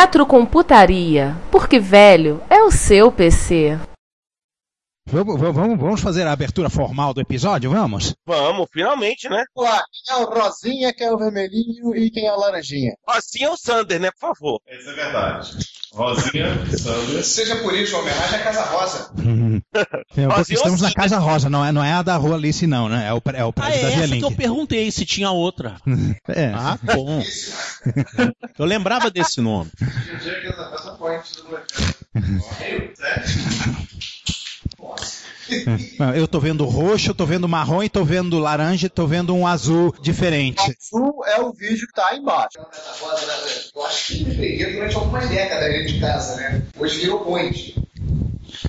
Retrocomputaria, porque velho é o seu PC. Vamos, vamos, vamos fazer a abertura formal do episódio, vamos? Vamos, finalmente, né? Lá, quem é o rosinha, quem é o vermelhinho e quem é o laranjinha? Assim é o Sander, né? Por favor. Isso é verdade. Rosinha, Sanders. Seja por isso, uma homenagem à Casa Rosa. É, porque estamos na Casa Rosa, não é, não é a da Rua Alice, não, né? É o, é o Ah, prédio é da essa Vialink. que eu perguntei se tinha outra. É. Ah, bom. Eu lembrava desse nome. Hoje em dia, a Casa Rosa point do moleque. Sério? Não, Eu tô vendo roxo, tô vendo marrom e tô vendo laranja e tô vendo um azul diferente. Azul é o vídeo que tá aí embaixo. Eu acho que ele peguei durante algumas décadas dentro de casa, né? Hoje virou point.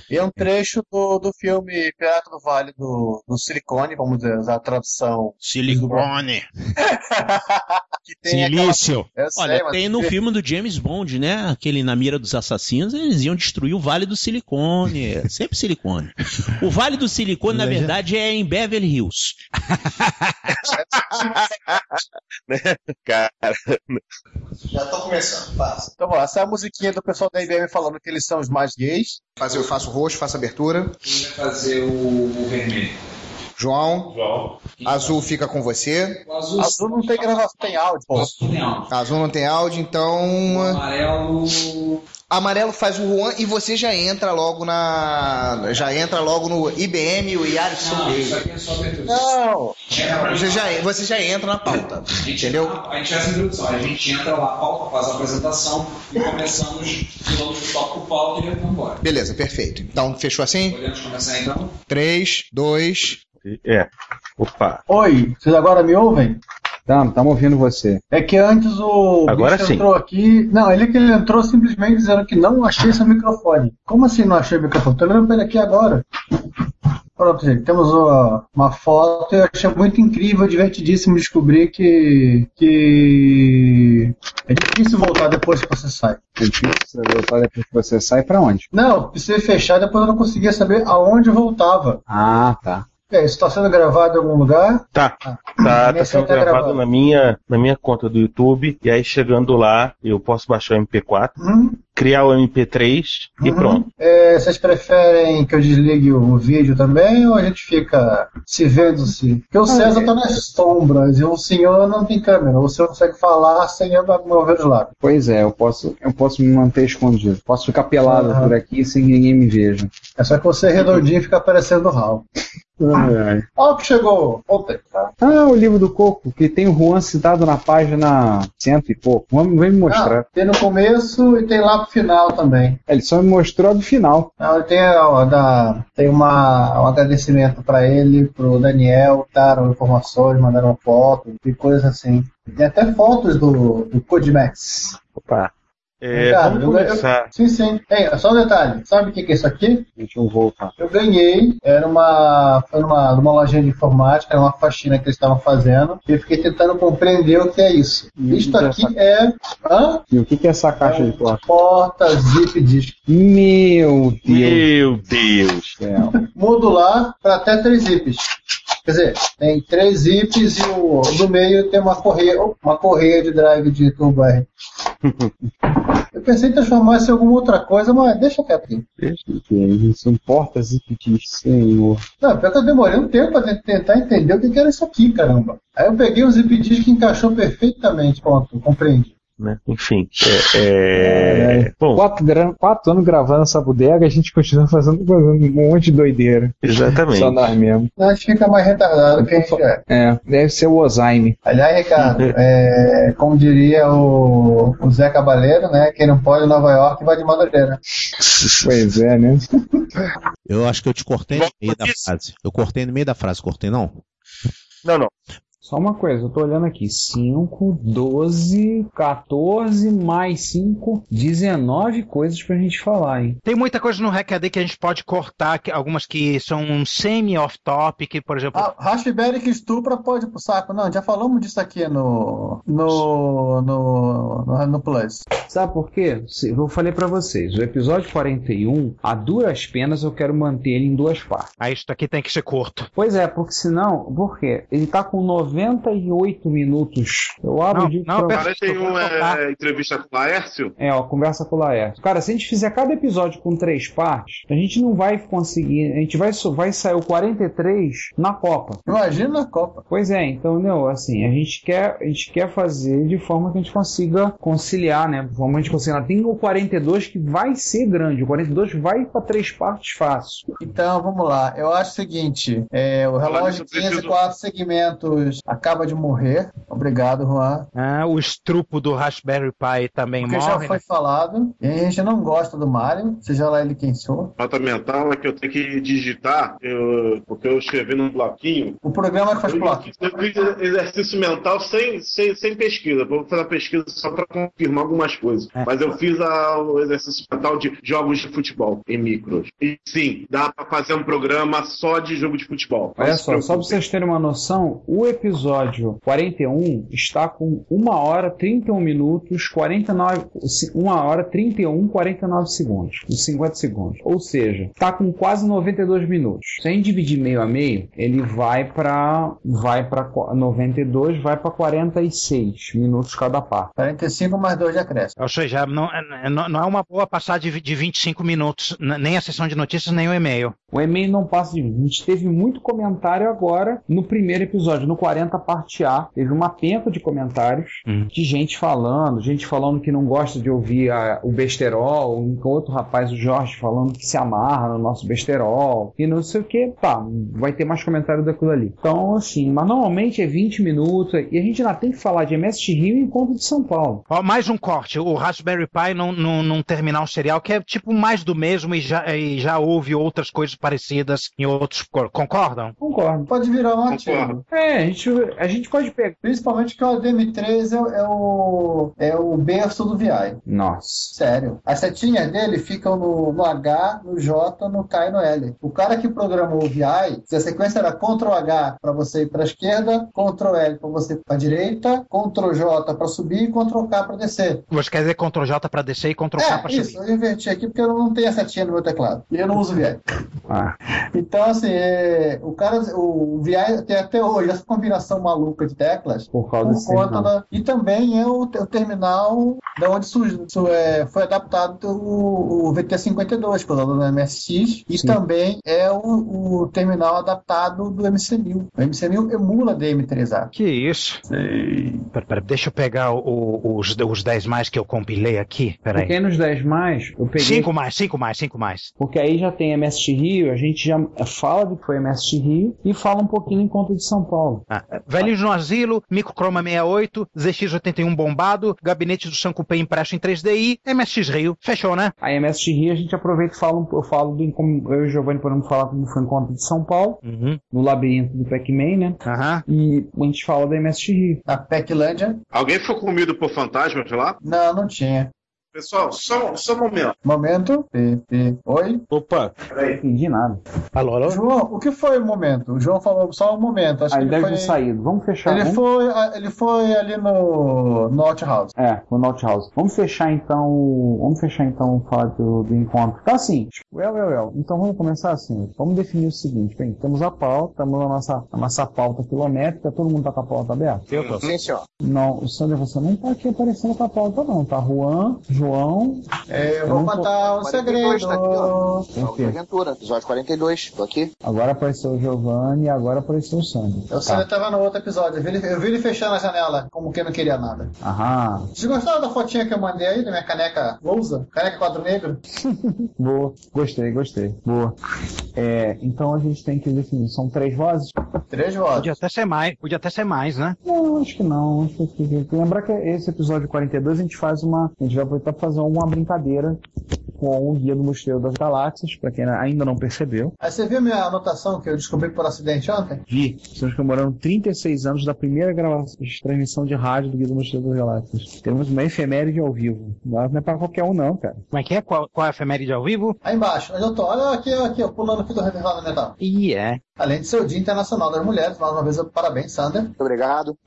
E é um trecho do, do filme Pirata do Vale do, do Silicone, vamos dizer, usar a tradução. Silicone. que tem Silício. aquela- sei, Olha, mas- tem no filme do James Bond, né? Aquele na mira dos assassinos, eles iam destruir o Vale do Silicone. É Sempre silicone. O Vale do Silicone, na verdade, é em Beverly Hills. Cara, Já tô começando, passa. Então, bom, essa é a musiquinha do pessoal da IBM falando que eles são os mais gays. Fazer, eu faço roxo, faço abertura. Quem vai fazer o vermelho? João, João. azul fica com você. O azul. Azul não tem gravação, tem áudio, pô. O azul tem áudio. Azul não tem áudio, O então. amarelo. Amarelo faz o Juan e você já entra logo na. Já entra logo no IBM, o Yaris Não, isso aqui é só. Não! Você já, você já entra na pauta. A gente, Entendeu? A gente faz essa introdução, a gente entra lá, pauta, faz a apresentação e começamos, vamos do tópico pauta e vamos embora. Beleza, perfeito. Então, fechou assim? Podemos começar então? 3, 2. É. Opa. Oi, vocês agora me ouvem? Estamos, estamos ouvindo você. É que antes o Agora bicho sim. entrou aqui. Não, ele que ele entrou simplesmente dizendo que não achei seu microfone. Como assim não achei o microfone? Tô olhando pra ele aqui agora. Pronto, gente, temos uma, uma foto e eu achei muito incrível, divertidíssimo descobrir que, que é difícil voltar depois que você sai. É difícil voltar depois que você sai pra onde? Não, precisei fechar depois eu não conseguia saber aonde eu voltava. Ah, tá. É, isso está sendo gravado em algum lugar? Tá. Ah, Tá, tá sendo tá gravado gravando. na minha, na minha conta do YouTube. E aí chegando lá, eu posso baixar o MP4, Hum, criar o MP3 e Uhum. pronto. É, vocês preferem que eu desligue o vídeo também ou a gente fica se vendo-se? Porque o César tá nas sombras e o senhor não tem câmera. O senhor consegue falar sem eu mover os lábios. Pois é, eu posso, eu posso me manter escondido. Posso ficar pelado Aham. por aqui sem que ninguém me veja. É só que você é redondinho e fica aparecendo o Raul. Ai, ai. Ó, que chegou ontem, tá? Ah, o livro do Coco, que tem o Juan citado na página cento e pouco. Vamos vem me mostrar. Ah, tem no começo e tem lá pro final também. Ele só me mostrou do final. Ah, tem, ó, da, tem uma, um agradecimento pra ele, pro Daniel, daram informações, mandaram fotos e coisas assim. Tem até fotos do, do Codimax. Opa. É, Cara, vamos eu- eu- começar. Sim, sim. Ei, só um detalhe. Sabe o que que é isso aqui? Deixa eu voltar. Eu ganhei. Era uma. Foi numa, numa lojinha de informática, era uma faxina que eles estavam fazendo. E eu fiquei tentando compreender o que é isso. E Isto que é aqui é. Hã? E o que, que é essa caixa de porta? Porta zip disk. Meu Deus Meu Deus. Modular para até três zips. Quer dizer, tem três zips e o do meio tem uma correia, uma correia de drive de turbo R. Eu pensei em transformar isso em alguma outra coisa, mas deixa quieto aqui. Isso não importa zipitis, senhor. Não, pior que eu demorei um tempo pra te- tentar entender o que que era isso aqui, caramba. Aí eu peguei um zip disk que encaixou perfeitamente, pronto, compreendi. Né? Enfim, é, é, bom, Quatro, quatro anos gravando essa bodega, a gente continua fazendo, fazendo um monte de doideira. exatamente. Só nós mesmo. A gente fica mais retardado que a gente é. É, deve ser o Alzheimer. Aliás, Ricardo, é, como diria o, o Zé Cabaleiro, né? Quem não pode em Nova York vai de Madureira. Pois é, né? Eu acho que eu te cortei no meio da frase. Eu cortei no meio da frase, cortei não? Não, não. Só uma coisa, eu tô olhando aqui. 5, 12, 14, mais 5, 19 coisas pra gente falar, hein? Tem muita coisa no Hackaday que a gente pode cortar, que- algumas que são um semi-off-topic, por exemplo. Ah, Raspberry que estupra pode ir pro saco. Não, já falamos disso aqui no, no, no, no, no Plus. Sabe por quê? Eu falei pra vocês, o episódio 41, a duras penas eu quero manter ele em duas partes. Ah, isso daqui tem que ser curto. Pois é, porque senão, por quê? Ele tá com 98 minutos. Eu abro Não, de não, pera- 41 é entrevista com o Laércio? É, ó, conversa com o Laércio. Cara, se a gente fizer cada episódio com três partes, a gente não vai conseguir. A gente vai, vai sair o 43 na Copa. Imagina na Copa. Pois é, então, não, assim, a gente quer, a gente quer fazer de forma que a gente consiga conciliar, né? De forma que a gente consiga. Tem o 42 que vai ser grande, o 42 vai para três partes fácil. Então, vamos lá. Eu acho o seguinte: é, o relógio eu preciso- 15 4 segmentos acaba de morrer. Obrigado, Juan. Ah, o estrupo do Raspberry Pi também Porque já morre. foi né? falado. E a gente não gosta do Mario, seja lá ele quem for. Nota mental é que eu tenho que digitar, eu- porque eu escrevi num bloquinho. O programa que faz bloco. eu fiz exercício mental sem, sem, sem pesquisa. Vou fazer a pesquisa só para confirmar algumas coisas. É. Mas eu fiz a- o exercício mental de jogos de futebol em micros. E sim, dá para fazer um programa só de jogo de futebol. Olha só, só preocupe. vocês terem uma noção, o episódio 41 está com 1 hora 31 minutos, 49, 1 hora 31, 49 segundos, uns 50 segundos. Ou seja, está com quase 92 minutos. Se a gente dividir meio a meio, ele vai para vai para 92, vai para 46 minutos cada parte. 45 mais 2 de acréscimo. Ou seja, não, é- não não é uma boa passar de, de 25 minutos, nem a sessão de notícias, nem o e-mail. O e-mail não passa de 20. A gente teve muito comentário agora no primeiro episódio, no 40 parte A. Teve uma penca de comentários Hum. de gente falando, gente falando que não gosta de ouvir a- o besterol, um outro rapaz, o Jorge, falando que se amarra no nosso besterol, e não sei o que. Tá, vai ter mais comentário daquilo ali. Então, assim, mas normalmente é 20 minutos, e a gente ainda tem que falar de MST Rio e Encontro de São Paulo. Ó, mais um corte, o Raspberry Pi num, num, num terminal serial que é tipo mais do mesmo e já, e já houve outras coisas parecidas em outros. cor- Concordam? Concordo. Pode virar um artigo. É, a gente, a gente pode pegar. Principalmente que o ADM3 é, o- é o, é o berço do VI. Nossa. Sério. As setinhas dele ficam no, no H, no J, no K e no L. O cara que programou o VI, se a sequência era Ctrl H para você ir para a esquerda, Ctrl L para você ir para a direita, Ctrl J para subir e Ctrl K para descer. Você quer dizer Ctrl J para descer e Ctrl K É, para isso. subir? Eu inverti aqui porque eu não tenho a setinha no meu teclado. E eu não uso VI. Ah. Então, assim, é, o cara, o VI tem até hoje essa combinação maluca de teclas Por causa por conta terminal. da. E também é o, o terminal da onde surgiu, su- é, foi adaptado o, o VT52, que é usado no MSX, e Sim. também é o, o terminal adaptado do MC1000. O MC1000 emula DM3A. Que isso? Pera, pera, deixa eu pegar o- os, os 10 mais que eu compilei aqui. Peraí. Porque aí nos 10 mais, eu peguei. 5 mais, 5 mais, 5 mais. Porque aí já tem MST Rio, a gente já fala do que foi MST Rio e fala um pouquinho em conta de São Paulo. Ah, Velhinhos no Asilo, Microchroma 68, ZX81 bombado, Gabinete do Sankupé impresso em 3DI, MSX Rio. Fechou, né? A MST Rio a gente aproveita e fala, eu falo do, como eu e o Giovanni podemos falar como foi em conta de São Paulo, Uhum. no labirinto do Pac-Man, né? Aham. E a gente fala da MST Rio. A Peclândia? Alguém foi comido por fantasmas lá? Não, não tinha. Pessoal, só, só um momento. Momento. Pi, pi. Oi? Opa, Não entendi nada. Alô, alô? João, o que foi o momento? O João falou só um momento. Acho Ah, que deve foi... ter saído. Vamos fechar. Ele vamos- foi, ah, ele foi ali no, no Outhouse. É, o Note House. Vamos fechar então. Vamos fechar então falar do, do encontro. Então assim, well, well, well. Então vamos começar assim. Vamos definir o seguinte, bem, temos a pauta, estamos na nossa, na nossa pauta quilométrica, todo mundo tá com a pauta aberta? Eu tô. Sim, senhor. Não, o Sander, você não tá aqui aparecendo com a pauta, não. Tá Juan, João. É, eu vou contar um 42, segredo. tá aqui, ó. O Aventura, episódio 42. Tô aqui. Agora apareceu o Giovanni e agora apareceu o Sander. Eu sei, ele tava no outro episódio. Eu vi, ele, eu vi ele fechando a janela, como que não queria nada. Aham. Vocês gostaram da fotinha que eu mandei aí, da minha caneca lousa? Caneca quadro negro? Boa. Gostei, gostei. Boa. É, então a gente tem que definir. São três vozes? Três vozes. Podia até ser mais, podia até ser mais, né? Não, acho que não. Acho que lembrar que esse episódio 42 a gente faz uma. A gente vai aproveitar fazer uma brincadeira com o Guia do Mosteiro das Galáxias, pra quem ainda não percebeu. Aí você viu minha anotação que eu descobri por acidente ontem? Vi, estamos comemorando 36 anos da primeira gravação de transmissão de rádio do Guia do Mosteiro das Galáxias. Temos uma efeméride ao vivo. Não é pra qualquer um, não, cara. Como é que é? Qual, qual é a efeméride ao vivo? Aí embaixo, onde eu tô. Olha aqui, aqui, ó, pulando aqui do Reverendo Metal. E é. Além de ser o Dia Internacional das Mulheres, mais uma vez, parabéns, Sander. Muito obrigado.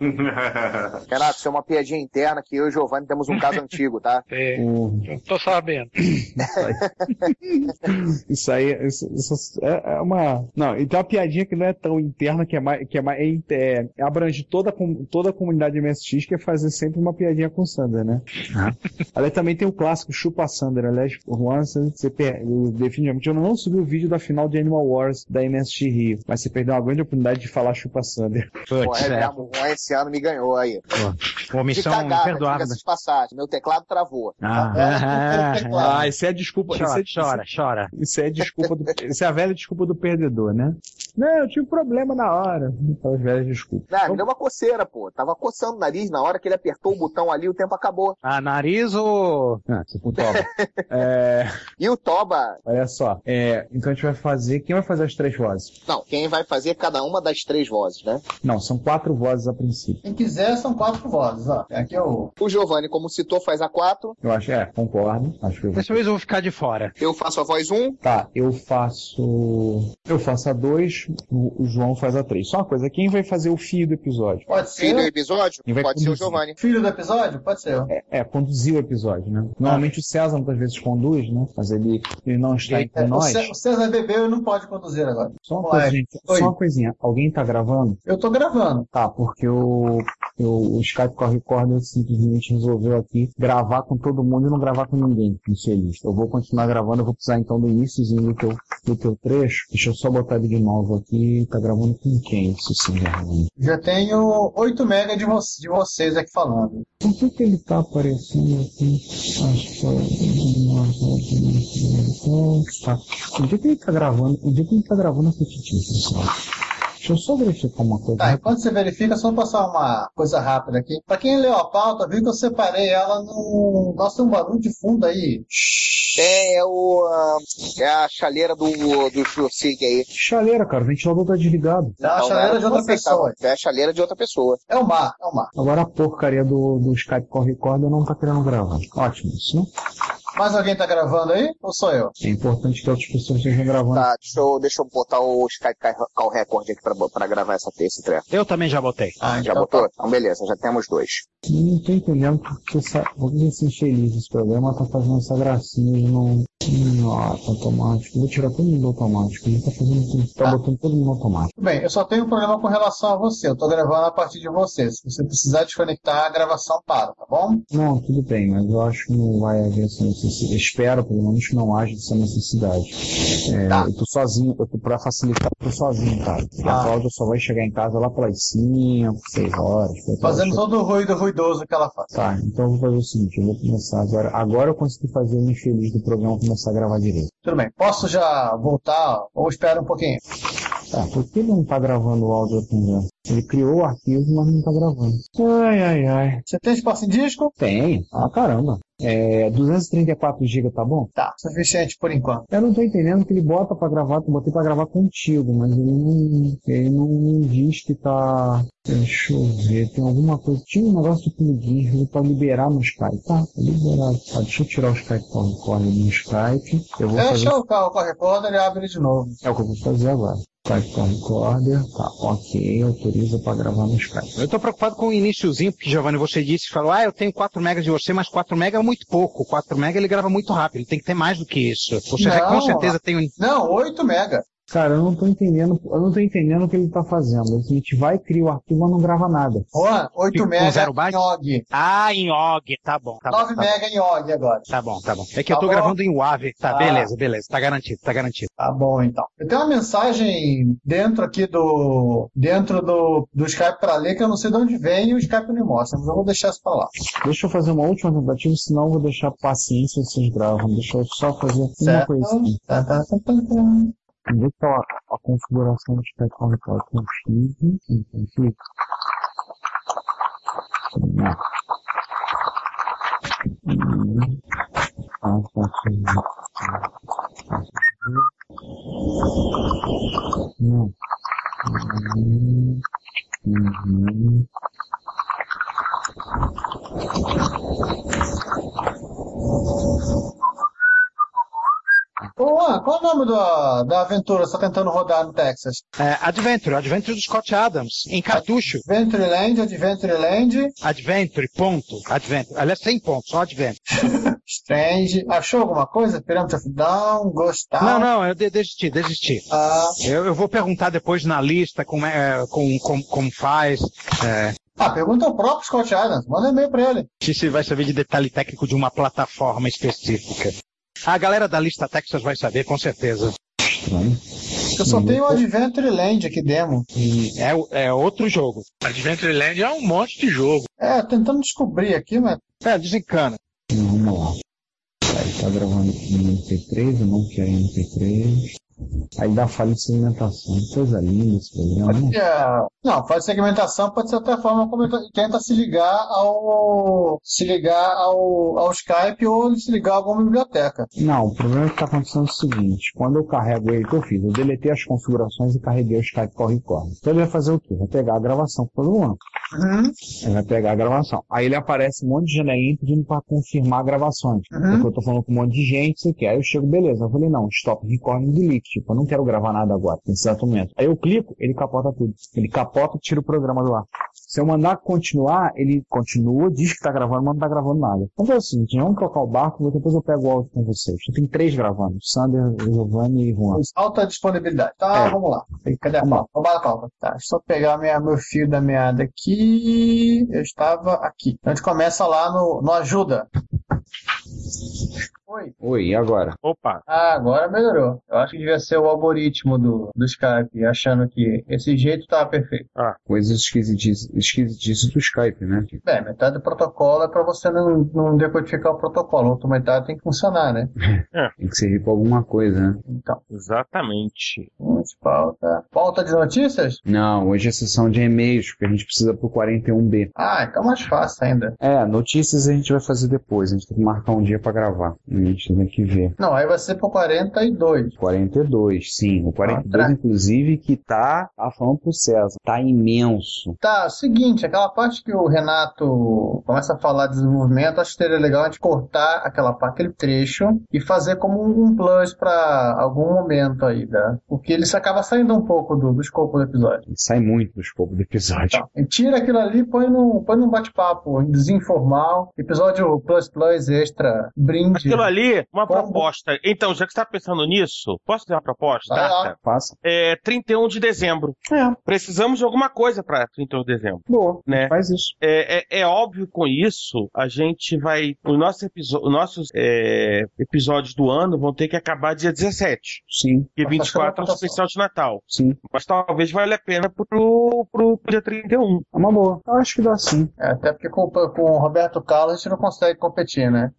Renato, isso é uma piadinha interna que eu e o Giovanni temos um caso antigo, tá? O- Eu tô sabendo. Isso aí, isso, isso é é uma. Não, então a piadinha que não é tão interna, que é mais. Que é mais é, é- abrange toda, a toda a comunidade MSX, que é fazer sempre uma piadinha com o Sander, né? Aliás, também tem o clássico Chupa Sander. Aliás, Juan, você, per- eu, definitivamente eu não subi o vídeo da final de Animal Wars da MSX Rio, mas você perdeu uma grande oportunidade de falar Chupa Sander. Pô, Putz, é, é. mesmo, o Juan esse ano me ganhou aí. De Omissão cagada, imperdoável. passagem. Meu teclado travou. Ah, Ah, isso é a desculpa. isso é, chora, chora, chora. Isso é desculpa do, isso é a velha desculpa do perdedor, né? Não, eu tive problema na hora. Aquelas velhas desculpas. Não, me deu uma coceira, pô. Tava coçando o nariz na hora que ele apertou o botão ali, o tempo acabou. Ah, nariz ou. Ah, tipo toba. é, E o Toba, olha só. É, então a gente vai fazer. Quem vai fazer as três vozes? não, quem vai fazer cada uma das três vozes, né? Não, são quatro vozes a princípio. Quem quiser, são quatro vozes, ó. Aqui é o. O Giovanni, como citou, faz a quatro. Eu acho, é, concordo. Acho que eu. Dessa vez eu vou ficar de fora. Eu faço a voz um. Tá, eu faço. Eu faço a dois, o, o João faz a três. Só uma coisa, quem vai fazer o fio do episódio? Pode Filho do ser. episódio? Pode ser o conduzir? Giovanni. Filho do episódio? Pode ser. É, é, conduzir o episódio, né? Normalmente o César muitas vezes conduz, né? Mas ele, ele não está entre É, o, nós. O César bebeu e não pode conduzir agora. Só uma coisa, gente. Só uma coisinha. Alguém tá gravando? Eu tô gravando. Tá, porque o, o, o Skype com a Recorder simplesmente resolveu aqui gravar com todo mundo e não gravar com ninguém, infeliz. Eu vou continuar gravando, eu vou precisar então do iníciozinho do teu, do teu trecho. Deixa eu só botar ele de novo aqui. Tá gravando com quem, isso sim, gravando? Já tenho 8 mega de, vo de vocês aqui falando. Por que, que ele tá aparecendo aqui? Acho que foi. Tá. Onde é que ele tá gravando? Onde é que ele tá gravando essa titita, pessoal? Deixa eu só verificar uma coisa. Tá, enquanto você verifica, só passar uma coisa rápida aqui. Pra quem leu a pauta, viu que eu separei ela no. Nossa, tem um barulho de fundo aí. É, é o. ah, é a chaleira do, do Chursig aí. Chaleira, cara, o ventilador tá desligado. É a Não, chaleira não de outra você, pessoa. cara. É a chaleira de outra pessoa. É o mar, é o mar. Agora a porcaria do, do Skype com a Recorder não tá querendo gravar. Ótimo isso, né? Mais alguém tá gravando aí? Ou sou eu? É importante que outras pessoas estejam gravando. Tá, deixa eu, deixa eu botar o Skype Call Record aqui pra, pra gravar essa, esse treco. Eu também já botei. Ah, Já então botou? tá. Então beleza, já temos dois. Não tô entendendo porque essa, por que esse infeliz desse programa tá fazendo essa gracinha de não. Hum, ah, tá automático. Vou tirar todo mundo do automático. Ele tá fazendo tudo. Tá Tá. botando todo mundo no automático. Bem, eu só tenho um problema com relação a você. Eu tô gravando a partir de você. Se você precisar desconectar, a gravação para, tá bom? Não, tudo bem, mas eu acho que não vai haver essa Espero, pelo menos, que não haja essa necessidade. É, Tá. Eu tô sozinho, eu tô, pra facilitar, eu tô sozinho, cara. E a Ah. Cláudia só vai chegar em casa lá pelas 5, 6 horas. Fazendo todo o ruído ruidoso que ela faz. Tá, então eu vou fazer o seguinte, eu vou começar agora. Agora eu consegui fazer o infeliz do programa começar a gravar direito. Tudo bem. Posso já voltar ou espera um pouquinho? É, por que ele não tá gravando o áudio da conversa? Ele criou o arquivo, mas não tá gravando. Ai, ai, ai. Você tem espaço em disco? Tem. Ah, caramba. É, 234 GB tá bom? Tá, suficiente por enquanto. Eu não tô entendendo que ele bota pra gravar, eu botei pra gravar contigo, mas ele não, ele não diz que tá. Deixa eu ver, tem alguma coisa. Tinha um negócio de plugin pra liberar no Skype. Tá, liberado. Tá, deixa eu tirar o Skype corre no Skype. Eu vou fazer. Deixa o carro com a recorder e abre de novo. É o que eu vou fazer agora. Skype com recorder, tá, ok, autoriza pra gravar no Skype. Eu tô preocupado com o iníciozinho, porque, Giovanni, você disse, falou, ah, eu tenho 4 megas de você, mas 4 megas é muito pouco. 4 megas ele grava muito rápido, ele tem que ter mais do que isso. Você já com certeza tem um... Não, 8 mega. Cara, eu não tô entendendo, eu não tô entendendo o que ele tá fazendo. A gente vai, cria o arquivo, mas não grava nada. Juan, 8 Fica com mega zero byte? em OG. Ah, em OG, tá bom. Tá 9 bom, tá mega em OG agora. Tá bom, tá bom. É que Tá eu tô bom? gravando em WAV. Tá, Ah. beleza, beleza. Tá garantido, tá garantido. Tá bom, então. Eu tenho uma mensagem dentro aqui do dentro do, do Skype para ler que eu não sei de onde vem e o Skype não me mostra, mas eu vou deixar isso pra lá. Deixa eu fazer uma última tentativa, senão eu vou deixar paciência vocês gravam. Deixa eu só fazer uma Certo? coisinha. Tá, tá, tá, tá, tá. Que a, configuração do Skype Record com X. Ah, tá, sim. Não. Hum. Uhum. Juan, qual é o nome da, da aventura tá tentando rodar no Texas? É, Adventure, Adventure do Scott Adams, em cartucho. Adventureland, Adventureland, Adventure, ponto. Adventure. Aliás, sem ponto, só Adventure. Strange. Achou alguma coisa? Pyramid of Down, Ghost Town? Não, não, eu de- desisti, desisti. Ah, Eu, eu vou perguntar depois na lista como, é, com, com- como faz. É, ah, pergunta ao próprio Scott Adams. Manda e-mail pra ele. se você vai saber de detalhe técnico de uma plataforma específica. A galera da lista Texas vai saber, com certeza. Estranho. Eu só tenho o Adventureland aqui, demo. E é, é outro jogo. Adventureland é um monte de jogo. É, tentando descobrir aqui, mas É, desencana. Vamos lá. Tá gravando em MP3, eu não quero em MP3. Aí dá falha de segmentação. Coisa linda esse programa. né? É, não, faz segmentação pode ser até a forma como ele tenta se ligar ao se ligar ao, ao Skype ou se ligar a alguma biblioteca. Não, o problema que está acontecendo é o seguinte: quando eu carrego ele, o que eu fiz? Eu deletei as configurações e carreguei o Skype Corre Corre. Então ele vai fazer o quê? Vai pegar a gravação que do ano. Uhum. Ele vai pegar a gravação. Aí ele aparece um monte de janelinha pedindo para confirmar gravações. Uhum. Porque eu tô falando com um monte de gente, você quer. Aí eu chego, beleza. Eu falei, não, stop recording delete. Tipo, eu não quero gravar nada agora, nesse exato momento. Aí eu clico, ele capota tudo. Ele capota e tira o programa do ar. Se eu mandar continuar, ele continua, diz que tá gravando, mas não tá gravando nada. Então é o seguinte, vamos tocar o barco, depois eu pego o áudio com vocês. Eu tenho três gravando, Sander, Giovanni e Juan. Alta disponibilidade. Tá, É. vamos lá. Cadê a pauta? Vamos lá pauta. Tá, só pegar minha, meu fio da meada aqui. Eu estava aqui. A gente começa lá no, no ajuda. Oi. Oi, e agora? Opa, Ah, agora melhorou. Eu acho que devia ser o algoritmo do, do Skype, achando que esse jeito tá perfeito. Coisas esquisitices, esquisitices do Skype, né? Bem, metade do protocolo é para você não, não decodificar o protocolo. A outra metade tem que funcionar, né? Tem que servir pra alguma coisa, né? Então, exatamente. pauta. Pauta de notícias? Não, hoje é sessão de e-mails, porque a gente precisa pro 41B. Ah, então mais fácil ainda. É, notícias a gente vai fazer depois, a gente tem que marcar um dia pra gravar. A gente tem que ver. Não, aí vai ser pro 42. 42, sim. O 42, Ah, tá. inclusive, que tá, falando pro César, tá imenso. Tá, seguinte, aquela parte que o Renato começa a falar de desenvolvimento, acho que seria legal a gente cortar aquela parte, aquele trecho e fazer como um plus para algum momento aí, né? Porque ele acaba saindo um pouco do, do escopo do episódio. Sai muito do escopo do episódio. Tá. Tira aquilo ali e põe num, põe num bate-papo desinformal, episódio plus plus extra, brinde. Aquilo ali, uma Como? proposta. Então, já que você está pensando nisso, posso fazer uma proposta? Vai lá. Passa. É 31 de dezembro. É. Precisamos de alguma coisa para 31 de dezembro. Boa. Né? Faz isso. É, é, é óbvio com isso, a gente vai. Os nossos, episo- os nossos é, episódios do ano vão ter que acabar dia 17. Sim, E Mas tá 24 é o especial de Natal. sim. Mas talvez valha a pena pro, pro dia 31. É uma boa. Eu acho que dá sim. É, até porque com, com o Roberto Carlos a gente não consegue competir, né?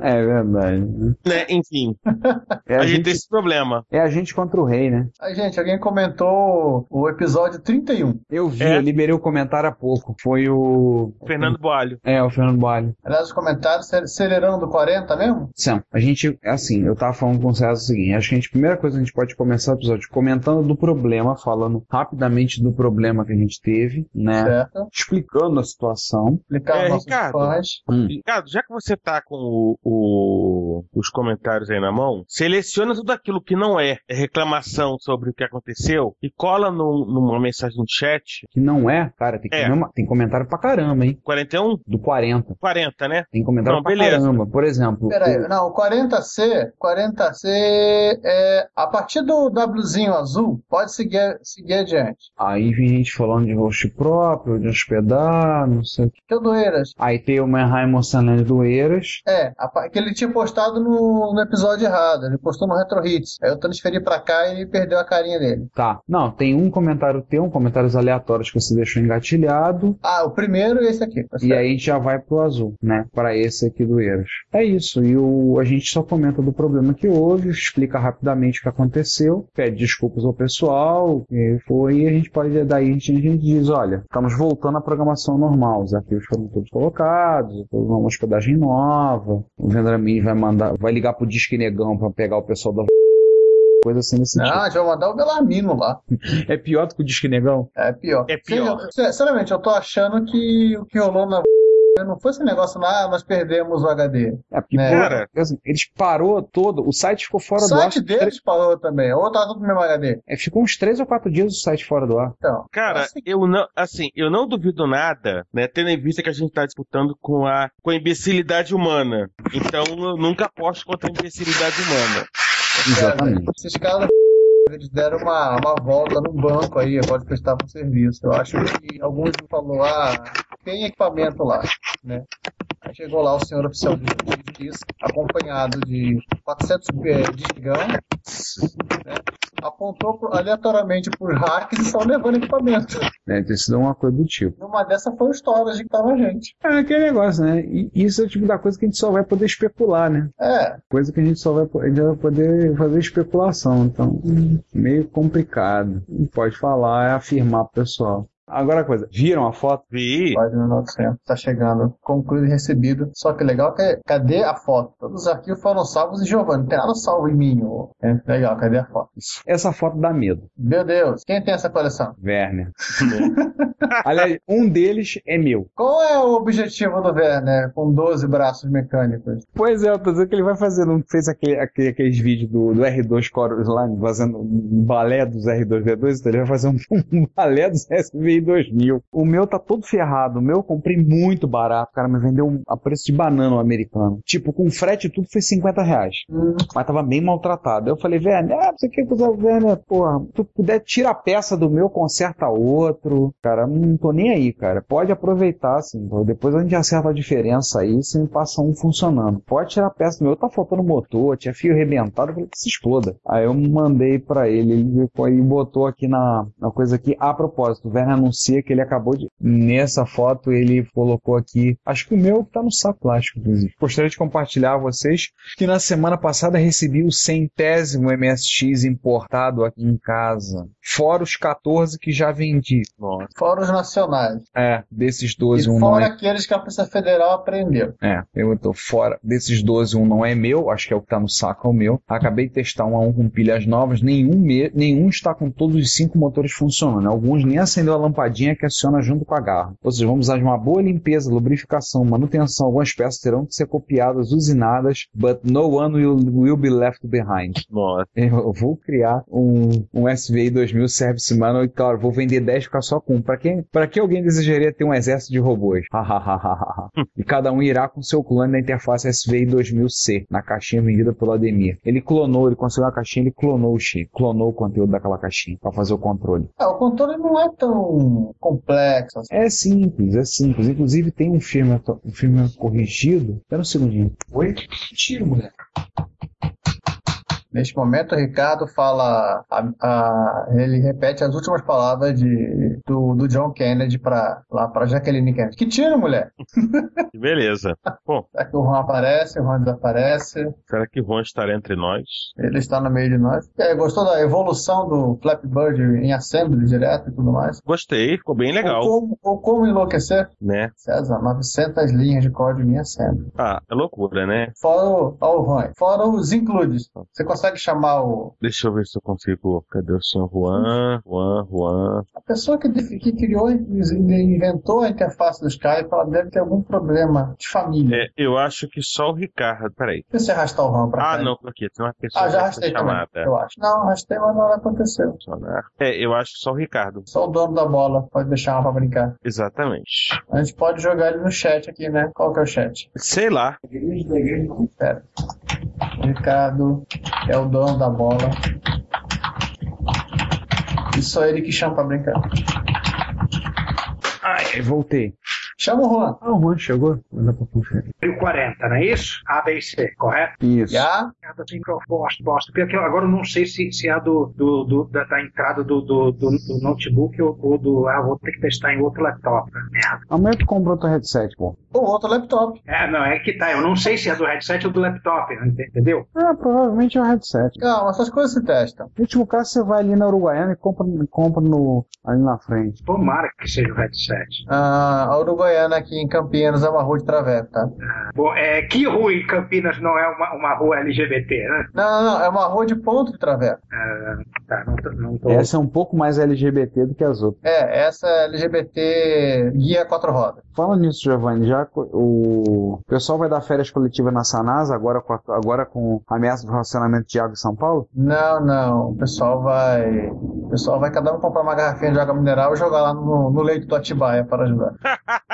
É verdade. Verdade. né? Né? Enfim, É a, a gente gente- tem esse problema. É a gente contra o rei, né? Aí, gente, alguém comentou o episódio 31. Eu vi, É. eu liberei o comentário há pouco. Foi o. Fernando Boalho. É, o Fernando Boalho. Aliás, os comentários, acelerando 40 mesmo? Sam, a gente, é assim, eu tava falando com o César o seguinte, acho que a, gente, a primeira coisa que a gente pode começar o episódio comentando do problema, falando rapidamente do problema que a gente teve, né? Certo. Explicando a situação. Explicar É, Ricardo. Hum. Ricardo, já que você tá com o- o- os comentários aí na mão, seleciona tudo aquilo que não é reclamação sobre o que aconteceu e cola num- numa mensagem no chat. Que não é, cara, tem, que É. mesmo- tem comentário pra caramba, hein? 41? Do 40. 40, né? Tem comentário Não, pra beleza. caramba. Por exemplo, Peraí, o- não, o 40C, 40C é a partir do Wzinho azul, pode seguir, seguir adiante. aí vem gente falando de host próprio, de hospedar, não sei o que. Que o Doeiras. Aí tem o Manheim mostrando doeiras. É, a pa- que ele tinha postado no, no episódio errado, ele postou no Retro Hits. Aí eu transferi pra cá e perdeu a carinha dele. Tá. Não, tem um comentário teu, um comentários aleatórios que você deixou engatilhado. Ah, o primeiro e esse aqui. tá E aí já vai pro azul, né? Para esse aqui do Eiras. É isso. E o, a gente só comenta do problema que houve, explica rapidamente o que aconteceu, pede desculpas ao pessoal, e foi, e a gente pode, daí a gente, a gente diz, olha, estamos voltando à programação normal, os arquivos foram todos colocados, uma hospedagem nova, o Vendramin vai mandar, vai ligar pro Disque Negão para pegar o pessoal da coisa assim nesse Não, a gente vai mandar o Belarmino lá. tipo. É pior do que o Disque Negão? É pior. É pior. Sinceramente, eu tô achando que o que rolou na não foi esse negócio lá, nós perdemos o HD. É, porque, É. pô, Cara. assim, eles parou todo, o site ficou fora o do ar. site deles parou também, ou tá tudo no mesmo HD. É, ficou uns três ou quatro dias o site fora do ar. Então, Cara, assim, eu não, assim, eu não duvido nada, né, tendo em vista que a gente tá disputando com a, com a imbecilidade humana. Então, eu nunca aposto contra a imbecilidade humana. Exatamente. esses caras eles deram uma, uma volta no banco aí, pode prestar para serviço. Eu acho que alguns falou, ah, tem equipamento lá, né? Aí chegou lá o senhor oficial de justiça, acompanhado de 400 eh, discão, né? Apontou aleatoriamente por hacks e estão levando equipamento. Deve ter sido uma coisa do tipo. Numa dessa foi o storage que tava a gente. É aquele negócio, né? E isso é o tipo da coisa que a gente só vai poder especular, né? É, Coisa que a gente só vai, a gente vai poder fazer especulação. Então, meio complicado. Não pode falar, é afirmar pro pessoal. Agora a coisa, viram a foto? Vi. Página 900. Tá chegando. Concluído e recebido. Só que legal que cadê a foto? Todos os arquivos foram salvos em Giovanni. Não tem nada salvo em mim. É, legal, cadê a foto? Essa foto dá medo. Meu Deus, quem tem essa coleção? Werner. Aliás, um deles é meu. Qual é o objetivo do Werner com 12 braços mecânicos? Pois é, eu tô dizendo que ele vai fazer, não fez aquele, aquele- aqueles vídeos do, do R2 Chorus lá, fazendo um balé dos R2D2, então ele vai fazer um, um balé dos SVI 2000. O meu tá todo ferrado, o meu eu comprei muito barato, cara me vendeu a preço de banana o americano. Tipo, com frete e tudo foi 50 reais. Mas tava bem maltratado. Eu falei, Werner, ah, você quer usar o Werner, porra, tu puder, tira a peça do meu, conserta outro. Cara, não tô nem aí, cara. Pode aproveitar, assim. Depois a gente acerta a diferença aí, você me passa um funcionando. Pode tirar a peça do meu, tá faltando motor, tinha fio arrebentado, eu falei que se exploda. Aí eu mandei pra ele, ele botou aqui na, na coisa aqui, a propósito, o Werner anuncia que ele acabou de. Nessa foto ele colocou aqui, acho que o meu tá no saco plástico, inclusive. Gostaria de compartilhar a vocês que na semana passada recebi o centésimo MSX importado aqui em casa. Fora os 14 que já vendi. Nossa. Fora os nacionais. É, desses 12, e um não fora é. aqueles que a Polícia Federal aprendeu. É, eu tô fora. Desses 12, um não é meu, acho que é o que tá no saco, é o meu. Acabei de testar um a um com pilhas novas, nenhum, me... nenhum está com todos os cinco motores funcionando. Alguns nem acendeu a lampadinha que aciona junto com a garra. Ou seja, vamos usar de uma boa limpeza, lubrificação, manutenção. Algumas peças terão que ser copiadas, usinadas, but no one will, will be left behind. Nossa. Eu vou criar um, um SVI 2000 Service Manual e, claro, vou vender 10 e ficar só com um. Pra, quem, pra que alguém desejaria ter um exército de robôs? e cada um irá com seu clone da interface SVI 2000C, na caixinha vendida pelo Ademir. Ele clonou, ele conseguiu uma caixinha, ele clonou o chip, clonou o conteúdo daquela caixinha pra fazer o controle. Ah, o controle não é tão complexo assim. É simples, é simples. Inclusive tem um firmware, um firmware corrigido. Espera um segundinho. Oi? Tiro, mulher. Neste momento, o Ricardo fala. a- a- ele repete as últimas palavras de, do, do John Kennedy pra, lá pra Jacqueline Kennedy. Que tiro, mulher! Beleza. Bom, Será que o Juan aparece? O Juan desaparece? será que Juan estará entre nós? Ele está no meio de nós. Aí, gostou da evolução do Flappy Bird em assembly direto e tudo mais? Gostei, ficou bem legal. Ou como, ou como enlouquecer? Né? César, 900 linhas de código em assembly. Ah, é loucura, né? Fora o, ó, o Juan. Fora os includes. Você consegue chamar o, Deixa eu ver se eu consigo. Cadê o senhor Juan? Juan, Juan. A pessoa que, que criou, inventou a interface do Skype, ela deve ter algum problema de família. É, eu acho que só o Ricardo. Peraí. Deixa eu arrastar o RAM pra Ah, cá. não, aqui. Tem uma pessoa Ah, já arrastei também, chamada. eu acho. Não, arrastei, mas não aconteceu. É, eu acho que só o Ricardo. Só o dono da bola pode deixar uma pra brincar. Exatamente. A gente pode jogar ele no chat aqui, né? Qual que é o chat? Sei lá. Pera. Ricardo é o dono da bola. E só ele que chama pra brincar. Ai, voltei. Chama o Juan. Ah, o Juan chegou. Dá pra conferir. 1040, não é isso? ABC, correto? Isso. Já? Cada microfoste, bosta. Porque agora eu não sei se, se é a do, do, do- da, da entrada do, do, do, do notebook ou, ou do. Ah, vou ter que testar em outro laptop. né? Merda. Amanhã tu compra outro headset, pô. Ou outro laptop. É, não, é que tá. Eu não sei se é do headset ou do laptop, entendeu? Ah, provavelmente é o headset. Calma, essas coisas se testam. No último caso, você vai ali na Uruguaiana e compra, compra no, ali na frente. Tomara que seja o headset. Ah, a Uruguaiana aqui em Campinas é uma rua de traveco, tá? Bom, é, que rua em Campinas não é uma, uma rua LGBT, né? Não, não, não, é uma rua de ponto de traveco. Ah, tá, não tô. Não tô... Essa é um pouco mais LGBT do que as outras. É, essa é LGBT guia quatro rodas. Falando nisso, Giovanni, já co- o pessoal vai dar férias coletivas na Sanasa agora com, a, agora com a ameaça do relacionamento de água em São Paulo? Não, não, o pessoal vai. O pessoal vai cada um comprar uma garrafinha de água mineral e jogar lá no, no leito do Atibaia para ajudar.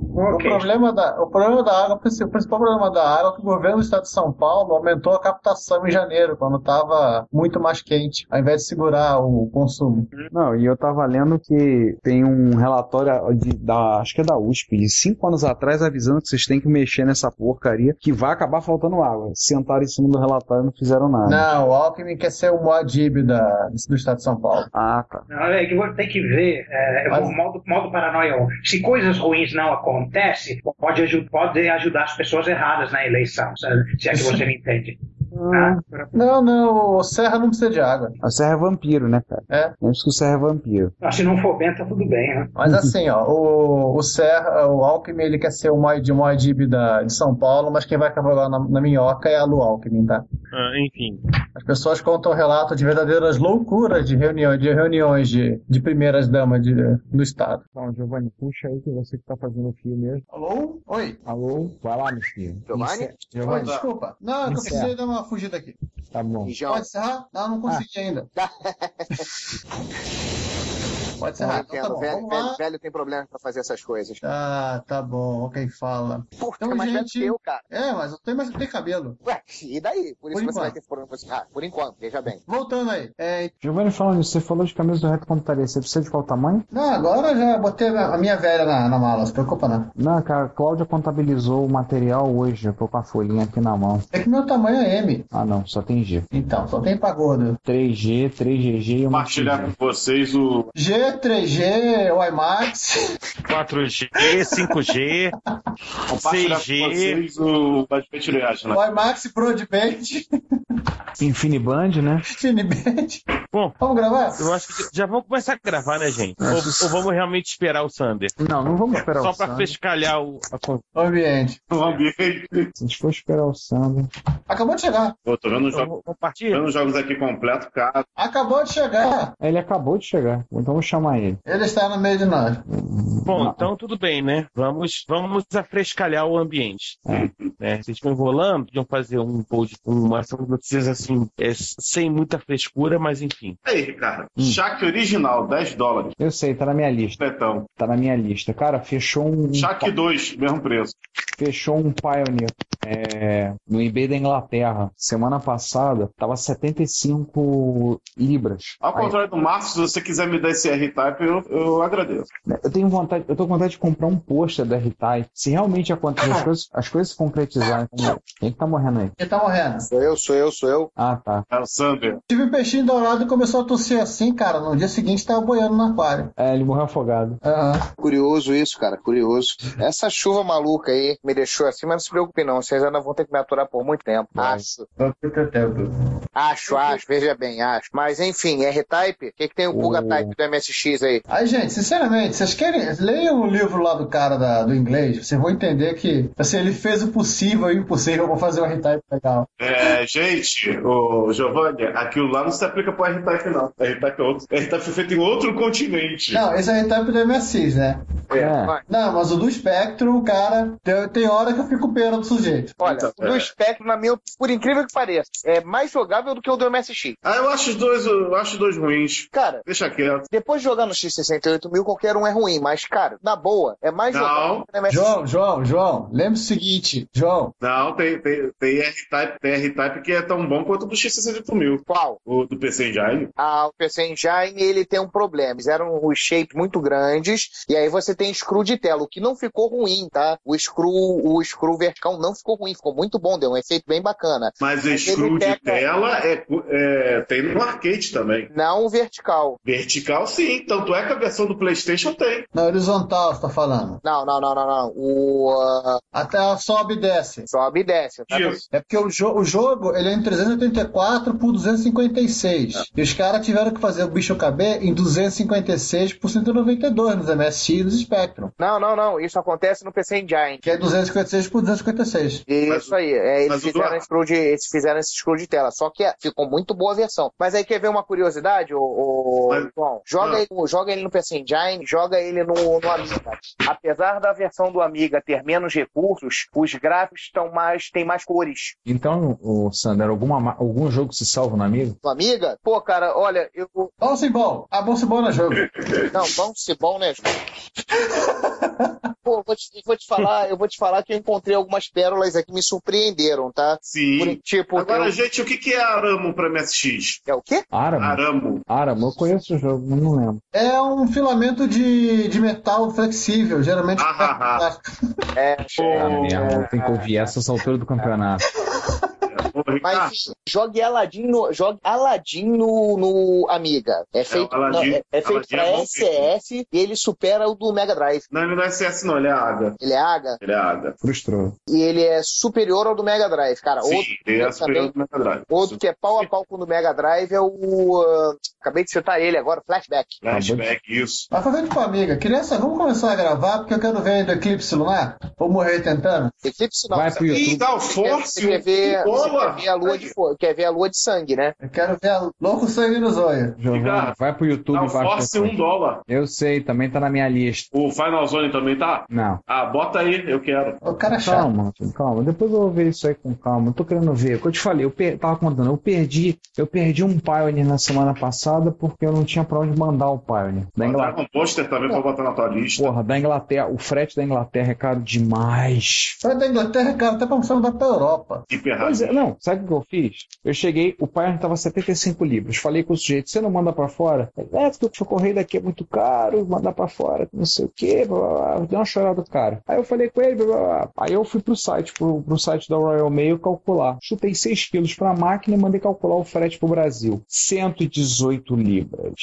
O, problema da, o problema da água, o principal problema da água é que o governo do estado de São Paulo aumentou a captação em janeiro, quando estava muito mais quente, ao invés de segurar o consumo. Não, e eu tava lendo que tem um relatório de, da, acho que é da USP, de cinco anos atrás, avisando que vocês têm que mexer nessa porcaria, que vai acabar faltando água. Sentaram em cima do relatório e não fizeram nada. Não, o Alckmin quer ser o Moadib da, do estado de São Paulo. Ah, tá. Não, é que você tem que ver, é, Mas- o modo, modo paranoia. Se coisas ruins não acontecem, pode, aju- pode ajudar as pessoas erradas na eleição, se é que você me entende. Ah, Não, não, o Serra não precisa de água. O Serra é vampiro, né, cara? É. Lembra que o Serra é vampiro. ah, se não for bem, tá tudo bem, né? Mas assim, ó, o, o Serra, o Alckmin, ele quer ser o Moadib, Moadib da, de São Paulo, mas quem vai cavalgar na, na minhoca é a Lu Alckmin, tá? Ah, enfim. As pessoas contam relato de verdadeiras loucuras de reuniões, de reuniões de, de primeiras damas de, do Estado. Então, Giovanni, puxa aí que você que tá fazendo o fio mesmo. Alô? Oi? Alô? Vai lá, meu filho. Giovanni? Giovanni. desculpa. Não, eu precisei dar uma fugida aqui. Tá bom. Pode encerrar? Não, não consegui ainda. Pode encerrar. Não Então tá bom, velho, vamos velho, lá. velho tem problema pra fazer essas coisas. Tá, tá bom, quem fala. Porra, Então, é mais velho gente- que eu, cara. É, mas eu tenho, mas eu tenho cabelo. Ué, e daí? Por isso Por que você vai enquanto. ter esse problema. com esse- Ah, por enquanto, veja bem. Voltando aí. É, Giovanni, falando nisso, você falou de camisa do reto computaria. Você precisa de qual tamanho? não, agora já botei a minha velha na, na mala, não se preocupa não. Não, cara, a Cláudia contabilizou o material hoje. Eu tô com a folhinha aqui na mão. É que meu tamanho é M. Ah, não, só tem G. Então, só tem pra gordo. 3G, 3GG e uma Compartilhar com vocês o. G, 3G, WiMAX. 4G, 5G, Compartilhar com 6G. vocês o Reage, né? WiMAX Broadband. Infiniband, né? Finiband. Bom, Vamos gravar? eu acho que já vamos começar a gravar, né, gente? Ou, ou vamos realmente esperar o Sander? Não, não vamos esperar Só o pra Sander. pescalhar o. O ambiente. O ambiente. Se a gente for esperar o Sander. Acabou de chegar. Pô, tô vendo os Então, jogos, vendo os jogos aqui completos, cara. Acabou de chegar. Ele acabou de chegar. Então vou chamar ele. Ele está no meio de nós. Bom, então tudo bem, né? Vamos, vamos afrescalhar o ambiente. Né? Vocês estão enrolando, podiam fazer um post com uma ação de notícias assim, é, sem muita frescura, mas enfim. Aí, Ricardo. Hum. Shaq original, 10 dólares. Eu sei, tá na minha lista. Betão. Tá na minha lista. Cara, fechou um. Shaq 2, mesmo preço. Fechou um Pioneer. é, no eBay da Inglaterra, semana passada, tava 75 libras. Ao Aí- contrário do Márcio, se você quiser me dar esse R-Type, eu, eu agradeço. Eu tenho vontade, eu tô com vontade de comprar um pôster da R-Type. Se realmente acontecer as coisas, as coisas se concretizarem. Quem que tá morrendo aí? Quem tá morrendo? Sou eu, sou eu, sou eu. Ah, tá. É o Sander. Tive um peixinho dourado e começou a tossir assim, cara. No dia seguinte tava boiando no aquário. É, ele morreu afogado. Curioso isso, cara, curioso. Essa chuva maluca aí me deixou assim, mas não se preocupe não, vocês ainda vão ter que me aturar por muito tempo. Acho. Acho, acho, veja bem, acho. Mas enfim, R-Type, o que, que tem o Buga Type do MSX aí? Aí, gente, sinceramente, vocês querem. Leiam o livro lá do cara da- do inglês, vocês vão entender que assim, ele fez o possível e o impossível pra fazer um R-Type legal. É, gente, o Giovanni, aquilo lá não se aplica pro R-Type, não. R-Type é outro. R-Type foi feito em outro continente. Não, esse é R-Type do MSX, né? É. Não, mas o do Spectrum, cara, tem, tem hora que eu fico pena do sujeito. Olha, o do Spectrum, na minha, por incrível que pareça, é mais jogável do que o do MSX. Ah, eu acho os dois, eu acho os dois ruins. Cara, Deixa quieto. depois de jogar no X68000, qualquer um é ruim, mas, cara, na boa, é mais Não. jogável que no MSX. João, João, João, lembre o seguinte, João. Não, tem, tem, tem R-Type tem R-Type que é tão bom quanto o do X68000. Qual? O do PC Engine. Ah, o PC Engine, ele tem um problema. Eram os shapes muito grandes, e aí você tem screw de tela, o que não ficou ruim, tá? O screw, o screw vertical não ficou ruim, ficou muito bom, deu um efeito bem bacana. Mas o screw de tela é, é- tem no arcade também. Não o vertical. Vertical, sim. Tanto é que a versão do PlayStation tem. Na horizontal, você tá falando. Não, não, não, não, não. O. ah, Até sobe e desce. Sobe e desce. Tá? É porque o, jo- o jogo ele é em 384 por 256. E os caras tiveram que fazer o bicho caber em 256 por 192 nos MSX e nos Spectrum. Não, não, não. Isso acontece no PC Engine. Que é 256 por 256. Isso aí. É, eles, mas fizeram esse screw de, eles fizeram esse screw de tela. Só que é, ficou muito boa a versão. Mas aí quer ver uma curiosidade, o, o João? Joga, Ah. ele, joga ele no PC Engine, joga ele no, no Amiga. Apesar da versão do Amiga ter menos recursos, os gráficos estão mais, tem mais cores. Então, o Sander, alguma, ma- algum jogo se salva no amigo? No Amiga? Pô, cara, olha, eu. Bounce Ball. A Bounce Ball não é jogo. Não, bounce ball, né, João? Pô, vou te, vou te falar, eu vou te falar que eu encontrei algumas pérolas aqui que me surpreenderam, tá? Sim. Por- tipo, Agora, eu- gente, o que é Aramo pra MSX? É o quê? Aramo? Aramo. Aramo, eu conheço o jogo, mas não lembro. É um filamento de, de metal flexível, geralmente. É, Ah, merda, tem que ouvir essa essa altura do campeonato. Mas jogue Aladdin no, jogue Aladdin no, no Amiga. É feito, Aladdin- não, é, é feito pra é SS e ele supera o do Mega Drive. Não, ele não é CS, não, ele é AGA. Ele é AGA Ele é AGA. Frustrou. e ele é superior ao do Mega Drive, cara. Sim, outro, ele é também- superior do Mega Drive. outro que é pau a pau com o do Mega Drive é o. ah, acabei de citar ele agora, Flashback. Flashback, isso. Mas fazendo com a amiga, criança, vamos começar a gravar porque eu quero ver ainda Eclipse Lunar. Vou morrer tentando. Eclipse não. Vai pro YouTube. Ih, dá o Force, você quer ver, que você bola. Quer ver a lua de fogo, quer ver a lua de sangue, né? Eu quero ver a louco sangue nos olhos. Giovanni, vai pro YouTube e o baixa Force um dólar. Eu sei, também tá na minha lista. O Final Zone também tá? Não. Ah, bota aí, eu quero. O cara é chato. Calma, calma. Depois eu vou ver isso aí com calma. Eu tô querendo ver. O que eu te falei, eu per... tava contando, eu perdi, eu perdi um Pioneer na semana passada porque eu não tinha pra onde mandar o Pioneer. Da Inglaterra. Bota um pôster também pra botar na tua lista. Porra, da Inglaterra, o frete da Inglaterra é caro demais. Sai da Inglaterra, cara, até pra você mandar pra Europa. Pois é, não, sabe o que eu fiz? Eu cheguei, o Pioneer tava 75 libras. Falei com o sujeito, você não manda pra fora? É, porque o correio daqui é muito caro, mandar pra fora, não sei o que, blá, blá, blá. deu uma chorada do cara. Aí eu falei com ele, blá, blá, aí eu fui pro site, pro, pro site da Royal Mail calcular. Chutei 6 quilos pra máquina e mandei calcular o frete pro Brasil. 118 libras.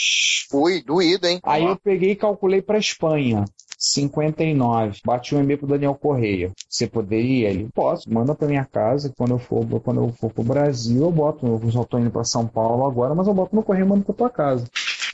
Ui, doído, hein? Aí eu peguei e calculei pra Espanha. 59. Bati um e-mail pro Daniel Correia. Você poderia? Ele, posso, manda pra minha casa. Quando eu for, quando eu for pro Brasil, eu boto. Eu só tô indo pra São Paulo agora, mas eu boto no correio e mando pra tua casa.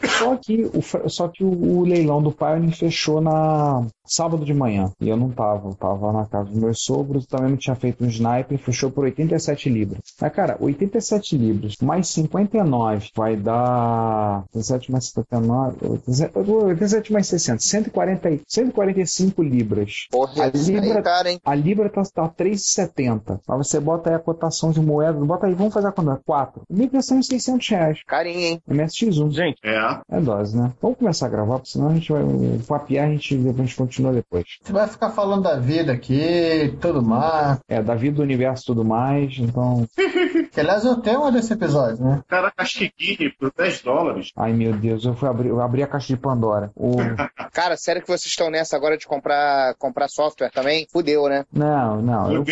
Só que, o, só que o, o leilão do Pioneer fechou na sábado de manhã. E eu não tava. Eu tava na casa dos meus sogros, também não tinha feito um sniper, fechou por 87 libras. Mas, cara, 87 libras mais 59 vai dar. 87 mais 79. 87 mais 60. 140, e- 145 libras. Porra, a isso aí, Libra, cara, hein? a Libra tá, tá 3,70. Mas você bota aí a cotação de moeda, bota aí, vamos fazer a conta. 4. Libra são 600 reais. Carinho, hein? MSX1. Gente, É. É dose, né? Vamos começar a gravar, porque senão a gente vai. O papiar, a gente, a gente continua depois. Você vai ficar falando da vida aqui, tudo mais. É, da vida do universo e tudo mais, então. Que aliás é o tema desse episódio, né? Caraca, acho que Guine por 10 dólares. Ai meu Deus, eu fui abrir, eu abri a caixa de Pandora. O... Cara, sério que vocês estão nessa agora de comprar, comprar software também? Fudeu, né? Não, não. Eu...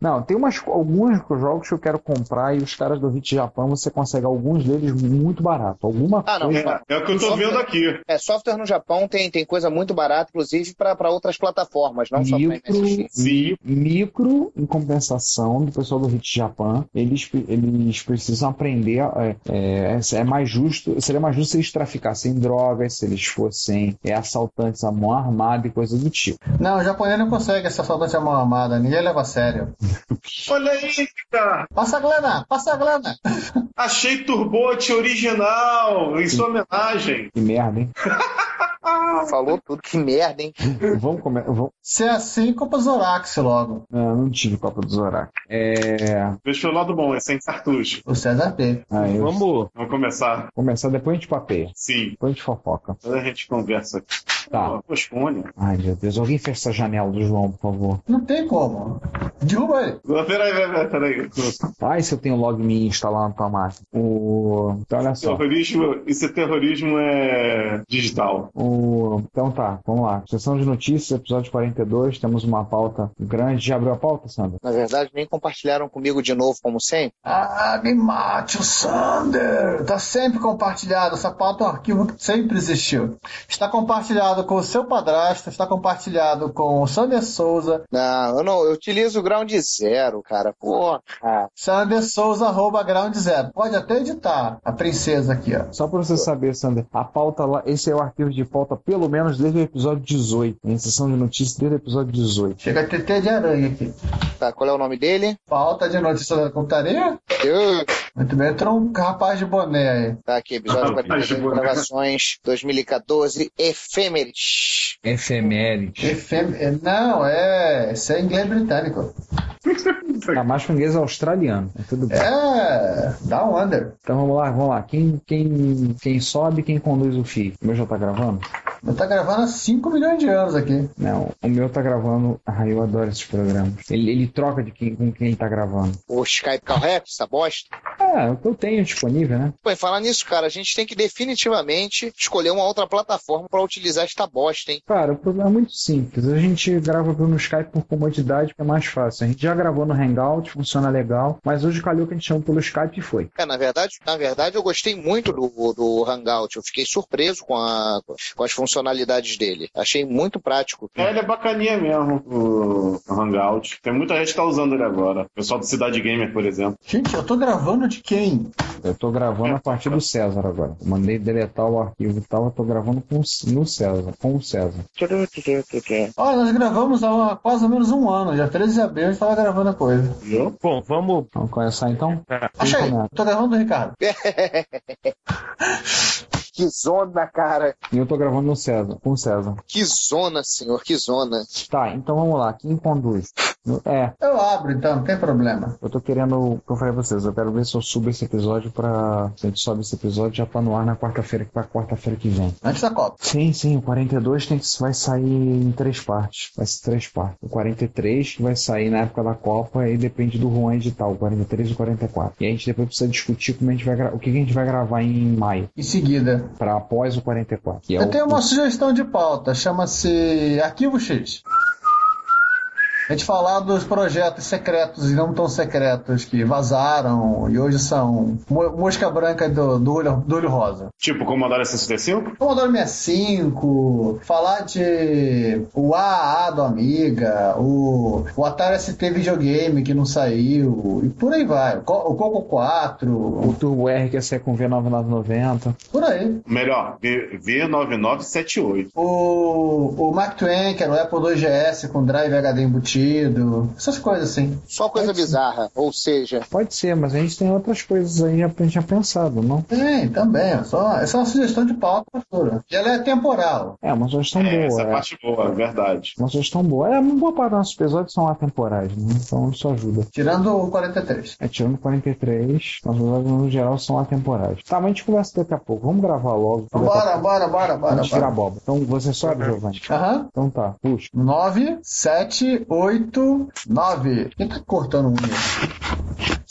Não, tem umas, alguns jogos que eu quero comprar e os caras do Hit Japão você consegue alguns deles muito barato. Alguma Ah, não. coisa. É, o que eu tô vendo aqui. É, software no Japão tem, tem coisa muito barata, inclusive para outras plataformas, não só pra Micro, MSX. mi- micro, em compensação do pessoal do Hit Japan, eles, eles precisam aprender. É, é, é mais justo, seria mais justo se eles traficassem drogas, se eles fossem é, assaltantes à mão armada e coisas do tipo. Não, o japonês não consegue essa saudade a mão armada, ninguém leva a sério. Olha aí, cara. Passa a grana, passa a grana. Achei Turbote original, em sua homenagem. Que merda, hein? Falou tudo, que merda, hein? Vamos comer. Vamos... Se é assim, compra Zorax logo. Não, não tive Copa do Zorak. É. Deixa o lado bom, é sem cartucho. O César. Ah, eu- Vamos. Vamos começar. Começar depois a gente papeia. Sim. Depois a gente fofoca. Depois a gente conversa. Tá. Postpone. Ai, meu Deus. Alguém fecha essa janela do João, por favor. Não tem como. Derruba ele. Peraí, peraí, peraí. Ai, se eu tenho log me instalar na tua máquina. O... Então, olha só. Terrorismo, isso é terrorismo é digital. O... Então tá, vamos lá. Sessão de notícias, episódio 42. Temos uma pauta grande. Já abriu a pauta, Sandra? Na verdade, nem compartilharam comigo de novo, como sempre. Ah, me mate o Sander. Tá sempre compartilhado. Essa pauta é um arquivo que sempre existiu. Está compartilhado com o seu padrasto, está compartilhado com o Sander Souza. Não, eu não, eu utilizo o ground zero, cara. Porra. Sander Souza, arroba ground zero. Pode até editar a princesa aqui, ó. Só pra você saber, Sander, a pauta lá, esse é o arquivo de pauta pelo menos desde o episódio 18. Em sessão de notícias desde o episódio 18. Chega a TT de aranha aqui. Tá, qual é o nome dele? Pauta de notícia da computaria? Eu... Muito bem, entrou um rapaz de boné aí. Tá aqui, episódio Rapaz 42, de boné. gravações 2014, efêmeres. Efeméride. Efem... é, Não, é. Isso é inglês britânico. Tá mais com inglês australiano. É tudo bem. É. Dá um under. Então vamos lá, vamos lá. Quem, quem, quem sobe, quem conduz o fio? O meu já tá gravando? Eu tá gravando há 5 milhões de anos aqui. Não, o meu tá gravando. Ah, eu adoro esses programas. Ele, ele troca de quem, com quem tá gravando. O Skype correto, essa bosta. É, o que eu tenho disponível, né? Pô, e falar nisso, cara, a gente tem que definitivamente escolher uma outra plataforma pra utilizar esta bosta, hein? Cara, o problema é muito simples. A gente grava pelo Skype por comodidade, que é mais fácil. A gente já gravou no Hangout, funciona legal, mas hoje calhou que a gente chamou pelo Skype e foi. É, na verdade, na verdade, eu gostei muito do, do Hangout. Eu fiquei surpreso com, a, com as funcionalidades dele. Achei muito prático. É, ele é bacaninha mesmo, o, o Hangout. Tem muita gente que tá usando ele agora. O pessoal do Cidade Gamer, por exemplo. Gente, eu tô gravando de quem? Eu tô gravando a partir do César agora. Eu mandei deletar o arquivo e tal, eu tô gravando com, o- no César, com o César. Olha, nós gravamos há quase ou menos um ano. Já 13 de abril a gente tava gravando a coisa. Bom, vamos. Vamos começar então? Achei. Tô gravando do Ricardo. que zona, cara. E eu tô gravando no César, com o César. Que zona, senhor, que zona. Tá, então vamos lá. Quem conduz? É, Eu abro então, não tem problema. eu tô querendo, o que eu falei pra vocês, eu quero ver se eu subo esse episódio pra. Se a gente sobe esse episódio já tá no ar na quarta-feira, pra quarta-feira que vem. Antes da Copa. Sim, sim, o 42 tem que, vai sair em três partes. Vai ser três partes. O 43 que vai sair na época da Copa e depende do Juan editar, o 43 e o 44. E a gente depois precisa discutir como a gente vai gra- o que a gente vai gravar em maio. Em seguida. Pra após o 44. Que é Eu o- tenho uma sugestão de pauta, chama-se Arquivo X. A gente falar dos projetos secretos e não tão secretos que vazaram e hoje são mo- mosca branca do, do, olho, do olho rosa. Tipo, Commodore 65? Commodore 65, falar de o AAA do Amiga, o, o Atari ST videogame que não saiu, e por aí vai. O Co- o Coco 4, O Turbo R que ia sair com V9990. por aí. Melhor, V- V9978. O, o Mark Twain, que era o Apple 2GS com drive HD embutido. Essas coisas assim. Só coisa bizarra, ou seja. Pode ser, mas a gente tem outras coisas aí pra gente já pensado, não? Tem, também. É só, essa é uma sugestão de pauta futura. E ela é temporal. É, uma sugestão boa. Essa é. parte boa, é verdade. Uma sugestão boa. É, uma boa parte dos nossos episódios são atemporais, né? Então isso ajuda. Tirando o 43. É, tirando 43, nossos episódios no geral são atemporais. Tá, mas a gente conversa daqui a pouco. Vamos gravar logo. Bora, bora, bora, bora. Vamos tirar boba. Então você sobe, Giovanni. Aham. Então tá, puxa. 9, 7, 8, 9. Quem tá cortando um?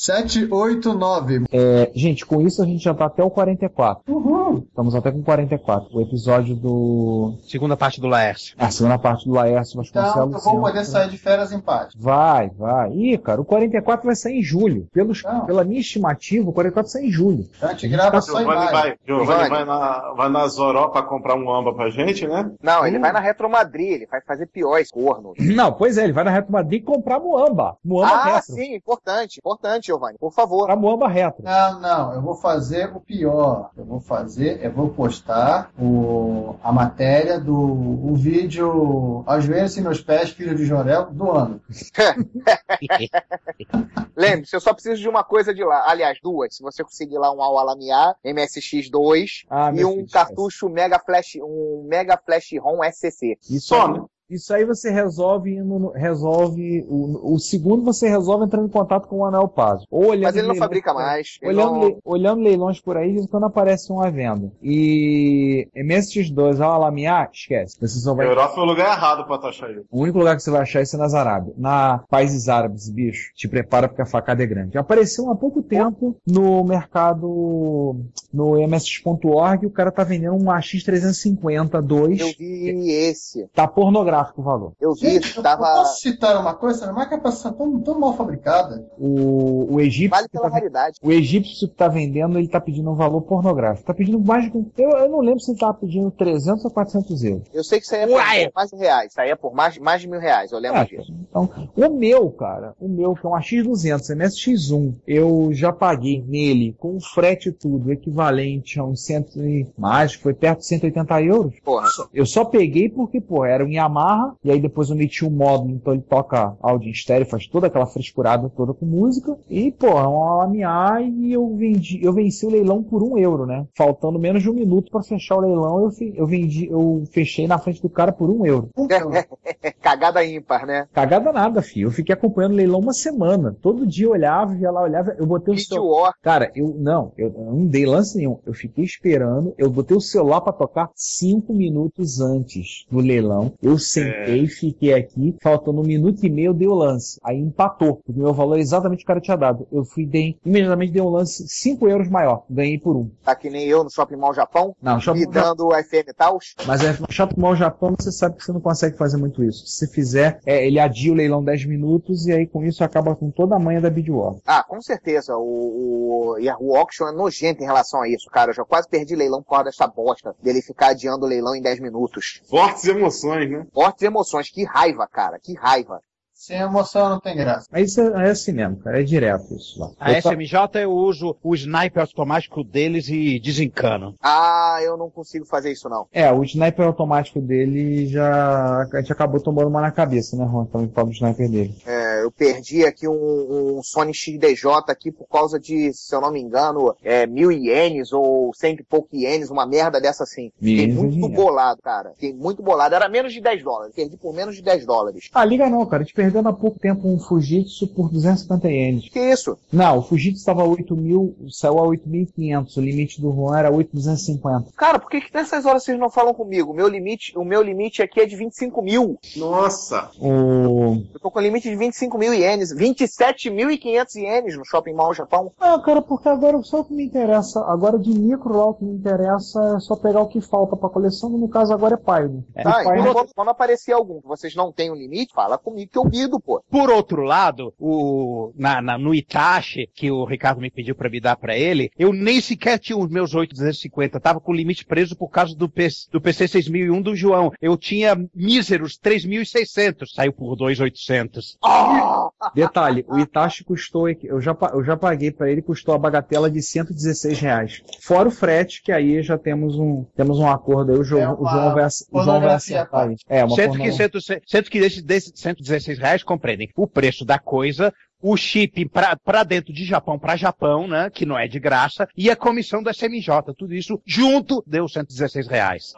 7, 8, 9. É, gente, com isso a gente já tá até o 44. Uhul. Estamos até com 44. O episódio do. Segunda parte do Laércio. A segunda parte do Laércio Então Vasconcelos. eu vou poder sair de férias em paz. Vai, vai. Ih, cara, o 44 vai sair em julho. Pelos, pela minha estimativa, o 44 sai em julho. A gente grava Tá só em Giovanni maio. vai, Giovanni vai, na, vai na Zoró pra comprar um amba pra gente, né? Não, ele vai na Retro Madrid, ele vai fazer piores cornos. Não, pois é, ele vai na Retro Madrid comprar Moamba. Moamba ah, Retro. sim, importante, importante, Giovanni, por favor. Pra Moamba Retro. Não, não, eu vou fazer o pior. Eu vou fazer, eu vou postar o, a matéria do o vídeo Ajoelhe-se em meus pés, filho de Jorel, do ano. Lembre-se, eu só preciso de uma coisa de lá. Aliás, duas. Se você conseguir lá um Alamiá MSX2 Ah, e um cartucho Mega Flash, um Mega Flash ROM SCC. Isso aí, isso aí você resolve, resolve o, o segundo você resolve entrando em contato com o Anel Paso. Ou olhando Mas ele não leilões fabrica por aí. mais. Olhando, não- le- olhando leilões por aí, quando aparece um à venda. E MSX2 ao Alamiá, esquece. Você só vai... Europa é o lugar errado pra taxar isso. O único lugar que você vai achar isso é nas Arábias. Na países árabes, bicho. Te prepara porque a facada é grande. Apareceu há pouco tempo no mercado, no MSX.org, o cara tá vendendo um AX350 2. Eu vi esse. Tá pornográfico o valor. Eu vi, Gente, eu tava. posso citar uma coisa? Essa marca é passando tão, tão mal fabricada. O, o egípcio Vale que pela tá raridade. o egípcio que tá vendendo, ele tá pedindo um valor pornográfico. Tá pedindo mais de... Eu, eu não lembro se ele tava pedindo 300 ou 400 euros. Eu sei que isso aí é por, por mais de reais. Isso aí é por mais, mais de mil reais, eu lembro Ah, disso. Então, o meu, cara, o meu, que é um AX200 MSX1, eu já paguei nele, com o frete e tudo, equivalente a uns cento e mais, foi perto de 180 euros. Porra. Eu só peguei porque, pô, era um Yamaha, e aí depois eu meti o módulo, então ele toca áudio em estéreo, faz toda aquela frescurada toda com música, e, pô, é um Alamiá, e eu vendi, eu venci o leilão por um euro, né? Faltando menos de um minuto pra fechar o leilão, eu, fe- eu vendi, eu fechei na frente do cara por um euro. Cagada ímpar, né? Cagada nada, filho. Eu fiquei acompanhando o leilão uma semana. Todo dia eu olhava, ia lá, olhava, eu botei o celular. Cara, eu não, eu não dei lance nenhum. Eu fiquei esperando, eu botei o celular pra tocar cinco minutos antes do leilão. Eu sentei, fiquei aqui, faltando um minuto e meio, dei o lance. Aí empatou, porque o meu valor é exatamente o que o cara tinha dado. Eu fui, dei, imediatamente dei um lance 5 euros maior. Ganhei por um. Tá que nem eu no Shopping Mall Japão. Não, Shopping me dando o FM Taos. Mas é no Shopping Mall Japão, você sabe que você não consegue fazer muito isso. Se você fizer, é, ele adia o leilão 10 minutos e aí com isso acaba com toda a manha da Bid War. Ah, com certeza. O, o Yahoo Auction é nojento em relação a isso, cara. Eu já quase perdi leilão por causa dessa bosta dele ficar adiando o leilão em 10 minutos. Fortes emoções, né? Fortes emoções. Que raiva, cara. Que raiva. Sem emoção não tem graça. Aí isso é, é assim mesmo, cara. É direto isso lá. A Eu só- SMJ eu uso o sniper automático deles e desencano. Ah, eu não consigo fazer isso não. É, o sniper automático dele já. A gente acabou tomando uma na cabeça, né, Ron? Também do sniper dele. É, eu perdi aqui um, um Sony XDJ aqui por causa de, se eu não me engano, é, mil ienes ou cento e pouco ienes, uma merda dessa assim. Fiquei muito bolado, cara. Fiquei muito bolado. Era menos de 10 dólares. Perdi por menos de 10 dólares. Ah, liga não, cara. A gente perdeu há pouco tempo um Fujitsu por 250 ienes. Que isso? Não, o Fujitsu estava a 8 mil, saiu a 8.500. O limite do Juan era 8.250. Cara, por que, que nessas horas vocês não falam comigo? O meu limite, o meu limite aqui é de 25 mil. Nossa! O... Eu tô com limite de 25 mil ienes. 27.500 ienes no Shopping Mall Japão. Ah, cara, porque agora só o que me interessa, agora de micro lá o que me interessa é só pegar o que falta pra coleção, no caso agora é Pyro. É, Ah, Pyro- então quando, quando aparecer algum que vocês não têm um limite, fala comigo que eu pô. Por outro lado, o, na, na- no Itachi, que o Ricardo me pediu pra me dar pra ele, eu nem sequer tinha os meus 8,250. Tava com o limite preso por causa do, PC, do PC 6001 do João. Eu tinha míseros 3.600. Saiu por 2.800. Ah! Detalhe, o Itachi custou, eu já, eu já paguei pra ele, custou a bagatela de 116 reais. Fora o frete, que aí já temos um, temos um acordo aí, o João, É o João vai, o João vai acertar aí. É, uma Sendo que, porno- sendo, que desses 116 reais compreendem o preço da coisa, o chip para dentro de Japão para Japão, né, que não é de graça, e a comissão da SMJ, tudo isso junto deu 116 reais.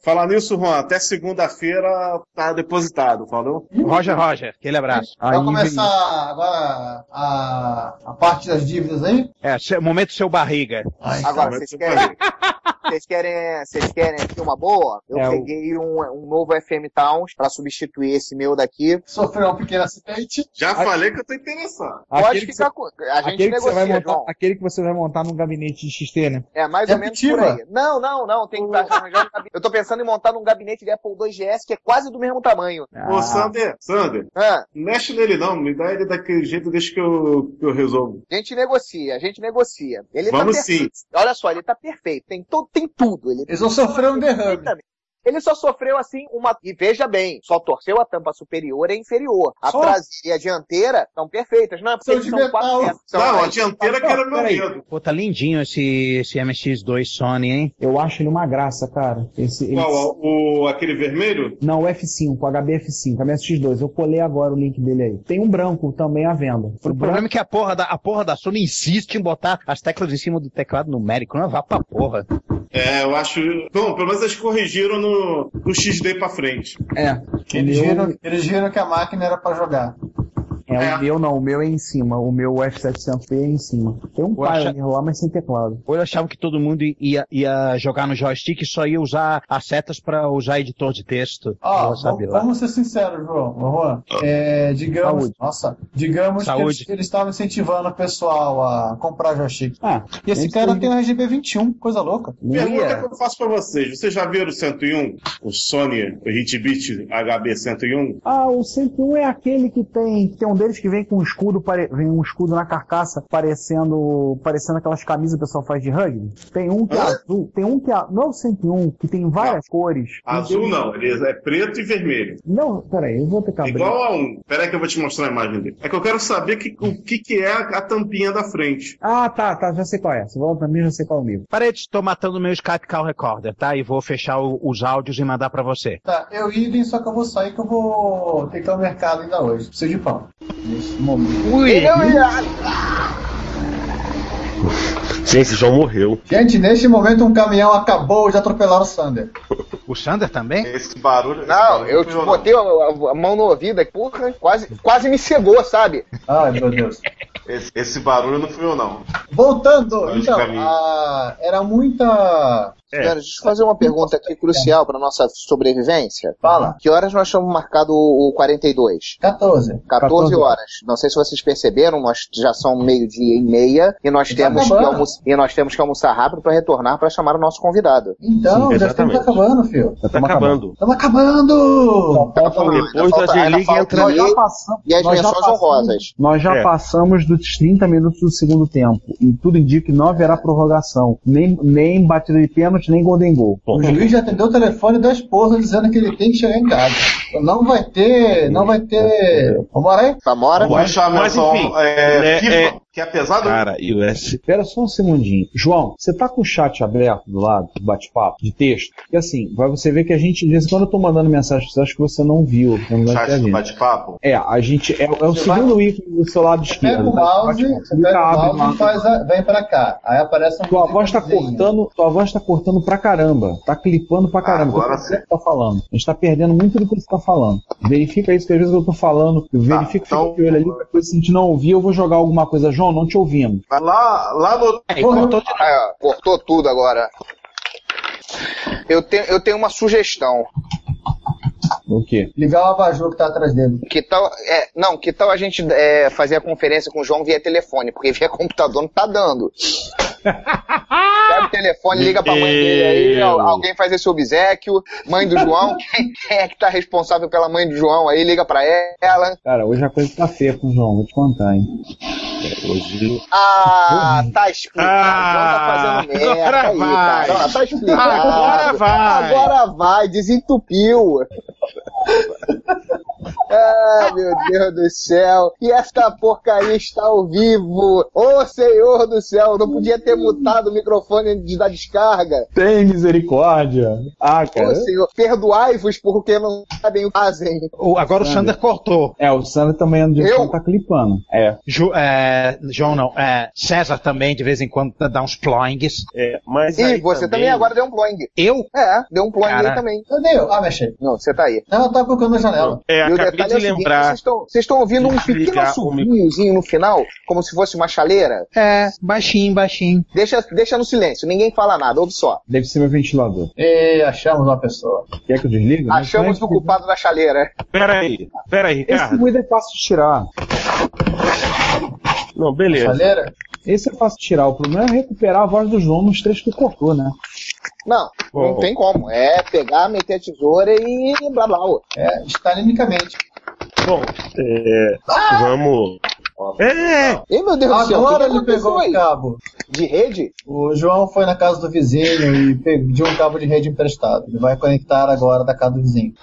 Falar nisso, Juan, até segunda-feira tá depositado, falou? Roger, Roger, aquele abraço. Vai começar agora a, a parte das dívidas aí? É, seu- momento seu barriga. Agora, vocês querem, vocês querem, vocês querem aqui uma boa? Eu É, peguei um, um novo FM Towns pra substituir esse meu daqui. Sofreu um pequeno acidente. Já falei que eu tô interessado. Pode Aquele que ficar você- com. A gente aquele, que você vai negocia, montar, João. aquele que você vai montar num gabinete de XT, né? É, mais ou menos por aí. Não, não, não. Tem que um gabinete. Eu tô pensando em montar num gabinete de Apple 2GS que é quase do mesmo tamanho. Ô, Sander, Sander, Ah. não mexe nele não, me dá ele daquele jeito, deixa que eu, que eu resolvo. A gente negocia, a gente negocia. Ele Vamos tá perfeito. Olha só, ele tá perfeito. Tem, to, tem tudo. Ele Eles vão sofrer um derrame. Ele só sofreu assim uma. E veja bem, só torceu a tampa superior e inferior. A Só? traseira e a dianteira estão perfeitas. Não é porque São eles de são metal. quatro metros. São Não, a dianteira que era meu Peraí. medo. Pô, tá lindinho esse, esse MX2 Sony, hein? Eu acho ele uma graça, cara. Esse, ele- Qual? O, aquele vermelho? Não, o F5, o HBF5, a MSX2. Eu colei agora o link dele aí. Tem um branco também à venda. O problema é que a porra, da, a porra da Sony insiste em botar as teclas em cima do teclado numérico. Não vá pra porra. É, eu acho. Bom, pelo menos eles corrigiram no, no XD pra frente. É. Eles viram, eles viram que a máquina era pra jogar. É, o meu não, o meu é em cima. O meu F700P é em cima. Tem um Pioneer lá, mas sem teclado. Ou eu achava que todo mundo ia, ia jogar no joystick e só ia usar as setas pra usar editor de texto. Ó, saber vamos, ser sinceros, João. Juan. É, digamos, Saúde. nossa, digamos que Saúde. eles- que eles estavam incentivando o pessoal a comprar joystick. Ah, e esse cara tem- tem um RGB 21, coisa louca. Pergunta que eu faço pra vocês. Vocês já viram o 101? O Sony Hitbit HB101? Ah, o 101 é aquele que tem. Tem um deles que vem com um escudo, pare- vem um escudo na carcaça, parecendo. parecendo aquelas camisas que o pessoal faz de rugby. Tem um que é azul. Tem um que é. Não é o 101, que tem várias cores. Um Azul deles- não, ele é preto e vermelho. Não, peraí, eu vou ter que abrir. Igual a um. Peraí que eu vou te mostrar a imagem dele. É que eu quero saber que- o que, que é a, a tampinha da frente. Ah, tá, tá, já sei qual é. Você volta pra mim, já sei qual é o meu. Parede, estou matando meu Skype Call Recorder, tá? E vou fechar o- os áudios e mandar pra você. Tá, eu idem, só que eu vou sair que eu vou ter que ir ao mercado ainda hoje. Preciso de pão. Nesse momento. Ui! Gente, João morreu. Gente, neste momento um caminhão acabou de atropelar o Sander. O Sander também? Esse barulho. Não, eu te botei a, a- a mão no ouvido aqui, porra, quase, quase me cegou, sabe? Ai, meu Deus. Esse, esse barulho não fui eu, não. Voltando, então, a- era muita. Senhora, deixa eu fazer uma pergunta aqui crucial para nossa sobrevivência. Fala. Que horas nós estamos marcado o o 42? 14. 14 horas. Não sei se vocês perceberam, nós já são meio-dia e meia e nós, Tá temos que, almoçar, e nós temos que almoçar rápido para retornar para chamar o nosso convidado. Então, Sim, já estamos acabando, filho. Já tá acabando. Estamos acabando! Depois da G-League entra. Passamos. E as nós já menções passamos- honrosas. Nós já É. passamos dos 30 minutos do segundo tempo. E tudo indica que não haverá prorrogação. Nem, nem batida de pênalti, nem golden goal. O juiz já atendeu o telefone da esposa dizendo que ele tem que chegar em casa. Não vai ter. Não vai ter. Vamos lá aí? Tamora? Vou a Mas, enfim, é, é- FIFA, é- que é pesado. Cara, e o S. Espera só um segundinho. João, você tá com o chat aberto do lado, do bate-papo, de texto? E assim, vai você ver que a gente, de vez em quando eu tô mandando mensagem pra você, acho que você não viu. Não vai Chat do bate-papo. É, a gente. É, é o Você segundo ícone do seu lado Pega esquerdo. o tá? mouse, você pega o abre mouse e faz a, vem pra cá. Aí aparece um. Tua voz tá cortando, tua voz tá cortando pra caramba. Tá clipando pra caramba. Agora Agora você tá falando. A gente tá perdendo muito do que você tá falando. Verifica isso, que às vezes eu tô falando. Eu verifico, então- fica de olho ali, coisa se a gente não ouvir, eu vou jogar alguma coisa. João, não te ouvimos. Lá, lá no. Aí, cortou Ah, cortou tudo agora. Eu tenho, eu tenho uma sugestão. O quê? Ligar o abajur que tá atrás dele. Que tal, é, não, que tal a gente é, fazer a conferência com o João via telefone, porque via computador não tá dando. Pega o telefone, liga pra mãe dele aí, alguém faz esse obsequio, mãe do João, quem, é que tá responsável pela mãe do João aí, liga pra ela. Cara, hoje a coisa tá feia com o João, vou te contar, hein? Hoje. Ah, tá explicado. Ah, João tá fazendo merda agora aí, vai. cara. Ah, Tá explicado. Agora vai. Agora vai, desentupiu. Ah, meu Deus do céu. E esta porcaria está ao vivo. Ô, Senhor do céu, não podia ter mutado o microfone antes da descarga. Tem misericórdia. Ah, cara. Ô, Senhor, perdoai-vos porque não sabem o que fazem. O- agora o Sander cortou. É, o Sander também anda de Eu? tá clipando. É. Ju- é, João não, é, César também de vez em quando dá uns ploings. É, mas E você também, agora deu um ploing. Eu? É, deu um ploing Cara. aí também. Eu? Ah, mexei. Não, você tá aí. Não, eu tava colocando na janela. É, E o acabei detalhe de é lembrar. vocês estão- vocês estão ouvindo um pequeno assobiozinho no final, como se fosse uma chaleira? É, baixinho, baixinho. Deixa, deixa no silêncio, ninguém fala nada, ouve só. Deve ser meu ventilador. E achamos uma pessoa. Quer que eu desligue? Achamos o é culpado da chaleira. Pera aí, pera aí, Esse Ricardo. ruído é fácil de tirar. Não, beleza. Chaleira? Esse é fácil de tirar. O problema é recuperar a voz do João nos trechos que cortou, né? Não, não Bom. tem como. É pegar, meter a tesoura e blá blá. É, estalinimicamente. Bom, é, vamos. É! Ih, meu Deus do céu, Agora ele pegou o cabo. De rede? O João foi na casa do vizinho e pediu um cabo de rede emprestado. Ele vai conectar agora da casa do vizinho.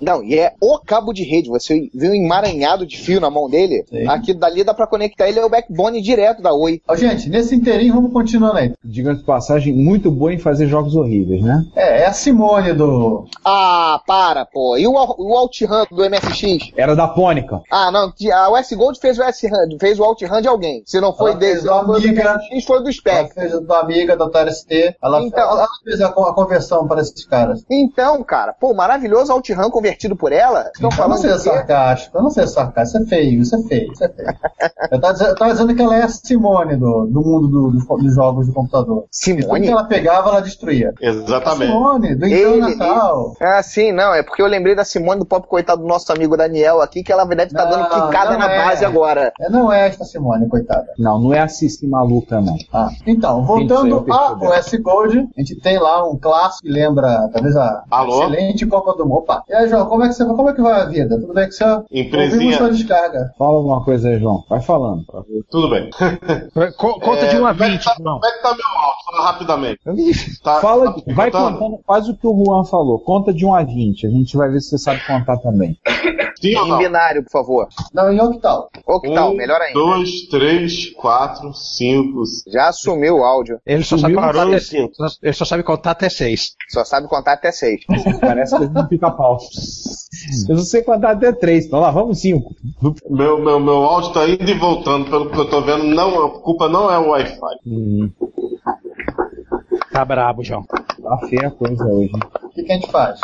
Não, e é o cabo de rede. Você viu um emaranhado de fio na mão dele? Sim. Aqui dali dá pra conectar ele ao backbone direto da Oi. Ó, gente, nesse inteirinho vamos continuando aí. Diga de passagem, muito boa em fazer jogos horríveis, né? É, é a Simone do. Ah, para, pô. E o, o OutRun do MSX? Era da Pônica. Ah, não. A West Gold fez o OutRun, fez o OutRun de alguém. Se não foi Ela dele, se do não foi do Amiga. MSX, foi do Ela Spec. fez da amiga da TST. Ela, Então- ela fez a, a conversão para esses caras. Então, cara, pô, maravilhoso OutRun convertido por ela. Estão Eu não sei do sarcástico, eu não sei sarcástico, isso é feio, isso é feio, isso é feio. eu, tava dizendo, eu tava dizendo que ela é a Simone do, do mundo do- dos, dos jogos de computador. Simone? que ela pegava, ela destruía. A Exatamente. Simone, do Então Ele- Natal. Ah, sim, não. É porque eu lembrei da Simone do pop coitado do nosso amigo Daniel aqui, que ela deve estar Não, dando quicada não na é. base agora. É, não é esta Simone, coitada. Não, não é a Cici maluca, não. Ah, então, voltando aí, eu a percebi. OS Gold, a gente tem lá um clássico que lembra, talvez, a Alô? excelente Copa do Mundo. Opa, e aí, João, como é que, você, como é que vai a vida? Tudo bem com você? Empresinha. Ouvimos sua descarga. Fala alguma coisa aí, João. Vai falando. Tudo bem. Co- conta de 1 a como é que 20, tá- João. Como é que tá meu áudio? Fala rapidamente. Tá, Fala, tá vai contando? contando, faz o que o Juan falou. Conta de 1 a 20. A gente vai ver se você sabe contar também. Sim Em não? binário, por favor. Não, em octal. Octal, um, melhor ainda. dois, três, quatro, cinco. Já assumiu o áudio. Ele só, sabe contar parou até, cinco. ele só sabe contar até 6. Só sabe contar até seis. Parece que não fica pau. Eu não sei contar até 3. Então lá, vamos 5. Meu, meu, meu áudio tá indo e voltando, pelo que eu tô vendo. Não, a culpa não é o Wi-Fi. Tá brabo, João. Tá feia a coisa hoje. O que, que a gente faz?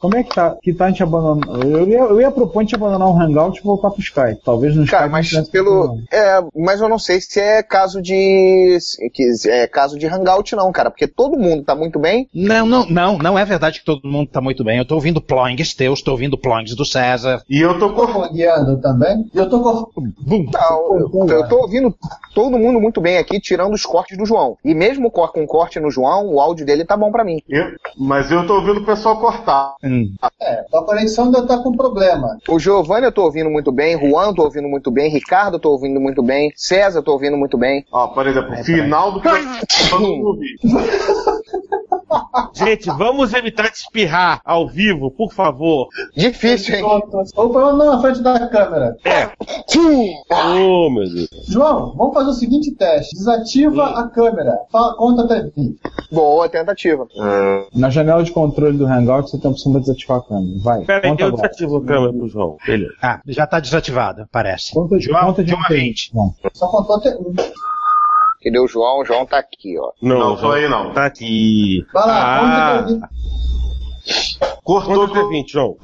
Como é que tá? Que tá a gente abandonando? Eu ia, eu ia propor a gente abandonar o Hangout e voltar pro Skype. Talvez no Cara, Skype. mas pelo. É, mas eu não sei se é caso de. que é caso de hangout, não, cara. Porque todo mundo tá muito bem. Não, não, não, não é verdade que todo mundo tá muito bem. Eu tô ouvindo ploings teus, tô ouvindo ploings do César. E eu tô guiando também. E eu tô com. Bum. Não, eu, eu tô ouvindo todo mundo muito bem aqui, tirando os cortes do João. E mesmo co- com corte no João, o áudio dele tá bom pra mim. Eu- mas eu tô ouvindo o pessoal cortar. Hum. É, tua conexão ainda tá com problema. O Giovanni eu tô ouvindo muito bem, Juan eu tô ouvindo muito bem, Ricardo eu tô ouvindo muito bem, César eu tô ouvindo muito bem. Ó, por exemplo, o final do. Gente, vamos evitar de espirrar ao vivo, por favor. Difícil, hein? Ou pelo não, na frente da câmera. É. Oh, meu Deus. João, vamos fazer o seguinte teste. Desativa hum. a câmera. Fala, conta até mim. Boa tentativa. Hum. Na janela de controle do Hangout, você tem a opção de desativar a câmera. Vai. Peraí, eu desativo a câmera pro João. Beleza. Ah, já tá desativada, parece. Conta de, João, conta de, de uma 20. 20. Só contou até Cadê o João? O João tá aqui, ó. Não, não foi aí não. Tá aqui. Vai lá, ah. conta Cortou conta até 20, João.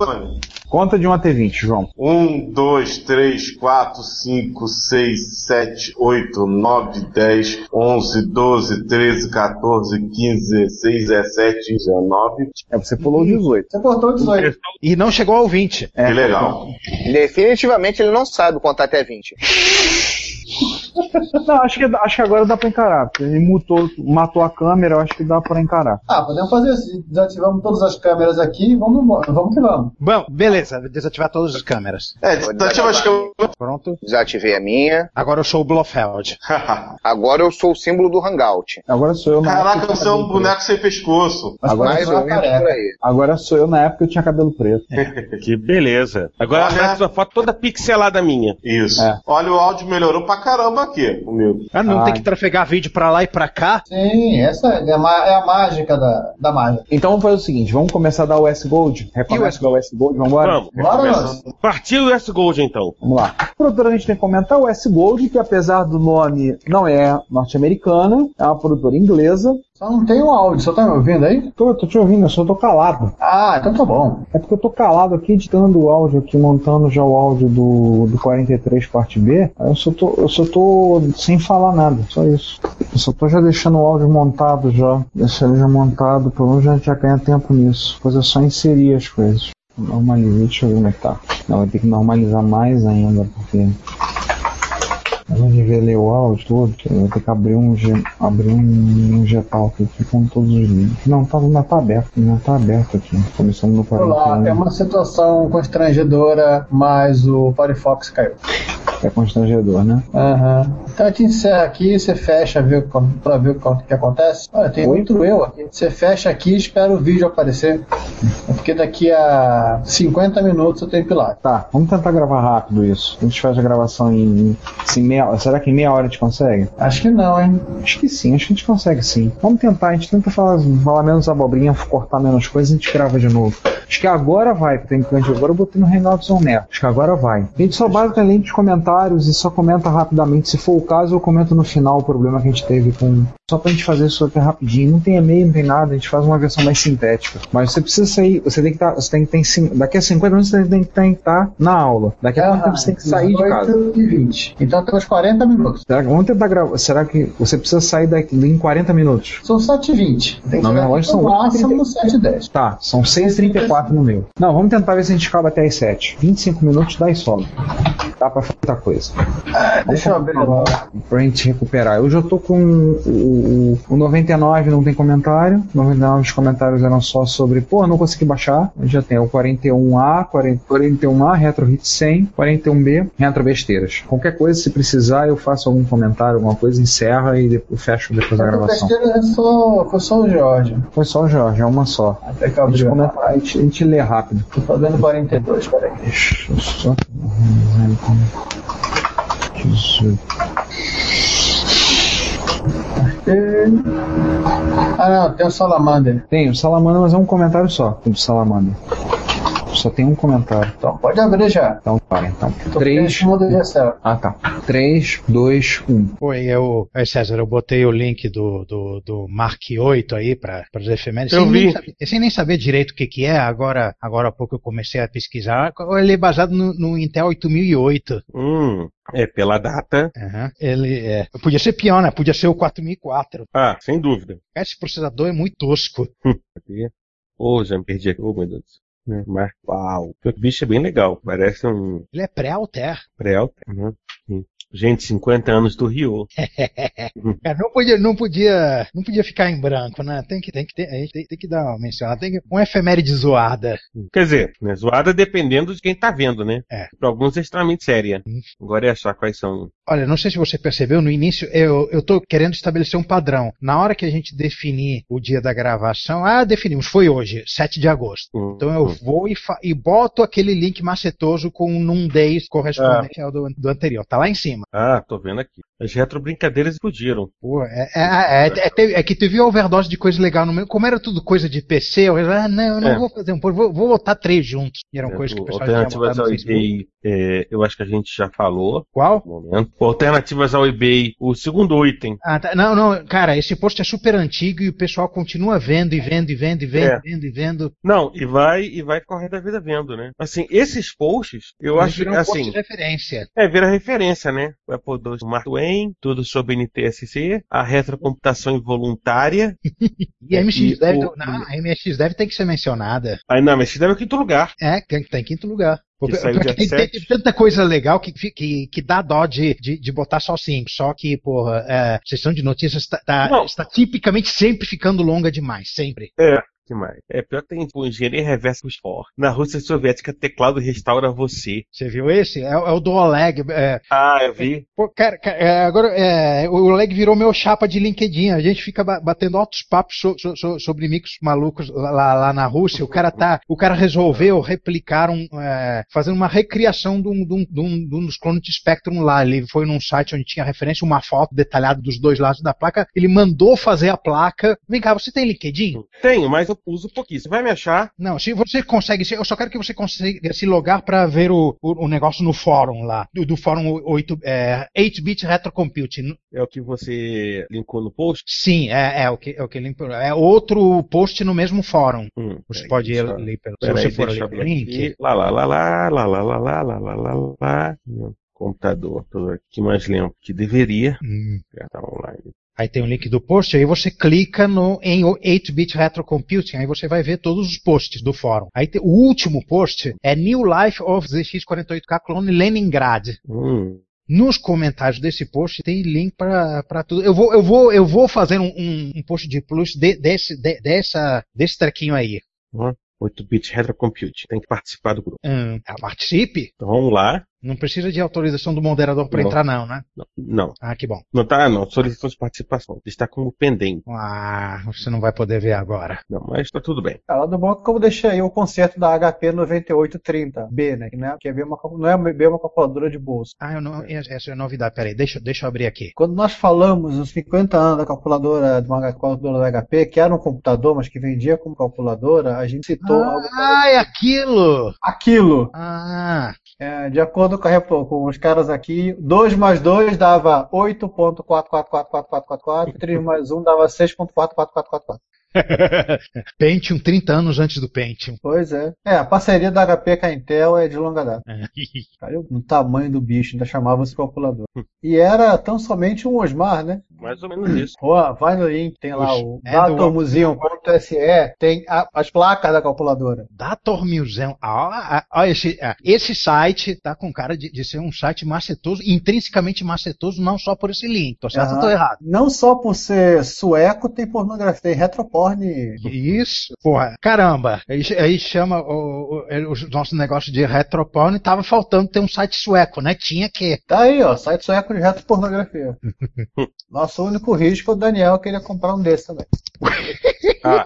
Conta de 1 até 20, João. 1, 2, 3, 4, 5, 6, 7, 8, 9, 10, 11, 12, 13, 14, 15, 16, 17, 19. É, você pulou 18. Você cortou 18. E não chegou ao 20. É, que legal. Definitivamente ele não sabe contar tá até 20. Não, acho que, acho que agora dá pra encarar. Porque ele mutou, matou a câmera, eu acho que dá pra encarar. Ah, podemos fazer assim. Desativamos todas as câmeras aqui e vamos, embora. vamos que vamos. Bom, beleza, desativar todas as câmeras. É, desativa as câmeras. Pronto. Desativei a minha. Agora eu sou o Blofeld. Agora eu sou o símbolo do Hangout. Agora sou eu na Caraca, você é eu um tinha boneco sem pescoço. Agora Mais sou ou eu menos por aí. Agora sou eu na época que eu tinha cabelo preto. Que beleza. Agora Olha. mete uma foto toda pixelada minha. Isso. É. Olha, o áudio melhorou pra caramba aqui, o meu. Ah, não Ah. tem que trafegar vídeo pra lá e pra cá? Sim, essa é a, é a mágica da, da mágica. Então vamos fazer o seguinte, vamos começar a dar o S Gold. Recomeça a o S Gold, vamos embora? Vamos. Bora. Partiu o S Gold então. Vamos lá. Produtora, a gente tem que comentar o S Gold, que apesar do nome não é norte-americana, é uma produtora inglesa. Só não tem o áudio, você tá me ouvindo aí? Tô, tô te ouvindo, eu só tô calado. Ah, então tá bom. É porque eu tô calado aqui editando o áudio aqui, montando já o áudio do, do 43 parte B. Aí eu só, tô, eu só tô sem falar nada, só isso. Eu só tô já deixando o áudio montado já. Deixa ele já montado, pelo menos a gente já ganha tempo nisso. Depois é só inserir as coisas. Normalizei, deixa eu ver como é que tá. Não, vai ter que normalizar mais ainda, porque. Nivelei o áudio todo, que eu vou ter que abrir um, G, abrir um, um Gtalk aqui com todos os links. Não, tá, não tá aberto, não tá aberto aqui. Começando no Olá, 41. é uma situação constrangedora, mas o Firefox caiu. É constrangedor, né? Aham. Então a gente encerra aqui, você fecha co- pra ver o que, acontece. Olha, tem Oi? outro eu aqui. Você fecha aqui e espera o vídeo aparecer. É Porque daqui a 50 minutos eu tenho que ir lá. Tá, vamos tentar gravar rápido isso. A gente faz a gravação em. Assim, meia, será que em meia hora a gente consegue? Acho que não, hein? Acho que sim, acho que a gente consegue sim. Vamos tentar, a gente tenta falar, falar menos abobrinha, cortar menos coisas e a gente grava de novo. Acho que agora vai, porque tem que agora eu botei no On Air. Acho que agora vai. A gente só basicamente os comentários e só comenta rapidamente. Se for o caso, eu comento no final o problema que a gente teve com. Só pra gente fazer isso aqui rapidinho. Não tem e-mail, não tem nada, a gente faz uma versão mais sintética. Mas você precisa sair, você tem que estar. você tem que ter, em cin- daqui a 50 minutos você tem que estar na aula. Daqui a Aham, quanto tempo você tem que sair de casa? 18 e 20. Então temos 40 minutos. Será que, vamos tentar gravar. Será que você precisa sair daqui em 40 minutos? São 7 e 20. Tem que Na minha loja são máximo 7 e 10. Tá, são 6h34 no meu. Não, vamos tentar ver se a gente acaba até as 7. 25 minutos dá e sobra. Dá pra fazer muita coisa. Deixa eu abrir lá. Pra gente recuperar. Eu já tô com o, o, 99 não tem comentário, 99 os comentários eram só sobre, pô, não consegui baixar, já tem o 41A, 40, 41A, Retro Hit 100, 41B, Retro Besteiras. Qualquer coisa, se precisar, eu faço algum comentário, alguma coisa, encerra e depois, fecho depois da gravação. É foi só o Jorge. Foi só o Jorge, é uma só. Até que a gente, comenta, a, gente, a gente lê rápido. Tô fazendo 42, peraí. Deixa eu só... 18. Ah, não, tem o Salamander. Tem o Salamander, mas é um comentário só do Salamander. Só tem um comentário. Então pode abrir já. Então para, então. Tô 3. em cima do Gessel. Ah tá. 3, 2, 1. Oi, eu, Oi, César, eu botei o link do, do, do Mark 8 aí para as efemérides. Eu sem vi. Nem saber, sem nem saber direito o que, que é, agora, agora há pouco eu comecei a pesquisar. Ele é baseado no, no Intel 8008. Hum, é pela data. Aham. Ele é. Podia ser pior, né? Podia ser o 4004. Ah, sem dúvida. Esse processador é muito tosco. Ô, já me perdi aqui. Ô, meu Deus. Né, Mas, uau. O bicho é bem legal. Parece um Ele é pré-alter. pré-alter. Né? Sim. Gente, 50 anos do Rio. É, não podia, não podia, não podia ficar em branco, né? Tem que, tem que ter, a gente tem, tem que dar uma mencionada, tem que, uma efeméride zoada. Quer dizer, né, zoada dependendo de quem tá vendo, né? É. Para alguns é extremamente séria. Agora é achar quais são. Olha, não sei se você percebeu, no início eu, tô querendo estabelecer um padrão. Na hora que a gente definir o dia da gravação, ah, definimos, foi hoje, 7 de agosto. Então eu vou e, e boto aquele link macetoso com um num days correspondente ao do, do anterior. Tá lá em cima. Ah, tô vendo aqui. As retrobrincadeiras explodiram. Pô, é, é, é, é, é que teve overdose de coisa legal no meio. Como era tudo coisa de PC, eu ah, não, eu não É. vou fazer um, vou, vou botar três juntos. E eram coisas que o pessoal tinha botado no Facebook. É, eu acho que a gente já falou. Qual? Momento. Alternativas ao eBay, o segundo item. Ah, tá. Não, não, cara, esse post é super antigo e o pessoal continua vendo e vendo e vendo e vendo, É. e vendo e vendo. Não, e vai e vai correr da vida vendo, né? Assim, esses posts, eu acho que um post assim, de referência. é vira referência, né? O Apple II do Mark Twain, tudo sobre NTSC, a retrocomputação involuntária. E a MX deve, o- não, a MX deve ter que ser mencionada. Aí não, mas esse deve em quinto lugar. É, tem que estar em quinto lugar. Que saiu dia tem, 7. Tem tanta coisa legal que, que, que dá dó de, de, de botar só cinco. Só que, porra, é, sessão de notícias está, tá, está tipicamente sempre ficando longa demais. Sempre. É que mais? É pior que tem tipo, engenharia reversa com esporte. Na Rússia Soviética, teclado restaura você. Você viu esse? É, é o do Oleg. É, ah, eu vi. Pô, cara, é, agora é, o Oleg virou meu chapa de LinkedIn. A gente fica batendo altos papos so, so, so, sobre micos malucos lá, lá, na Rússia. O cara tá, o cara resolveu replicar um, é, fazendo uma recriação de um, de, um, de, um, de um dos clones de Spectrum lá. Ele foi num site onde tinha referência, uma foto detalhada dos dois lados da placa. Ele mandou fazer a placa. Vem cá, você tem LinkedIn? Tenho, mas eu eu uso pouquinho. Você vai me achar? Não, se você consegue, eu só quero que você consiga se logar para ver o, o, o, negócio no fórum lá, do, do fórum 8, é, 8-bit Retrocomputing. É o que você linkou no post? Sim, é, é o que, é o que linkou. É outro post no mesmo fórum. Hum, você pode ir ler pelo, se você for ler link. Lá, lá, lá, lá, lá, lá, lá, lá, lá, lá, lá, lá. Computador, tô aqui mais lento que deveria. Hum. Tá online. Aí tem o link do post, aí você clica no, em 8-bit Retrocomputing, aí você vai ver todos os posts do fórum. Aí tem, o último post é New Life of ZX48K Clone Leningrad. Hum. Nos comentários desse post tem link para tudo. Eu vou, eu vou, eu vou fazer um, um, um post de plus de, desse, de, dessa, desse trequinho aí. Uhum. 8-bit Retrocomputing. Tem que participar do grupo. Hum, participe. Então vamos lá. Não precisa de autorização do moderador para entrar, não, né? Não, não. Ah, que bom. Não tá, não. Solicitação de participação. Está como pendente. Ah, você não vai poder ver agora. Não, mas tá tudo bem. Ah, lá do bom é que eu deixei aí o conserto da HP 9830B, né? Que, né? que é bem uma, não é bem uma calculadora de bolsa. Ah, eu não, essa é novidade. Peraí, deixa, deixa eu abrir aqui. Quando nós falamos os 50 anos da calculadora, de uma calculadora da HP, que era um computador, mas que vendia como calculadora, a gente citou ah, algo. Ah, é aquilo! Aquilo! Ah! É, de acordo com, a, com, os caras aqui, 2 mais 2 dava 8.444444, 3 mais 1 dava 6.444444. Pentium 30 anos antes do Pentium. Pois é. É, a parceria da HP com a Intel é de longa data. É. Cara, no tamanho do bicho, ainda chamava-se calculador. e era tão somente um Osmar, né? Mais ou menos isso. Pô, vai no link, tem lá o é datormuseum.se, tem a, as placas da calculadora. Dator Museum. Ah, ah, ah esse, ah, esse site tá com cara de, de, ser um site macetoso, intrinsecamente macetoso, não só por esse link. Tô certo ou tô errado? Não só por ser sueco, tem pornografia, tem retroporn. Isso. Porra, caramba. Aí, aí chama o, o, o, nosso negócio de retroporn, tava faltando ter um site sueco, né? Tinha que. Tá aí, ó, site sueco de retropornografia. Nosso único risco é o Daniel queria comprar um desses também. Ah.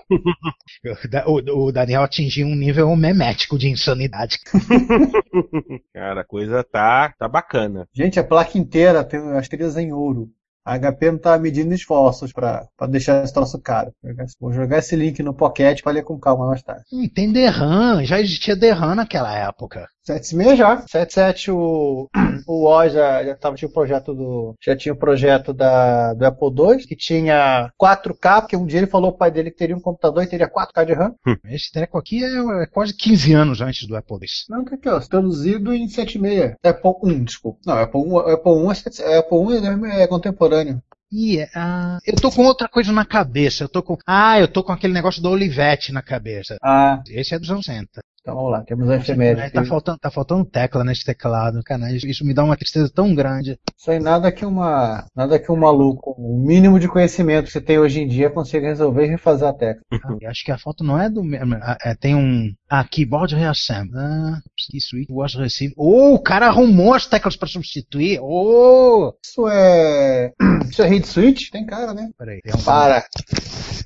o, o, Daniel atingiu um nível memético de insanidade. Cara, a coisa tá, tá bacana. Gente, a placa inteira tem as trilhas em ouro. A HP não tá medindo esforços para deixar esse troço caro. Vou jogar esse link no Pocket para ler com calma mais tarde. Hum, tem DRAM, já existia DRAM naquela época. 76 já. 77 o, o O já, já tava, tinha o projeto do. Já tinha o projeto da, do Apple II, que tinha 4K, porque um dia ele falou ao pai dele que teria um computador e teria 4K de RAM. Hum. Esse treco aqui é, é, quase 15 anos antes do Apple II. Não, tá aqui, ó. Traduzido em 76. Apple 1, desculpa. Não, Apple 1, Apple 1, é, Apple 1 é, é contemporâneo. E ah, eu tô com outra coisa na cabeça. Eu tô com. Ah, eu tô com aquele negócio do Olivetti na cabeça. Ah. Esse é dos anos 60. Então vamos lá, temos a efeméride. Tá faltando, tá faltando tecla nesse teclado, cara. Isso me dá uma tristeza tão grande. Isso aí nada que uma. Nada que um maluco, o mínimo de conhecimento que você tem hoje em dia consiga resolver e refazer a tecla. Ah, acho que a foto não é do mesmo. É, tem um. Ah, keyboard reassembly. Ah, switch was received. Oh, o cara arrumou as teclas para substituir. Oh! Isso é. Isso é read switch? Tem cara, né? Peraí. Um... Para.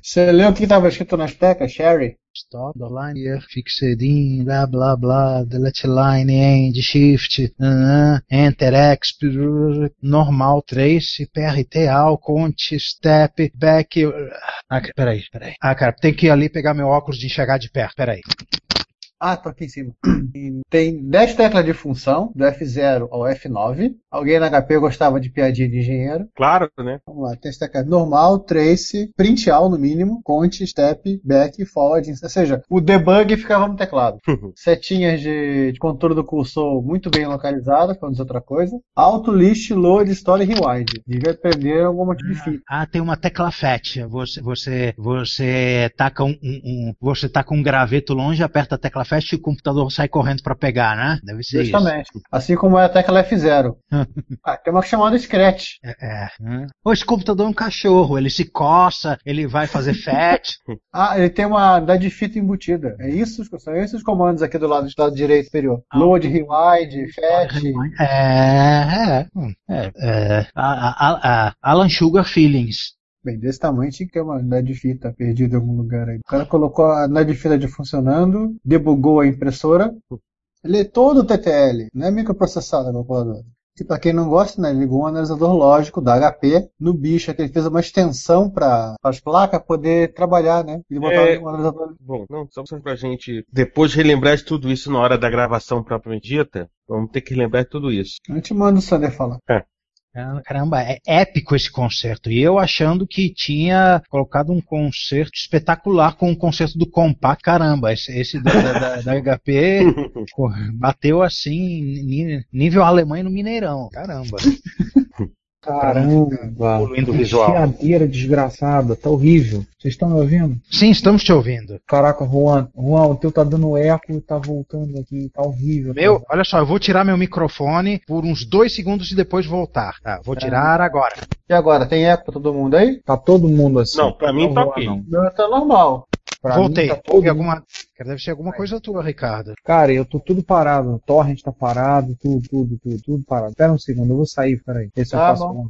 Você leu o que estava escrito nas teclas, Sherry? Stop, line here, fixed in, blá blá blá, delete line, end, shift, uh, enter, X, normal, trace, PRT, all, cont, step, back. Ah, peraí, peraí. Ah, cara, tem que ir ali pegar meu óculos de enxergar de perto, peraí. Ah, tô aqui em cima. Tem 10 teclas de função, do F0 ao F9. Alguém na HP gostava de piadinha de engenheiro? Claro, né? Vamos lá, tem as teclas normal, trace, print all no mínimo, count, step, back, forward, ou seja, o debug ficava no teclado. Setinhas de, de controle do cursor muito bem localizadas, para dizer outra coisa. Auto, list, load, story, rewind. Devia aprender alguma tipo de fita. Ah, tem uma tecla FAT. Você, você, você tá com um, um, você tá com um graveto longe, aperta a tecla fecha e o computador sai correndo pra pegar, né? Deve ser Justamente. Assim como é a tecla F0. ah, tem uma chamada Scratch. isso. É. é. Ou esse computador é um cachorro, ele se coça, ele vai fazer fat. Ah, ele tem uma unidade de fita embutida. É isso, são esses os comandos aqui do lado, do lado direito superior. Load, rewind, fetch. É, é, é, é. A- a- a- Alan Sugar Feelings. Bem, desse tamanho tinha que ter uma unidade de fita perdida em algum lugar aí. O cara colocou a unidade de fita de funcionando, debugou a impressora, lê todo o TTL, não é microprocessado a calculadora. Que pra quem não gosta, né, ele ligou um analisador lógico da HP no bicho, é que ele fez uma extensão para as placas poder trabalhar, né? Ele botou É, um analisador Bom, não, só pra gente, depois de relembrar de tudo isso na hora da gravação propriamente dita, vamos ter que lembrar de tudo isso. A gente manda o Sander falar. Caramba, é épico esse concerto. E eu achando que tinha colocado um concerto espetacular com o concerto do Compact. Caramba, esse, esse da, da- da- da HP bateu assim, nível Alemanha no Mineirão. Caramba. Caramba. Poluindo o visual. Chiadeira desgraçada, tá horrível. Vocês estão me ouvindo? Sim, estamos te ouvindo. Caraca, Juan, Juan, o teu tá dando eco e tá voltando aqui, tá horrível. Meu, olha só, eu vou tirar meu microfone por uns dois segundos e depois voltar. Tá, vou tirar agora. E agora, tem eco pra todo mundo aí? Tá todo mundo assim. Não, pra mim Não tá ok. não. Tá normal. Pra Voltei. mim tá todo alguma... Deve ser alguma coisa tua, Ricardo. Cara, eu tô tudo parado. O torrent tá parado, tudo, tudo, tudo, tudo parado. Espera um segundo, eu vou sair, peraí. Ver se eu Tá faço bom.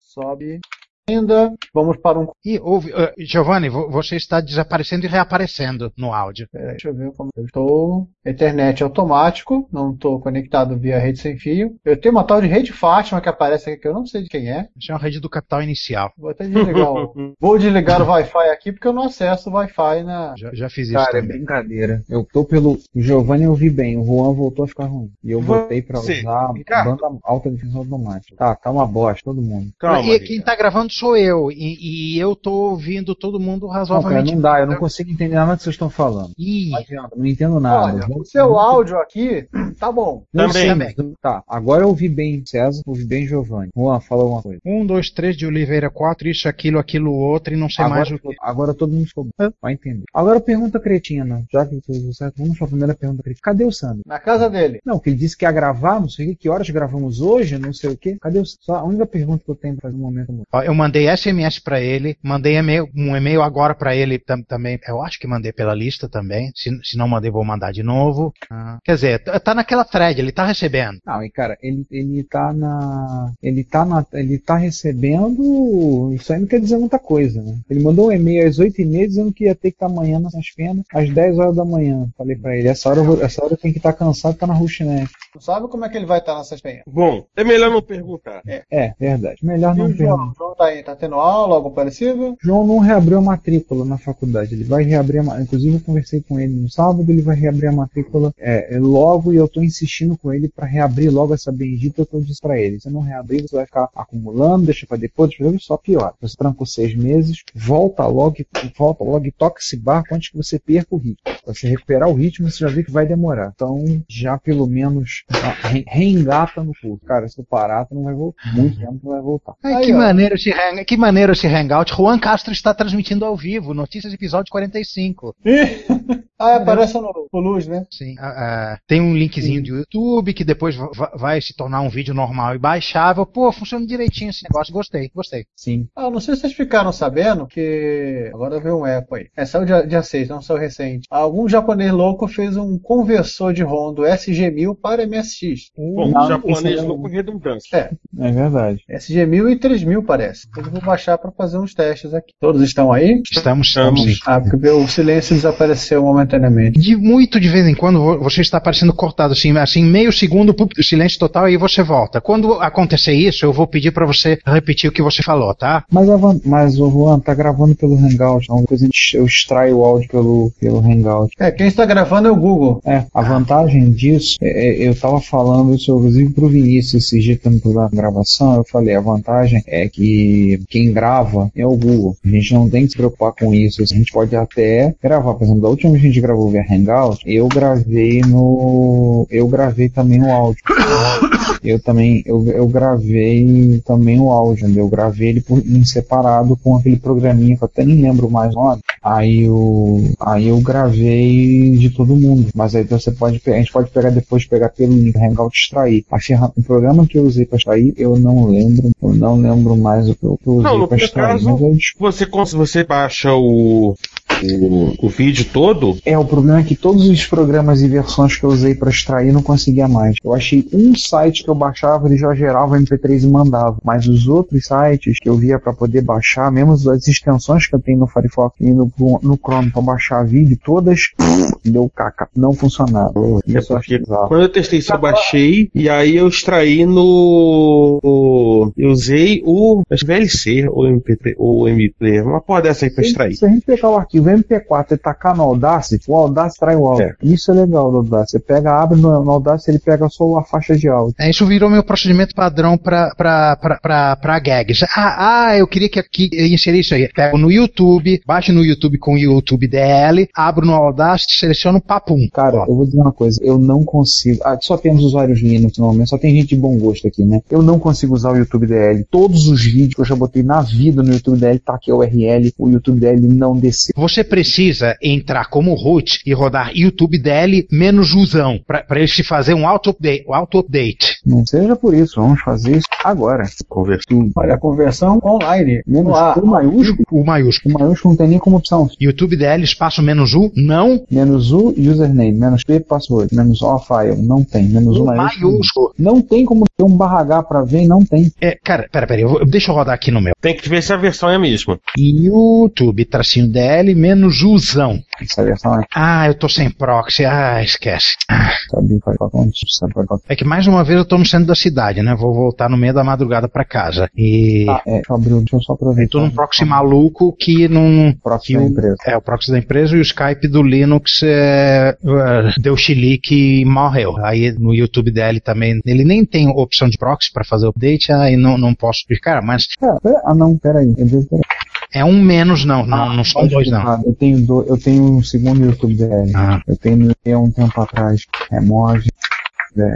Sobe. Ainda. Vamos para um. E houve. eh, Giovanni, vo- você está desaparecendo e reaparecendo no áudio. Peraí, deixa eu ver como eu estou. Internet automático, não estou conectado via rede sem fio. Eu tenho uma tal de rede Fátima que aparece aqui que eu não sei de quem é. Isso é uma rede do capital inicial. Vou até desligar o. Vou desligar o Wi-Fi aqui porque eu não acesso o Wi-Fi na. Já, já fiz isso Cara, é também. brincadeira. Eu tô pelo. O Giovanni eu vi bem, o Juan voltou a ficar ruim. E eu voltei pra Você, usar Ricardo. banda alta definição automática. Tá, tá uma bosta, todo mundo. e quem está gravando sou eu. E, e eu tô ouvindo todo mundo Não, cara, razoavelmente. não dá, eu não consigo entender nada que vocês estão falando. Ih, Não adianta, não entendo nada. Olha, o seu áudio aqui tá bom. Não Também. sei, Também. Tá, agora eu ouvi bem César, ouvi bem Giovanni. Juan, fala alguma coisa. um, dois, três de Oliveira, quatro, isso, aquilo, aquilo, outro, e não sei mais Agora, o que. agora todo mundo ficou. Vai entender. Agora pergunta cretina. Já que você certo, vamos para a primeira pergunta cretina. Cadê o Sandro? Na casa dele. Não, que ele disse que ia gravar, não sei o que, que horas gravamos hoje, não sei o que. Cadê o Só a única pergunta que eu tenho para fazer no momento. Eu mandei SMS pra ele, mandei e-mail- um e-mail agora pra ele tam- também. Eu acho que mandei pela lista também. Se, se não mandei, vou mandar de novo. Ah, quer dizer, tá tá naquela thread, ele tá recebendo. Não, e cara, ele, ele tá na. Ele tá na. Ele tá recebendo. Isso aí não quer dizer muita coisa, né? Ele mandou um e-mail às 8h30 dizendo que ia ter que estar amanhã nas penas, às 10 horas da manhã. Falei pra ele, essa hora, vou- essa hora tenho que estar cansado, tá na Rushnet. Não sabe como é que ele vai estar nessas penhas. Bom, é melhor não perguntar. É, verdade. Melhor E não perguntar. João? O João tá aí, tá tendo aula, algo parecido? João não reabriu a matrícula na faculdade. Ele vai reabrir a matrícula. Inclusive, eu conversei com ele no sábado. Ele vai reabrir a matrícula é, é, logo. E eu tô insistindo com ele para reabrir logo essa bendita. que Eu disse para ele: se não reabrir, você vai ficar acumulando, deixa para depois, deixa pra depois, só pior. Você trancou seis meses, volta logo, volta logo e toca esse barco antes que você perca o ritmo. Pra você recuperar o ritmo, você já vê que vai demorar. Então, já pelo menos re- reengata no curso. Cara, se tu parar, tu não vai voltar. Muito tempo tu vai voltar. Ai, Aí, que, ó. maneiro esse hang, que maneiro esse hangout. Juan Castro está transmitindo ao vivo, notícias episódio 45. Ah, aparece no, no Luz, né? Sim, ah, ah, tem um linkzinho do YouTube que depois va- va- vai se tornar um vídeo normal e baixável. Pô, funciona direitinho esse negócio. Gostei, gostei. Sim. Ah, não sei se vocês ficaram sabendo que. Agora veio um eco aí. É, saiu dia, dia 6, não saiu recente. Algum japonês louco fez um conversor de ROM do SG-1000 para MSX. Bom, Não, japonês é- louco redundância. É, É verdade. SG-1000 e 3000 parece. Eu vou baixar para fazer uns testes aqui. Todos estão aí? Estamos, estamos. sim. Ah, porque o silêncio desapareceu momentaneamente. De muito de vez em quando vo- você está parecendo cortado assim, assim meio segundo silêncio total e você volta. Quando acontecer isso, eu vou pedir para você repetir o que você falou, tá? Mas, van- mas o Juan tá gravando pelo Hangout, então depois a gente, eu extraio o áudio pelo, pelo Hangout. É, quem está gravando é o Google. É, a vantagem disso, é, é, eu tava falando isso inclusive pro Vinícius esse dia também na gravação, eu falei, a vantagem é que que quem grava é o Google. A gente não tem que se preocupar com isso. A gente pode até gravar. Por exemplo, da última vez que a gente gravou via Hangout, eu gravei no. Eu gravei também o áudio. Eu também, eu, eu gravei também o áudio, eu gravei ele por, em separado com aquele programinha que eu até nem lembro mais o nome. Aí eu, aí eu gravei de todo mundo. Mas aí você pode, a gente pode pegar depois, pegar pelo link Hangout e extrair. A ferra, o programa que eu usei para extrair, eu não lembro, eu não lembro mais o que eu, que eu usei Não, no extrair. caso, mas eu você, você baixa o, o, o vídeo todo. É, o problema é que todos os programas e versões que eu usei para extrair não conseguia mais. Eu achei um site que eu baixava, ele já gerava MP3 e mandava. Mas os outros sites que eu via para poder baixar, mesmo as extensões que eu tenho no Firefox e no, no Chrome para baixar vídeo, todas deu caca, não. Isso eu achei bizarro. Quando eu testei isso, eu baixei e aí eu extraí no. Eu usei o VLC ou MP3 ou MP3, uma porra dessa aí pra extrair. Se a gente pegar o arquivo MP4 e tacar no Audacity, o Audacity trai o áudio. Isso é legal do Audacity. Você pega, abre no, no Audacity, ele pega só a faixa de áudio. É, isso virou meu procedimento padrão pra, pra, pra, pra, pra gags. Ah, ah, eu queria que aqui eu inserisse isso aí. Pego no YouTube, baixo no YouTube com o YouTube DL, abro no Audacity, seleciono papum. Cara, eu vou dizer uma coisa, eu não consigo. Ah, só temos usuários Linux no momento, só tem gente de bom gosto aqui, né? Eu não consigo usar o YouTube DL. Todos os vídeos que eu já botei na vida no YouTube DL, tá aqui a URL, o YouTube DL não desceu. Você precisa entrar como root e rodar YouTube DL menos usão, pra ele se fazer um auto-update. Auto -update. Não seja por isso, vamos fazer isso agora. Conversão. Olha, a conversão online. Menos Lá. U maiúsculo. O maiúsculo. O maiúsculo não tem nem como opção. YouTube DL espaço menos U, não. Menos U, username, menos P, password, menos O, file, não tem. Menos U maiúsculo. Maiúsculo. Não tem como ter um barra H pra ver, não tem. É, cara, pera, pera, eu vou- deixa eu rodar aqui no meu. Tem que ver se a versão é a mesma. YouTube, tracinho DL, menos usão. Essa versão é. Ah, eu tô sem proxy. Ah, esquece. Ah, Sabe qual é o sabe qual é É que mais uma vez eu tô no centro da cidade, né? Vou voltar no meio da madrugada pra casa. E. Ah, é, deixa eu abrir, deixa eu só aproveitar. Tô num proxy maluco que não. Proxy que da empresa. É, o proxy da empresa e o Skype do Linux é, é, deu chilique e morreu. Aí no YouTube dele também, ele nem tem opção de proxy pra fazer update, aí não, não posso explicar, mas Ah, pera- ah, não, peraí. É um menos não, não, não são dois não. Eu tenho, do, eu tenho um segundo YouTube DL. Ah. Eu tenho um tempo atrás. Remove. É,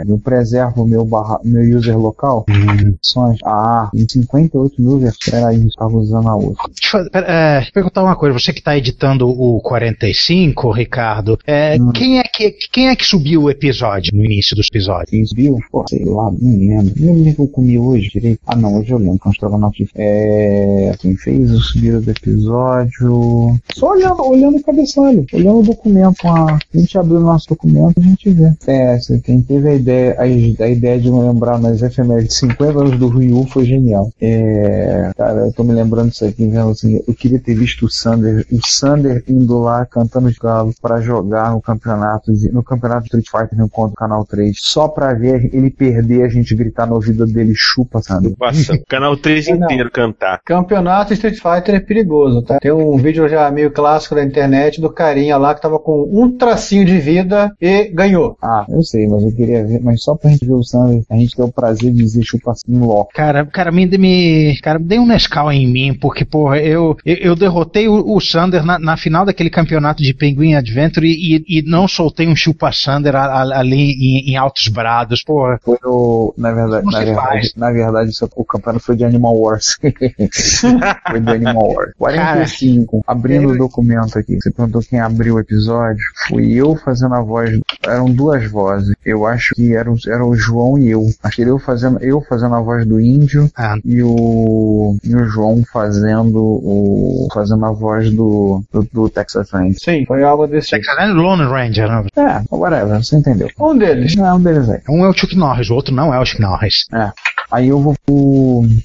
eu preservo meu, barra, meu user local. Uhum. Sons. Ah, em 58 mil versões. Peraí, eu estava usando a outra. Deixa eu é, eu perguntar uma coisa, você que está editando o 45, Ricardo, é, Hum. quem, é que, quem é que subiu o episódio, no início dos episódios? Quem subiu? Pô, sei lá, não lembro. Não lembro que eu comi hoje direito. Ah, não, hoje eu lembro. que de- É, quem fez o subida do episódio. Só olhando, olhando o cabeçalho, olhando o documento. A, a gente abriu o nosso documento, a gente vê. É, quem teve a ideia, a, a ideia de lembrar nas efemérides de 50 anos do Ryu foi genial. É, cara, eu tô me lembrando disso aqui, vendo assim, eu queria ter visto o Sander, o Sander indo lá cantando os galos pra jogar no campeonato, no campeonato Street Fighter no contra o Canal 3, só pra ver ele perder, a gente gritar no ouvido dele, chupa, Sander. Canal 3 Não. inteiro cantar. Campeonato Street Fighter é perigoso, tá? Tem um vídeo já meio clássico da internet do carinha lá que tava com um tracinho de vida e ganhou. Ah, eu sei, mas eu queria ver, mas só pra gente ver o Sander, a gente ter o prazer de dizer chupa assim logo. Cara, cara, me, me, cara, dei um Nescau em mim, porque, porra, eu, eu, eu derrotei o, o Sander na, na final daquele campeonato de Penguin Adventure e, e, e não soltei um chupa Sander a- a- ali em, em altos brados, porra. Foi o. Na verdade, na verdade, faz? na verdade o campeonato foi de Animal Wars. foi de Animal Wars. 45. Abrindo o documento aqui. Você perguntou quem abriu o episódio. Fui eu fazendo a voz. Eram duas vozes. Eu acho que era, o- era o João e eu. Acho que era eu fazendo, eu fazendo a voz do índio Ah, e o, e o João fazendo o. fazendo a voz do, do, do Texas Ranger. Sim, foi algo desse tipo. Texas Ranger, Lone Ranger, né? É, whatever, você entendeu. Um deles. Não, um deles aí. Um é o Chuck Norris, o outro não é o Chuck Norris. É. Aí eu vou.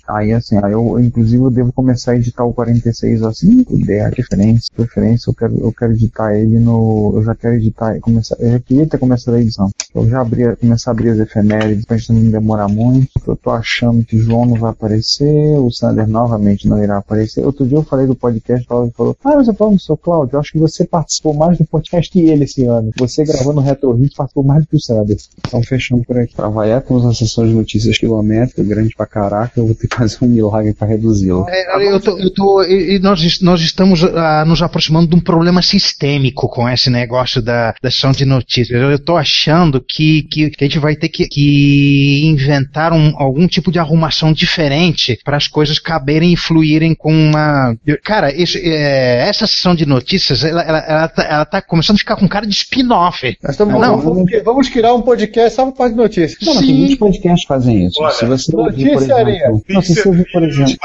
Aí assim, aí eu inclusive eu devo começar a editar o 46 assim, puder, a diferença, preferência, eu quero, eu quero editar ele no. Eu já quero editar, começar, eu já queria ter começado a edição. Eu já abri, começar a abrir as efemérides pra gente não demorar muito. Eu tô achando que João não vai aparecer, o Sander novamente não irá aparecer. Outro dia eu falei do podcast, o Cláudio falou, ah, você falou no seu Cláudio, eu acho que você participou mais do podcast que ele esse ano. Você gravando o Retro Hit participou mais do que o Sander. Então fechamos por aqui. Trabalhar com os assessores de notícias quilométricas fica grande pra caraca, eu vou ter que fazer um milagre pra reduzi-la. É, eu tô, eu tô, e e nós, nós estamos ah, nos aproximando de um problema sistêmico com esse negócio da, da sessão de notícias. Eu estou achando que, que, que a gente vai ter que, que inventar um, algum tipo de arrumação diferente para as coisas caberem e fluírem com uma. Cara, isso, é, essa sessão de notícias, ela, ela, ela, tá, ela tá começando a ficar com cara de spin-off. Nós estamos, Não, vamos, vamos criar um podcast só para de notícias. Não, tem muitos podcasts que fazem isso. Olha, se ouvir, por exemplo. Não, se você ouvir, por exemplo.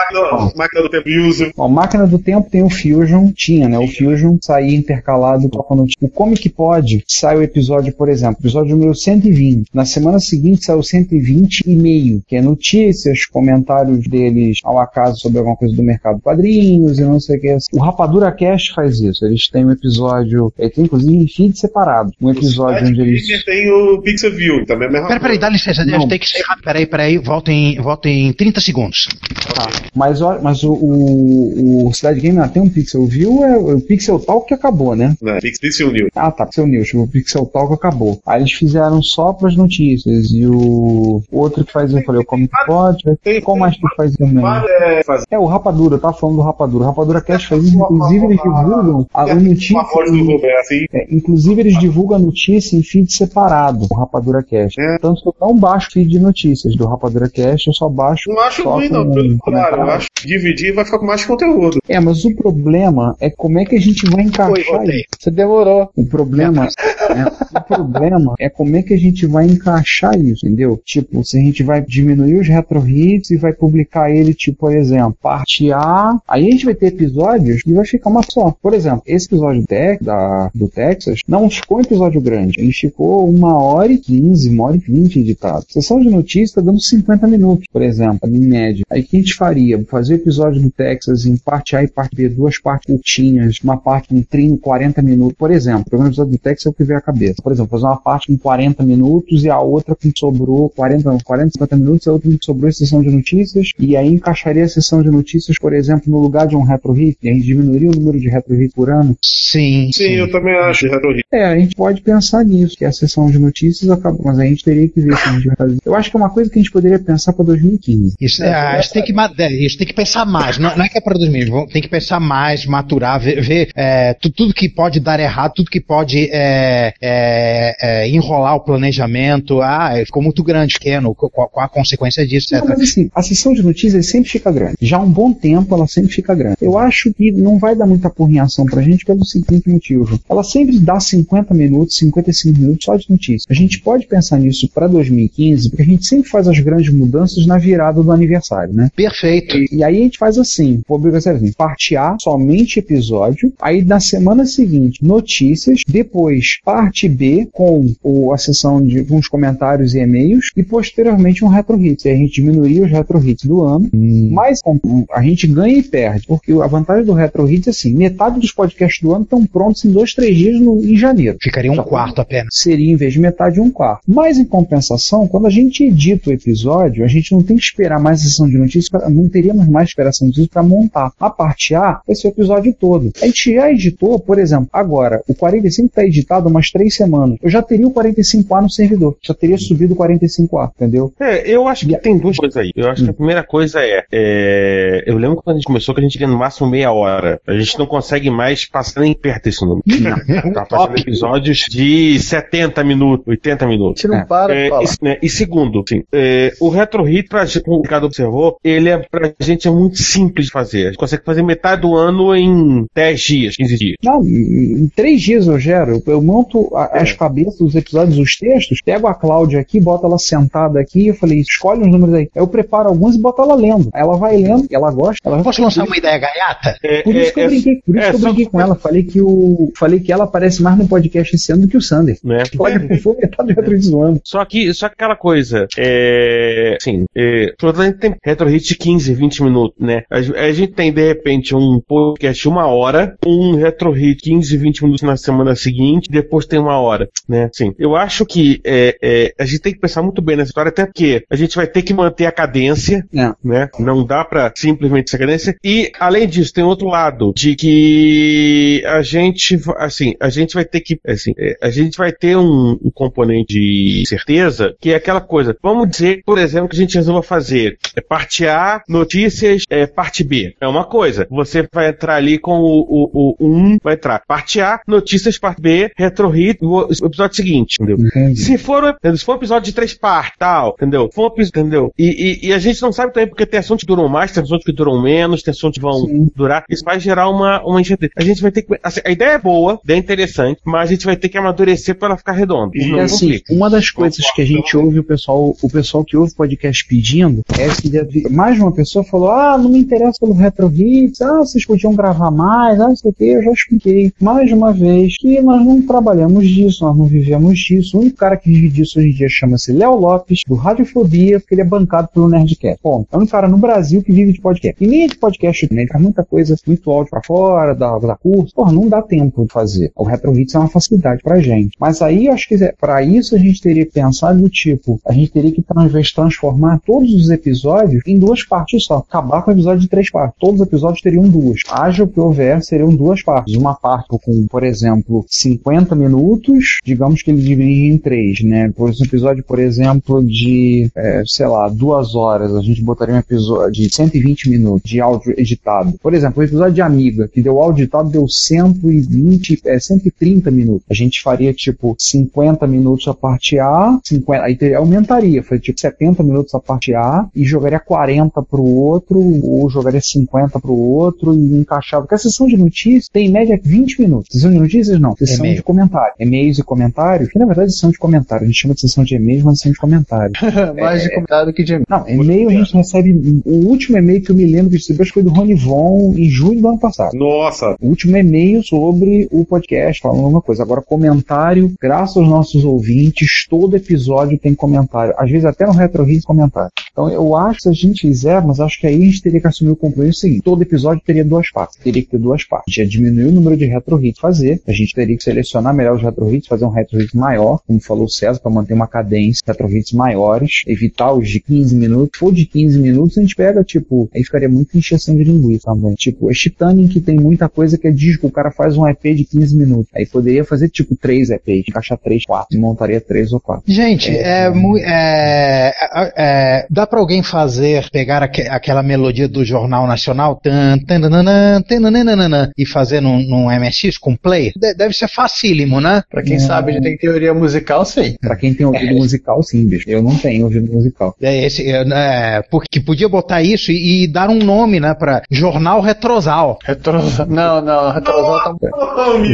Máquina, do tempo user. Ó, Máquina do Tempo tem o Fusion, tinha, né? O Fusion saía intercalado com a notícia. O Comic Pod sai o episódio, por exemplo, episódio número 120. Na semana seguinte sai o 120 e meio, que é notícias, comentários deles ao acaso sobre alguma coisa do mercado quadrinhos e não sei o que. O Rapadura Cast faz isso. Eles têm um episódio, ele tem inclusive feed separado. Um episódio onde eles. Tem o Pixel View, também é a mesma Pera, peraí, dá licença, Não. tem que sair rápido. Peraí, peraí, volta em, volta em 30 segundos. Tá. Mas, mas o, o, o Cidade Game ah, tem um Pixel View, é o Pixel Talk que acabou, né? Não, Pix- Pixel News. Ah, tá, Pixel News. O Pixel Talk acabou. Aí eles fizeram só pras notícias. E o outro que faz, eu falei, o Comic Pod. Qual mais que faz também? É. É, o Rapadura, eu tava falando do Rapadura. O Rapadura Cast faz isso, inclusive eles divulgam a notícia. Voz do Roberto, assim. É, inclusive eles divulgam a notícia em feed separado, o Rapadura Cast. É. Tanto que eu não baixo feed de notícias do Rapadura Cast, eu só baixo. Não acho ruim, não. Pelo contrário, eu acho que dividir vai ficar com mais conteúdo. É, mas o problema é como é que a gente vai encaixar isso. Você demorou. O problema, é, o problema é como é que a gente vai encaixar isso, entendeu? Tipo, se a gente vai diminuir os retro hits e vai publicar ele, tipo, por exemplo, parte A, aí a gente vai ter episódios e vai ficar uma só. Por exemplo, esse episódio da, do Texas não ficou um episódio grande, ele ficou uma hora e quinze, uma hora e vinte editado. Sessão de notícias tá dando 50 minutos, por exemplo, em média. Aí o que a gente faria? Fazer o episódio do Texas em parte A e parte B, duas partes curtinhas, uma parte com 30, 40 minutos, por exemplo. O episódio do Texas é o que à cabeça. Por exemplo, fazer uma parte com 40 minutos e a outra com que sobrou 40, não, 40, 50 minutos, e a outra com que sobrou em sessão de notícias, e aí encaixaria a sessão de notícias, por exemplo, no lugar de um retro hit, e a gente diminuiria o número de retro hit por ano. Sim. Sim, eu também acho, Retro Hit. É, a gente pode pensar nisso, que a sessão de notícias acabou, mas a gente teria que ver se a gente vai fazer. Eu acho que é uma coisa que a gente poderia pensar para 2015. Isso, é, a gente tem que, ma- é, isso tem que pensar mais. Não, não é que é para 2000, vamos- tem que pensar mais, maturar, ver, ver, é, tu- tudo que pode dar errado, tudo que pode é, é, é, enrolar o planejamento. Ah, ficou muito grande, pequeno, qual, qual a consequência disso, Não, etc. mas assim, a sessão de notícias sempre fica grande. Já há um bom tempo ela sempre fica grande. Eu acho que não vai dar muita porrinhação pra gente pelo seguinte motivo. Ela sempre dá 50 minutos, 55 minutos só de notícias. A gente pode pensar nisso pra 2015, porque a gente sempre faz as grandes mudanças na virada do aniversário, né? Perfeito. E, e aí a gente faz assim, vou assim, parte A, somente episódio, aí na semana seguinte, notícias, depois parte B com a sessão de os comentários e e-mails, e posteriormente um retro hits. E aí a gente diminuiria os retro hits do ano, mas com- a gente ganha e perde, porque a vantagem do retro hits é assim, metade dos podcasts do ano estão prontos em dois, três dias no- em janeiro. Ficaria um quarto apenas. Seria em vez de metade um quarto. Mas em compensação, quando a gente edita o episódio, a gente não tem que esperar mais a sessão de notícias, pra- não teríamos mais esperação de notícias para montar. A parte A, esse é episódio todo. A gente já editou, por exemplo, agora, o 45 está editado há umas três semanas. Eu já teria o 45A no servidor. Já teria subido o 45A, entendeu? É, eu acho que tem duas coisas aí. Eu acho que a primeira coisa é, é, Eu lembro quando a gente começou que a gente queria no máximo meia hora. A gente não consegue mais passar nem perto desse número. tá fazendo episódios de 70 minutos, 80 minutos. A gente não para de É, falar. e, né, e segundo, sim, é, o Retro Hit, pra, gente- como o Ricardo observou, ele é pra gente é muito simples de fazer. A gente consegue fazer metade do ano em 10 dias, 15 dias. Não, em em três dias eu gero. Eu monto a- as cabeças dos episódios, os textos, pego a Cláudia aqui, boto ela sentada aqui, e eu falei, escolhe os números aí. Aí eu preparo alguns e boto ela lendo. Aí ela vai lendo, e ela gosta. Ela Posso lançar uma ideia gaiata? Por isso que eu é- brinquei, por isso é, que eu só- brinquei com ela. Falei que, o, falei que ela aparece mais no podcast esse ano do que o Sander. Né? Olha, foi metade do Retro zoando. Só que, só que aquela coisa, é. Assim, é. Toda a gente tem retro hit de 15, 20 minutos, né? A, a gente tem, de repente, um podcast de uma hora, um retro hit 15, 20 minutos na semana seguinte, depois tem uma hora, né? Sim. Eu acho que é, é, a gente tem que pensar muito bem nessa história, até porque a gente vai ter que manter a cadência, É. né? Não dá pra simplesmente essa cadência. E, além disso, tem outro lado, de que a gente, assim, a gente vai ter que, assim, é, a gente vai ter um, um componente de certeza, que é aquela coisa, vamos dizer, por exemplo, que a gente resolva fazer é, parte A, notícias, é, parte B. É uma coisa. Você vai entrar ali com o, o, o 1, vai entrar parte A, notícias, parte B, retro hit, o o episódio seguinte, entendeu? Se for, se for um episódio de três partes, tal, entendeu? For um episódio, entendeu? E, e, e a gente não sabe também porque tem assuntos que duram mais, tem assuntos que duram menos, tem assuntos que vão durar. Isso vai gerar uma, uma. A gente vai ter que. assim, a ideia é boa, é interessante, mas a gente vai ter que amadurecer para ela ficar redonda. E não assim, complica. uma das coisas que a gente ouve o pessoal, o pessoal que ouve o podcast pedindo é que mais de uma pessoa falou: Ah, não me interessa pelo Retro Hits, ah, vocês podiam gravar mais, ah, não sei o que, eu já expliquei mais uma vez que nós não trabalhamos disso, nós não vivemos disso. O único cara que vive disso hoje em dia chama-se Léo Lopes, do Radiofobia, porque ele é bancado pelo Nerdcast. Bom, é o único cara no Brasil que vive de podcast. E nem é de podcast, né? Ele faz muita coisa, muito áudio pra fora, da, curso. Porra, não dá tempo de fazer. O Retro Hits é uma facilidade pra gente. Mas aí, acho que é- pra isso a gente teria que pensar do tipo, a gente teria que transformar todos os episódios em duas partes só. Acabar com o episódio de três partes. Todos os episódios teriam duas. Haja o que houver, seriam duas partes. Uma parte com, por exemplo, 50 minutos, digamos que ele divide em três, né? Por um episódio, por exemplo, de, é, sei lá, duas horas, a gente botaria um episódio de 120 minutos de áudio editado. Por exemplo, o episódio de Amiga, que deu áudio editado, deu 120, é, 130 minutos. A gente faria, tipo, 50 minutos a parte A, 50, aí teria, aumentaria, foi tipo 70 minutos a parte A, e jogaria 40 pro outro, ou jogaria 50 pro outro, e encaixava. Porque a sessão de notícias tem em média 20 minutos. Sessão de notícias não, sessão E-mail. de comentário. E-mails e comentários, que na verdade sessão de comentário. A gente chama de sessão de e-mails, mas sessão de comentário. Mais de comentário do que de e-mail. Não, e-mail a gente recebe. O último e-mail que eu me lembro que recebeu foi do Rony Von em julho do ano passado. Nossa! O último e-mail sobre o podcast, falando alguma coisa. Agora, comentário, graças aos nossos ouvintes, todo episódio tem comentário. Às vezes até no Retro Hits comentário. Então eu acho que se a gente fizer, mas acho que aí a gente teria que assumir o compromisso seguinte: todo episódio teria duas partes. Teria que ter duas partes. Já diminuir o número de Retro Hits fazer. A gente teria que selecionar melhor os Retro Hits, fazer um Retro Hit maior, como falou o César, para manter uma cadência, Retro Hits maiores, evitar os de 15 minutos. Se for de 15 minutos, a gente pega, tipo, aí ficaria muito encheção de linguiça também. Tipo, é Titanic que tem muita coisa que é disco, o cara faz um EP de 15 minutos. Aí poderia fazer, tipo, três EPs, encaixar três, quatro, e montaria três ou quatro. Gente, é, mu- é, é, é, dá pra alguém fazer, pegar aque- aquela melodia do Jornal Nacional tan, tananana, tananana, e fazer num, num MSX com play? De- deve ser facílimo, né? Pra quem sabe, ele tem teoria musical, sim. Pra quem tem ouvido musical, sim, bicho. Eu não tenho ouvido musical. É, esse, é, né, porque podia botar isso e, e dar um nome, né, pra Jornal Retrosal. Retrosal. Não, não, Retrosal tá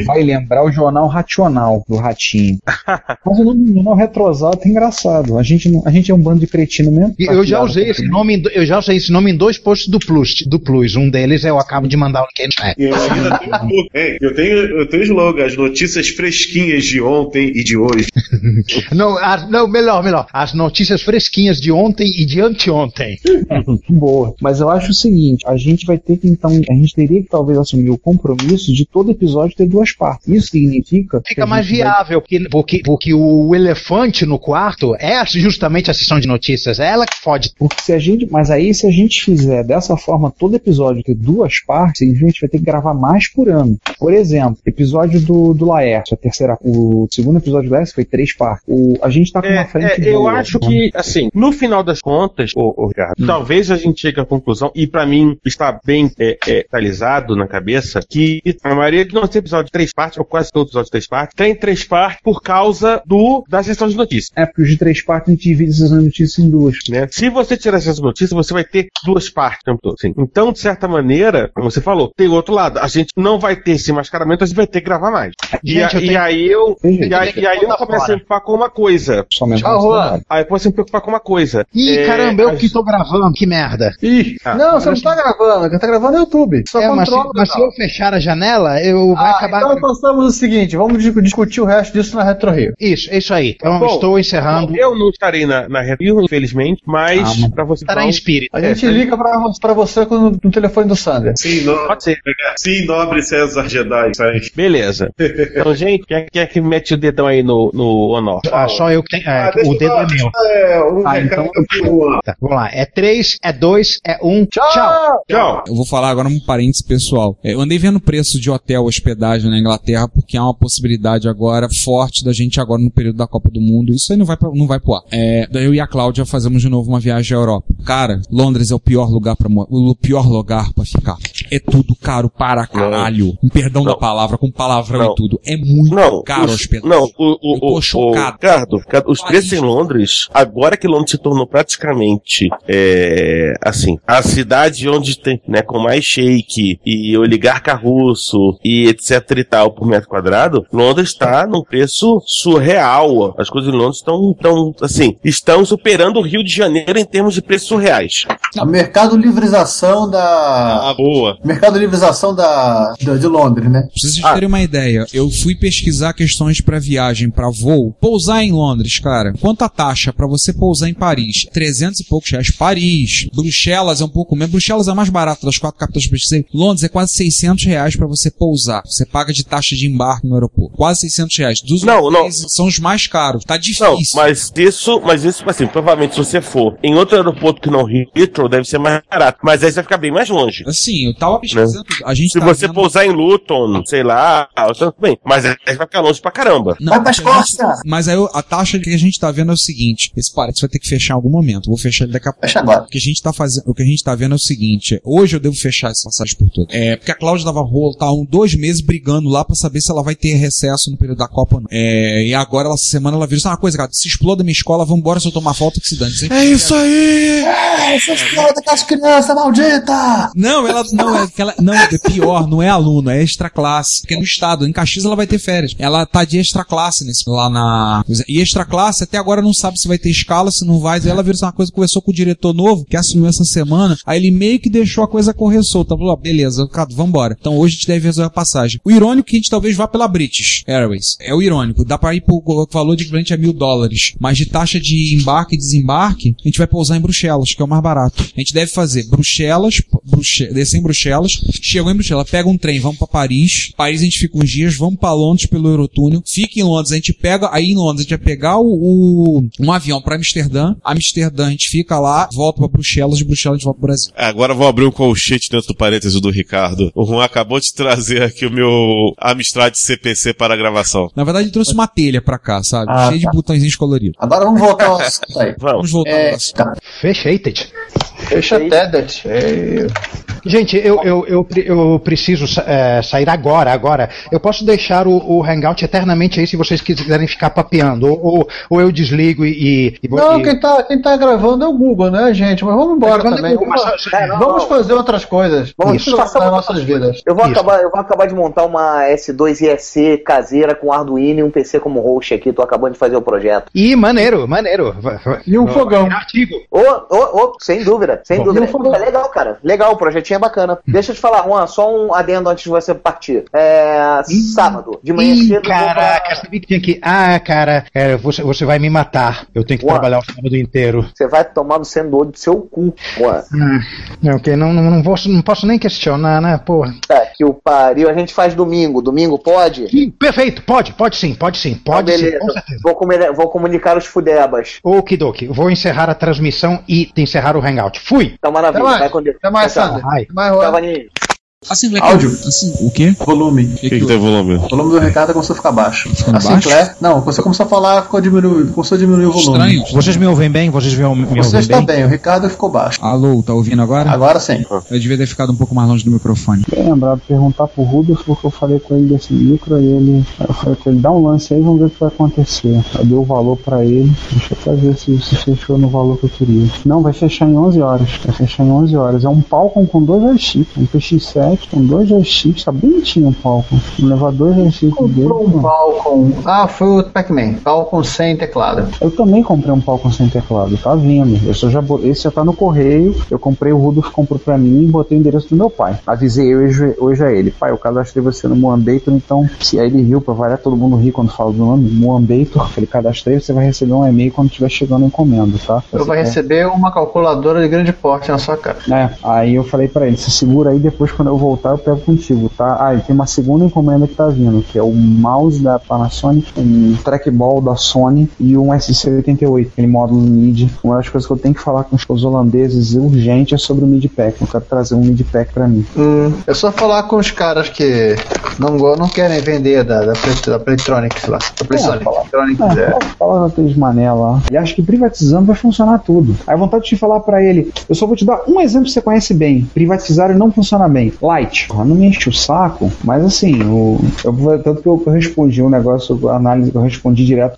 Vai lembrar o jornal racional do Ratinho. Mas o nome do jornal retrosado é engraçado. A gente, não- a gente é um bando de cretino mesmo. E Eu já usei esse nome, eu já usei esse nome em dois posts do Plus, do Plus. Um deles eu acabo de mandar o link aí no chat. E eu ainda tenho? Eu tenho, eu tenho slogan, as notícias fresquinhas de ontem e de hoje. Não, as- não, melhor, melhor. As notícias fresquinhas de ontem e de anteontem. Boa. Mas eu acho o seguinte, a gente vai ter que então, a gente teria que talvez assumir o compromisso de todo episódio ter duas partes. Isso significa que Fica mais gente vai- viável, porque, porque, porque o elefante no quarto é justamente a sessão de notícias. É ela que fode. Porque se a gente, mas aí se a gente fizer dessa forma todo episódio ter duas partes, a gente vai ter que gravar mais por ano. Por exemplo, episódio do, do Laércio, a terceira, o segundo episódio do Laércio foi três partes. O, a gente tá com uma frente É, eu boa, acho né? que, assim, no final das contas, ô, ô, Ricardo, Hum. talvez a gente chegue à conclusão, e pra mim está bem é, é, realizado na cabeça, que a maioria de nossos episódios de três partes, ou quase todos os episódios de três partes, tem três partes por causa do da sessão de notícias. É, porque os de três partes a gente divide essas notícias em duas. Né? Se você tirar essas notícias, você vai ter duas partes o tempo todo. Sim. Então, de certa maneira, como você falou, tem o outro lado. A gente não vai ter esse mascaramento, a gente vai ter que gravar mais. E, Gente, a- eu e tenho- aí eu, e e aí eu começo a me preocupar com uma coisa. Somente Juan. Aí eu posso me preocupar com uma coisa. Ih, É, caramba, eu a que tô gravando, que merda. Ih, Ah, não, você não tá gravando, quem tá gravando é o YouTube. Só É, mas, se, controla. mas se eu fechar a janela, eu vai Ah, acabar. então passamos o seguinte, vamos dis- discutir o resto disso na Retro Rio. Isso, é isso aí. Então Bom, estou encerrando. Eu não estarei na, na Retro, infelizmente, mas Ah, mas pra você. estará em espírito. A gente liga pra, pra você no, no telefone do Sander. Sim, no... Sim, nobre César Jedi. Beleza. Então, gente, quem é, quem é que mete o dedão aí no, no honor? Ah, só eu que tenho. é, Ah, o dedo é meu. É, um Ah, então- Juan. Tá, vamos lá. É 3, é 2, é 1. Tchau. Tchau. Eu vou falar agora um parênteses pessoal. É, Eu andei vendo o preço de hotel hospedagem na Inglaterra porque há uma possibilidade agora forte da gente agora no período da Copa do Mundo. Isso aí não vai pra, não vai pro ar. É, daí eu e a Cláudia fazemos de novo uma viagem à Europa. Cara, Londres é o pior lugar para o pior lugar para ficar. É tudo caro para caralho. Um perdão da palavra, com palavrão Não. e tudo. É muito Não, caro os, hospedagem. não, o, o, Eu tô o, o, chocado. Ricardo, Ricardo, os preços em Londres, agora que Londres se tornou praticamente, é, assim, a cidade onde tem, né, com mais shake e oligarca russo e etc e tal por metro quadrado, Londres está num preço surreal. As coisas em Londres estão, tão, assim, estão superando o Rio de Janeiro em termos de preços surreais. A mercado livrização da. Ah, boa. Mercado livrização da, da- de Londres, né? Pra vocês terem uma ideia, eu fui pesquisar questões pra viagem, pra voo. Pousar em Londres, cara. Quanto a taxa pra você pousar em Paris? 300 e poucos reais. Paris. Bruxelas é um pouco menos. Bruxelas é a mais barata das quatro capitais que eu pesquisei. Londres é quase 600 reais pra você pousar. Você paga de taxa de embarque no aeroporto. Quase 600 reais. Dos Não, não. são os mais caros. Tá Não, difícil. mas isso, mas isso, assim, provavelmente se você for em outro aeroporto que não Heathrow, deve ser mais barato. Mas aí você vai ficar bem mais longe. Assim, eu tava pesquisando. A gente Se tá você vendo- pousar em Luton, sei lá, tudo bem. Mas aí vai ficar longe pra caramba. Não, a gente- Mas aí a taxa que a gente tá vendo é o seguinte: esse parênteses vai ter que fechar em algum momento. Vou fechar ele daqui a pouco. Fecha agora. O que a gente tá fazendo, o que a gente tá vendo é o seguinte: hoje eu devo fechar essa passagem por tudo. É, porque a Cláudia dava rolo, tá um, dois meses brigando lá pra saber se ela vai ter recesso no período da Copa ou não. É, e agora, essa semana, ela virou "Sabe uma coisa, cara, se exploda minha escola, vambora se eu tomar falta que se dane. Sempre- É isso aí! É, essas foda com as crianças malditas! Não, ela não é aquela. Não, é pior, não é aluno, é extra classe. Porque no estado, em Caxias ela vai ter férias. Ela tá de extra classe nesse, lá na. E extra classe até agora não sabe se vai ter escala, se não vai. Ela virou uma coisa, conversou com o diretor novo, que assumiu essa semana. Aí ele meio que deixou a coisa correr solta. Falou, ó, beleza, Cado, vambora. Então hoje a gente deve resolver a passagem. O irônico é que a gente talvez vá pela British Airways. É o irônico. Dá pra ir por valor de equivalente a mil dólares. Mas de taxa de embarque e desembarque, a gente vai pousar em Bruxelas, que é o mais barato. A gente deve fazer Bruxelas, Bruxe, descer em Bruxelas, chegou em Bruxelas, pega um trem, vamos pra Paris. Paris a gente fica uns dias, vamos pra Londres pelo Eurotúnel. Fica em Londres, a gente pega, aí em Londres a gente vai pegar o, o- um avião pra Amsterdã. Amsterdã a gente fica lá, volta pra Bruxelas, de Bruxelas a gente volta pro Brasil. Agora eu vou abrir um colchete dentro do parênteses do Ricardo. O Juan acabou de trazer aqui o meu Amstrad CPC para a gravação. Na verdade, ele trouxe uma telha pra cá, sabe? Ah, Cheio tá. de botõezinhos coloridos. Agora vamos voltar ao assunto aí. Vamos voltar É, ao assunto. tá. Fechated. Fecha Tedet. É... Gente, eu, eu, eu, pre- eu preciso é, sair agora, agora. Eu posso deixar o, o Hangout eternamente aí se vocês quiserem ficar papeando. Ou, ou, ou eu desligo e. e Não, e- quem tá, quem tá gravando é o Google, né, gente? Mas vamos embora também. é o Google, Vamos, mas- É, não, vamos não. fazer outras coisas. Vamos passar nossas vidas. Eu vou, Isso. acabar, eu vou acabar de montar uma S2 IEC caseira com Arduino e um PC como host aqui. Tô acabando de fazer o projeto. Ih, maneiro, maneiro. E um fogão. Artigo. Ô, ô, ô, sem dúvida, sem Bom. dúvida. É legal, cara. Legal, o projetinho é bacana. Deixa eu te falar, Juan, só um adendo antes de você partir. É. Sábado, de manhã Ih, cedo. caraca, pra- sabia que tinha que. Ah, cara, é, você, você vai me matar. Eu tenho que Ué. trabalhar o sábado inteiro. Você vai tomar no sendo do seu cu, Juan. Ah, ok, não, não, não, vou, não posso nem questionar, né, porra. Tá, que o pariu. A gente faz domingo. Domingo pode? Ih, Perfeito, pode, pode sim, pode sim, pode Então, sim, beleza. com certeza. Vou, comer- vou comunicar os fudebas. Okidoki, vou encerrar a transmissão e encerrar o Hangout. Fui! Então, maravilha. Vai com Deus. Até mais. Ai. Até mais, Juan. Vaninho. Assim, vai Áudio. Assim, o quê? Volume. O que, que tem volume? O volume do Ricardo começou a ficar baixo. Ficando a Sinclair. Não, você começou a falar, ficou diminuindo, começou a diminuir o volume. Estranho. Vocês me ouvem bem? Vocês me, me Você ouvem está bem? bem, o Ricardo ficou baixo. Alô, tá ouvindo agora? Agora sim. Eu devia ter ficado um pouco mais longe do microfone. Bem lembrado, perguntar pro Rubens porque eu falei com ele desse micro e ele. Eu falei com ele, dá um lance aí, vamos ver o que vai acontecer. Eu dei o valor pra ele, deixa eu até ver se, se fechou no valor que eu queria. Não, vai fechar em 11 horas. Vai fechar em 11 horas. É um Falcon com dois joysticks, um PX7 site, com dois joysticks, tá bonitinho o Falcon. Vou levar dois joysticks dele. Comprou um Falcon. Ah, foi o Pac-Man. Falcon sem teclado. Eu também comprei um Falcon sem teclado, tá vindo. Eu já, esse já tá no correio. Eu comprei, o Rudolf comprou pra mim e botei o endereço do meu pai. Avisei hoje, hoje a ele. Pai, eu cadastrei você no Moambator, então se aí ele riu pra variar, todo mundo ri quando fala do nome. Moambator, ele cadastrei, você vai receber um e-mail quando estiver chegando a encomenda, tá? Você vai quer- receber uma calculadora de grande porte na sua cara. É, aí eu falei pra ele, se segura aí, depois quando eu voltar eu pego contigo, tá? Ah, e tem uma segunda encomenda que tá vindo, que é o mouse da Panasonic, um trackball da Sony e um SC88, aquele módulo MIDI. Uma das coisas que eu tenho que falar com os holandeses urgente é sobre o MIDI Pack. Eu quero trazer um MIDI Pack pra mim. Hum, é só falar com os caras que não, não querem vender da, da, da Playtronic, sei lá. Da Playtronic. Playtronic, É, é. fala- daqueles mané lá. E acho que privatizando vai funcionar tudo. Aí vontade de falar pra ele, eu só vou te dar um exemplo que você conhece bem. Privatizar e não funciona bem. Light. Porra, Não me enche o saco, mas assim, o, eu, tanto que eu respondi um negócio, a análise que eu respondi direto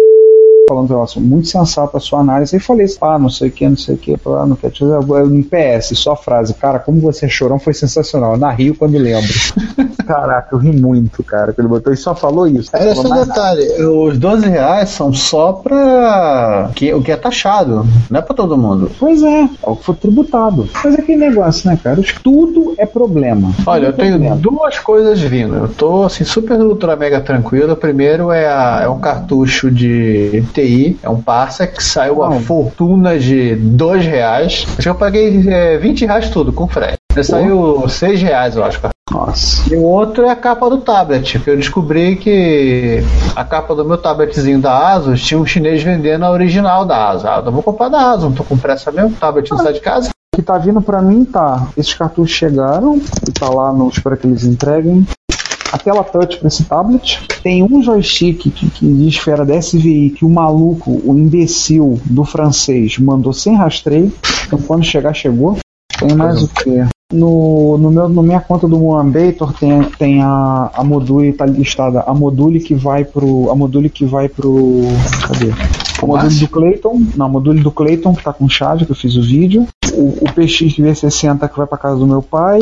falando um negócio muito sensato a sua análise e falei assim, ah, não sei o que, não sei o que, ah, não quero te dizer, eu- em PS, só a frase, cara, como você é chorão foi sensacional, eu na rio quando lembro. Caraca, eu ri muito, cara, que ele botou e só falou isso. Era só um detalhe, os 12 reais são só pra que, o que é taxado, não é pra todo mundo. Pois é, é o que for tributado. Mas é aquele negócio, né, cara? Tudo é problema. Olha, eu Tudo é tenho problema. duas coisas vindo. Eu tô assim, super ultra mega tranquilo. O primeiro é, a- é um cartucho de TI, é um Parsec, que saiu a fortuna de dois reais. Acho que eu paguei é, 20 reais tudo, com frete. Ele saiu 6 reais, eu acho. Nossa. E o outro é a capa do tablet, que eu descobri que a capa do meu tabletzinho da ASUS tinha um chinês vendendo a original da ASUS. Ah, eu vou comprar da ASUS, não tô com pressa mesmo, o tablet não sai de casa. Que tá vindo pra mim tá. Esses cartuchos chegaram, e tá lá, no, espero que eles entreguem. A tela touch pra esse tablet. Tem um joystick que, que de esfera da SVI que o maluco, o imbecil do francês, mandou sem rastreio. Então quando chegar, chegou. Tem mais o que? No, no meu, na minha conta do Moambator tem, tem a, a module, tá listada a module que vai pro. A module que vai pro. Cadê? O module do Clayton. Não, o module do Clayton que tá com chave, que eu fiz o vídeo. O, o PX V60 que vai pra casa do meu pai.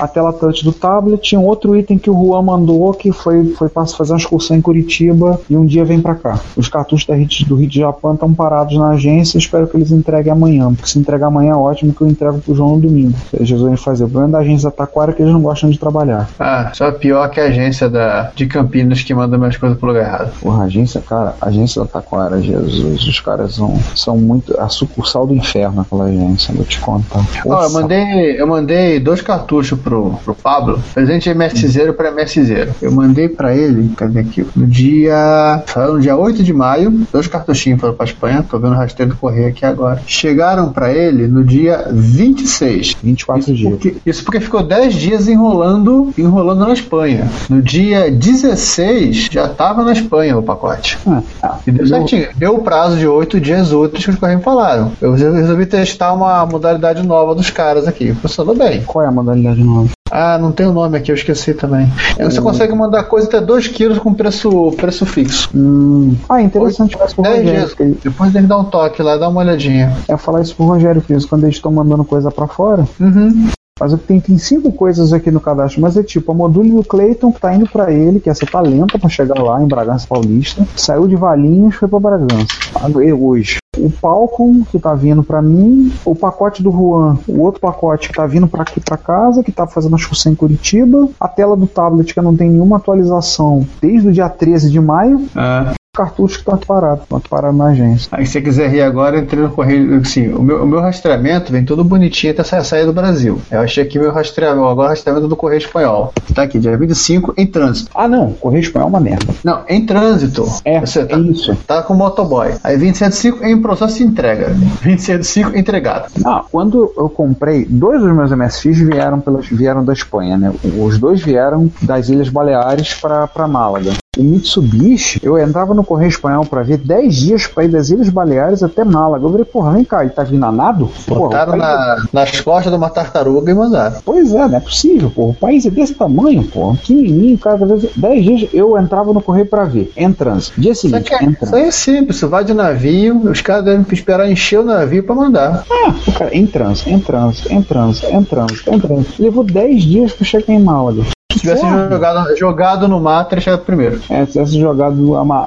A tela touch do tablet. Um outro item que o Juan mandou que foi, foi pra fazer uma excursão em Curitiba e um dia vem pra cá. Os cartuchos da Hit- do Rio de Japão estão parados na agência. Espero que eles entreguem amanhã. Porque se entregar amanhã é ótimo que eu entrego pro João no domingo. Eles resolvem fazer. O problema da agência da Taquara é que eles não gostam de trabalhar. Ah, só pior que a agência da, de Campinas que manda minhas coisas pro lugar errado. Porra, a agência, cara, a agência da Taquara, Jesus, os caras são, são muito. A sucursal do inferno, aquela agência, vou te contar. Ó, eu mandei, eu mandei dois cartuchos pro, pro Pablo, presente MSZero pra MSZero. Eu mandei pra ele, cadê aqui? No dia. No dia 8 de maio, dois cartuchinhos foram pra Espanha, tô vendo o rasteiro do correio aqui agora. Chegaram pra ele no dia 26. 24 isso dias. Porque, isso porque ficou 10 dias enrolando, enrolando na Espanha. No dia 16 já tava na Espanha o pacote. Ah, E deu certinho. Deu o prazo de 8 dias úteis que os correios falaram. Eu resolvi testar uma modalidade nova dos caras aqui. Funcionou bem. Qual é a modalidade nova? Ah, não tem o nome aqui, eu esqueci também. Você consegue mandar coisa até 2 quilos com preço, preço fixo. Hum. Ah, interessante isso pro 10 Rogério. dias. Depois tem que dar um toque lá, dá uma olhadinha. É falar isso pro Rogério Fiz, quando eles estão mandando coisa pra fora. Uhum. Mas eu tem, cinco coisas aqui no cadastro, mas é tipo a do Clayton que tá indo pra ele, que essa tá lenta pra chegar lá em Bragança Paulista. Saiu de Valinhos, foi pra Bragança. Ah, Hoje. O Palcom que tá vindo pra mim, o pacote do Juan, o outro pacote que tá vindo pra aqui pra casa, que tá fazendo a excursão em Curitiba, a tela do tablet que não tem nenhuma atualização desde o dia 13 de maio. Ah. Cartuchos que estão parados, estão parados na agência. Aí se você quiser rir agora, entrei no correio. Assim, o meu, o meu rastreamento vem todo bonitinho até sa- sair do Brasil. Eu achei aqui meu rastreamento, agora o rastreamento do Correio Espanhol. Tá aqui, dia 25, em trânsito. Ah, não, Correio Espanhol é uma merda. Não, em trânsito. É, você tá, é isso. Tá com motoboy. Aí 275 em processo de entrega. 275 entregado. Ah, quando eu comprei, dois dos meus MSFs vieram, pelas, vieram da Espanha, né? Os dois vieram das Ilhas Baleares para Málaga. O Mitsubishi, eu entrava no Correio Espanhol pra ver 10 dias pra ir das Ilhas Baleares até Málaga. Eu falei, porra, vem cá, ele tá vindo a nado? Botaram Porra, na, nas costas de uma tartaruga e mandaram. Pois é, não é possível, pô. O país é desse tamanho, pô. Pequenininho, cada vez. 10 dias eu entrava no correio pra ver. Entrance. Dia seguinte, é, entrance. isso aí é simples, você vai de navio, os caras devem esperar encher o navio pra mandar. Ah, o cara, entrance, entrance, entrance, entrance, entrance. Levou 10 dias pra chegar em Málaga. Se tivesse Porra. jogado, jogado no mar, teria chegado primeiro. É, se tivesse jogado,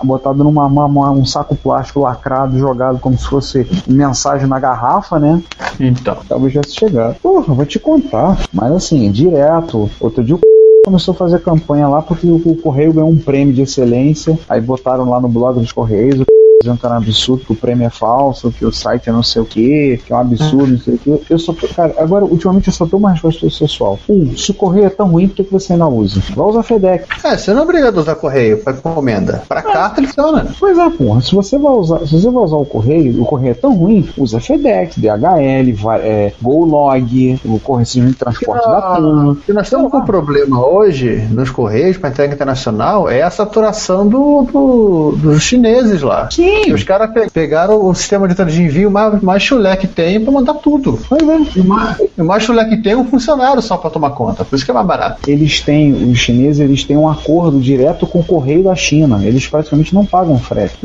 botado numa uma- uma- um saco plástico lacrado, jogado como se fosse mensagem na garrafa, né? Então. Talvez tivesse chegado. Porra, vou te contar. Mas assim, direto. Outro dia o começou a fazer campanha lá porque o, o Correio ganhou um prêmio de excelência. Aí botaram lá no blog dos Correios. Dizendo que era um absurdo, que o prêmio é falso, que o site é não sei o que, que é um absurdo, não sei o que. Eu só tô, cara, agora, ultimamente eu só dou uma resposta pessoal. Um, se o correio é tão ruim, por que, que você ainda usa? Vai usar FedEx. É, você não é obrigado a usar correio pra encomenda. Pra carta ele funciona. Pois é, porra. Se você vai usar, se você vai usar o correio, o correio é tão ruim, usa FedEx, DHL, vai, é, GoLog, o correio de transporte da TAM. E nós temos um problema hoje nos Correios para entrega internacional é a saturação do, do- dos chineses lá. Sim. Os caras pe- pegaram o sistema de de envio mais, mais chulé que tem para mandar tudo. E o mais, e o mais chulé que tem é um funcionário só para tomar conta. Por isso que é mais barato. Eles têm, os chineses, eles têm um acordo direto com o correio da China. Eles praticamente não pagam frete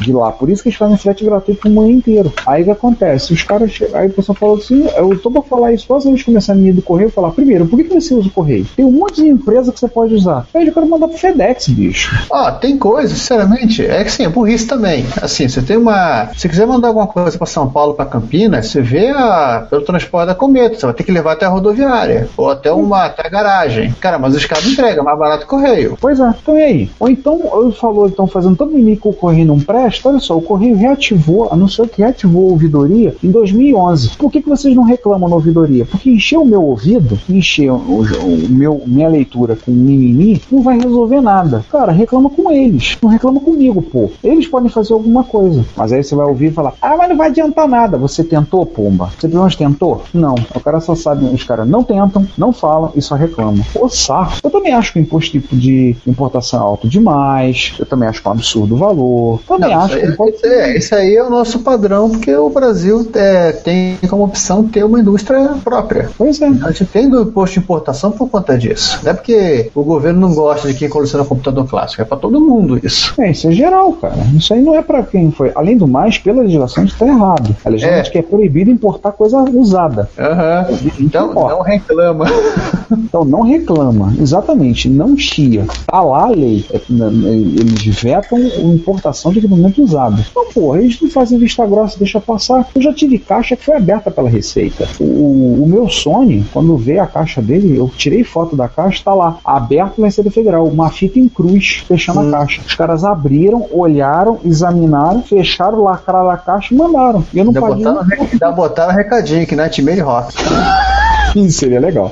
de lá. Por isso que eles fazem frete gratuito pro mundo inteiro. Aí o que acontece? Os caras Aí o pessoal falou assim: eu tô pra falar isso, posso eles começarem a ir do correio e falar, primeiro, por que, que você usa o correio? Tem um monte de empresa que você pode usar. Aí eu quero mandar pro FedEx, bicho. Ó, tem coisa, sinceramente, é que sim, é burrice também. Assim, você tem uma. Se quiser mandar alguma coisa para São Paulo, para Campinas, você vê a, pelo transporte da cometa, você vai ter que levar até a rodoviária, ou até uma até a garagem. Cara, mas os caras entregam, mais barato correio. Pois é, então e aí? Ou então, eu falou, estão fazendo todo inimigo que o Correio não presta. Olha só, o Correio reativou, anunciou que reativou a ouvidoria em 2011. Por que, que vocês não reclamam na ouvidoria? Porque encher o meu ouvido, encher o, o meu, minha leitura com mimimi, não vai resolver nada. Cara, reclama com eles, não reclama comigo, pô. Eles podem fazer alguma coisa. Mas aí você vai ouvir e falar, ah, mas não vai adiantar nada. Você tentou, pomba? Você pelo menos tentou? Não. O cara só sabe, os caras não tentam, não falam e só reclamam. Pô, saco. Eu também acho que o imposto tipo de importação é alto demais. Eu também acho que é um absurdo o valor. Também Não, acho isso, que aí, isso, aí, isso aí é o nosso padrão, porque o Brasil é, tem como opção ter uma indústria própria. Pois é. A gente tem do imposto de importação por conta disso. Não é porque o governo não gosta de quem coleciona computador clássico, é para todo mundo isso. É, isso é geral, cara. Isso aí não é pra quem foi. Além do mais, pela legislação, isso tá errado. A legislação É. que é proibido importar coisa usada. Então, não reclama. Então não reclama, exatamente, não chia. Tá lá a lei, É, na- na- eles vetam a importação de equipamento usado. Então, porra, eles não fazem vista grossa, deixa passar. Eu já tive caixa que foi aberta pela Receita. O, o meu Sony, quando vê a caixa dele, eu tirei foto da caixa, tá lá, aberto pela Receita Federal, uma fita em cruz, fechando a caixa. Os caras abriram, olharam, examinaram, fecharam, lacraram a caixa e mandaram. E eu não Ainda paguei. botaram, ainda botaram recadinho que Nightmare Rock. Isso seria legal.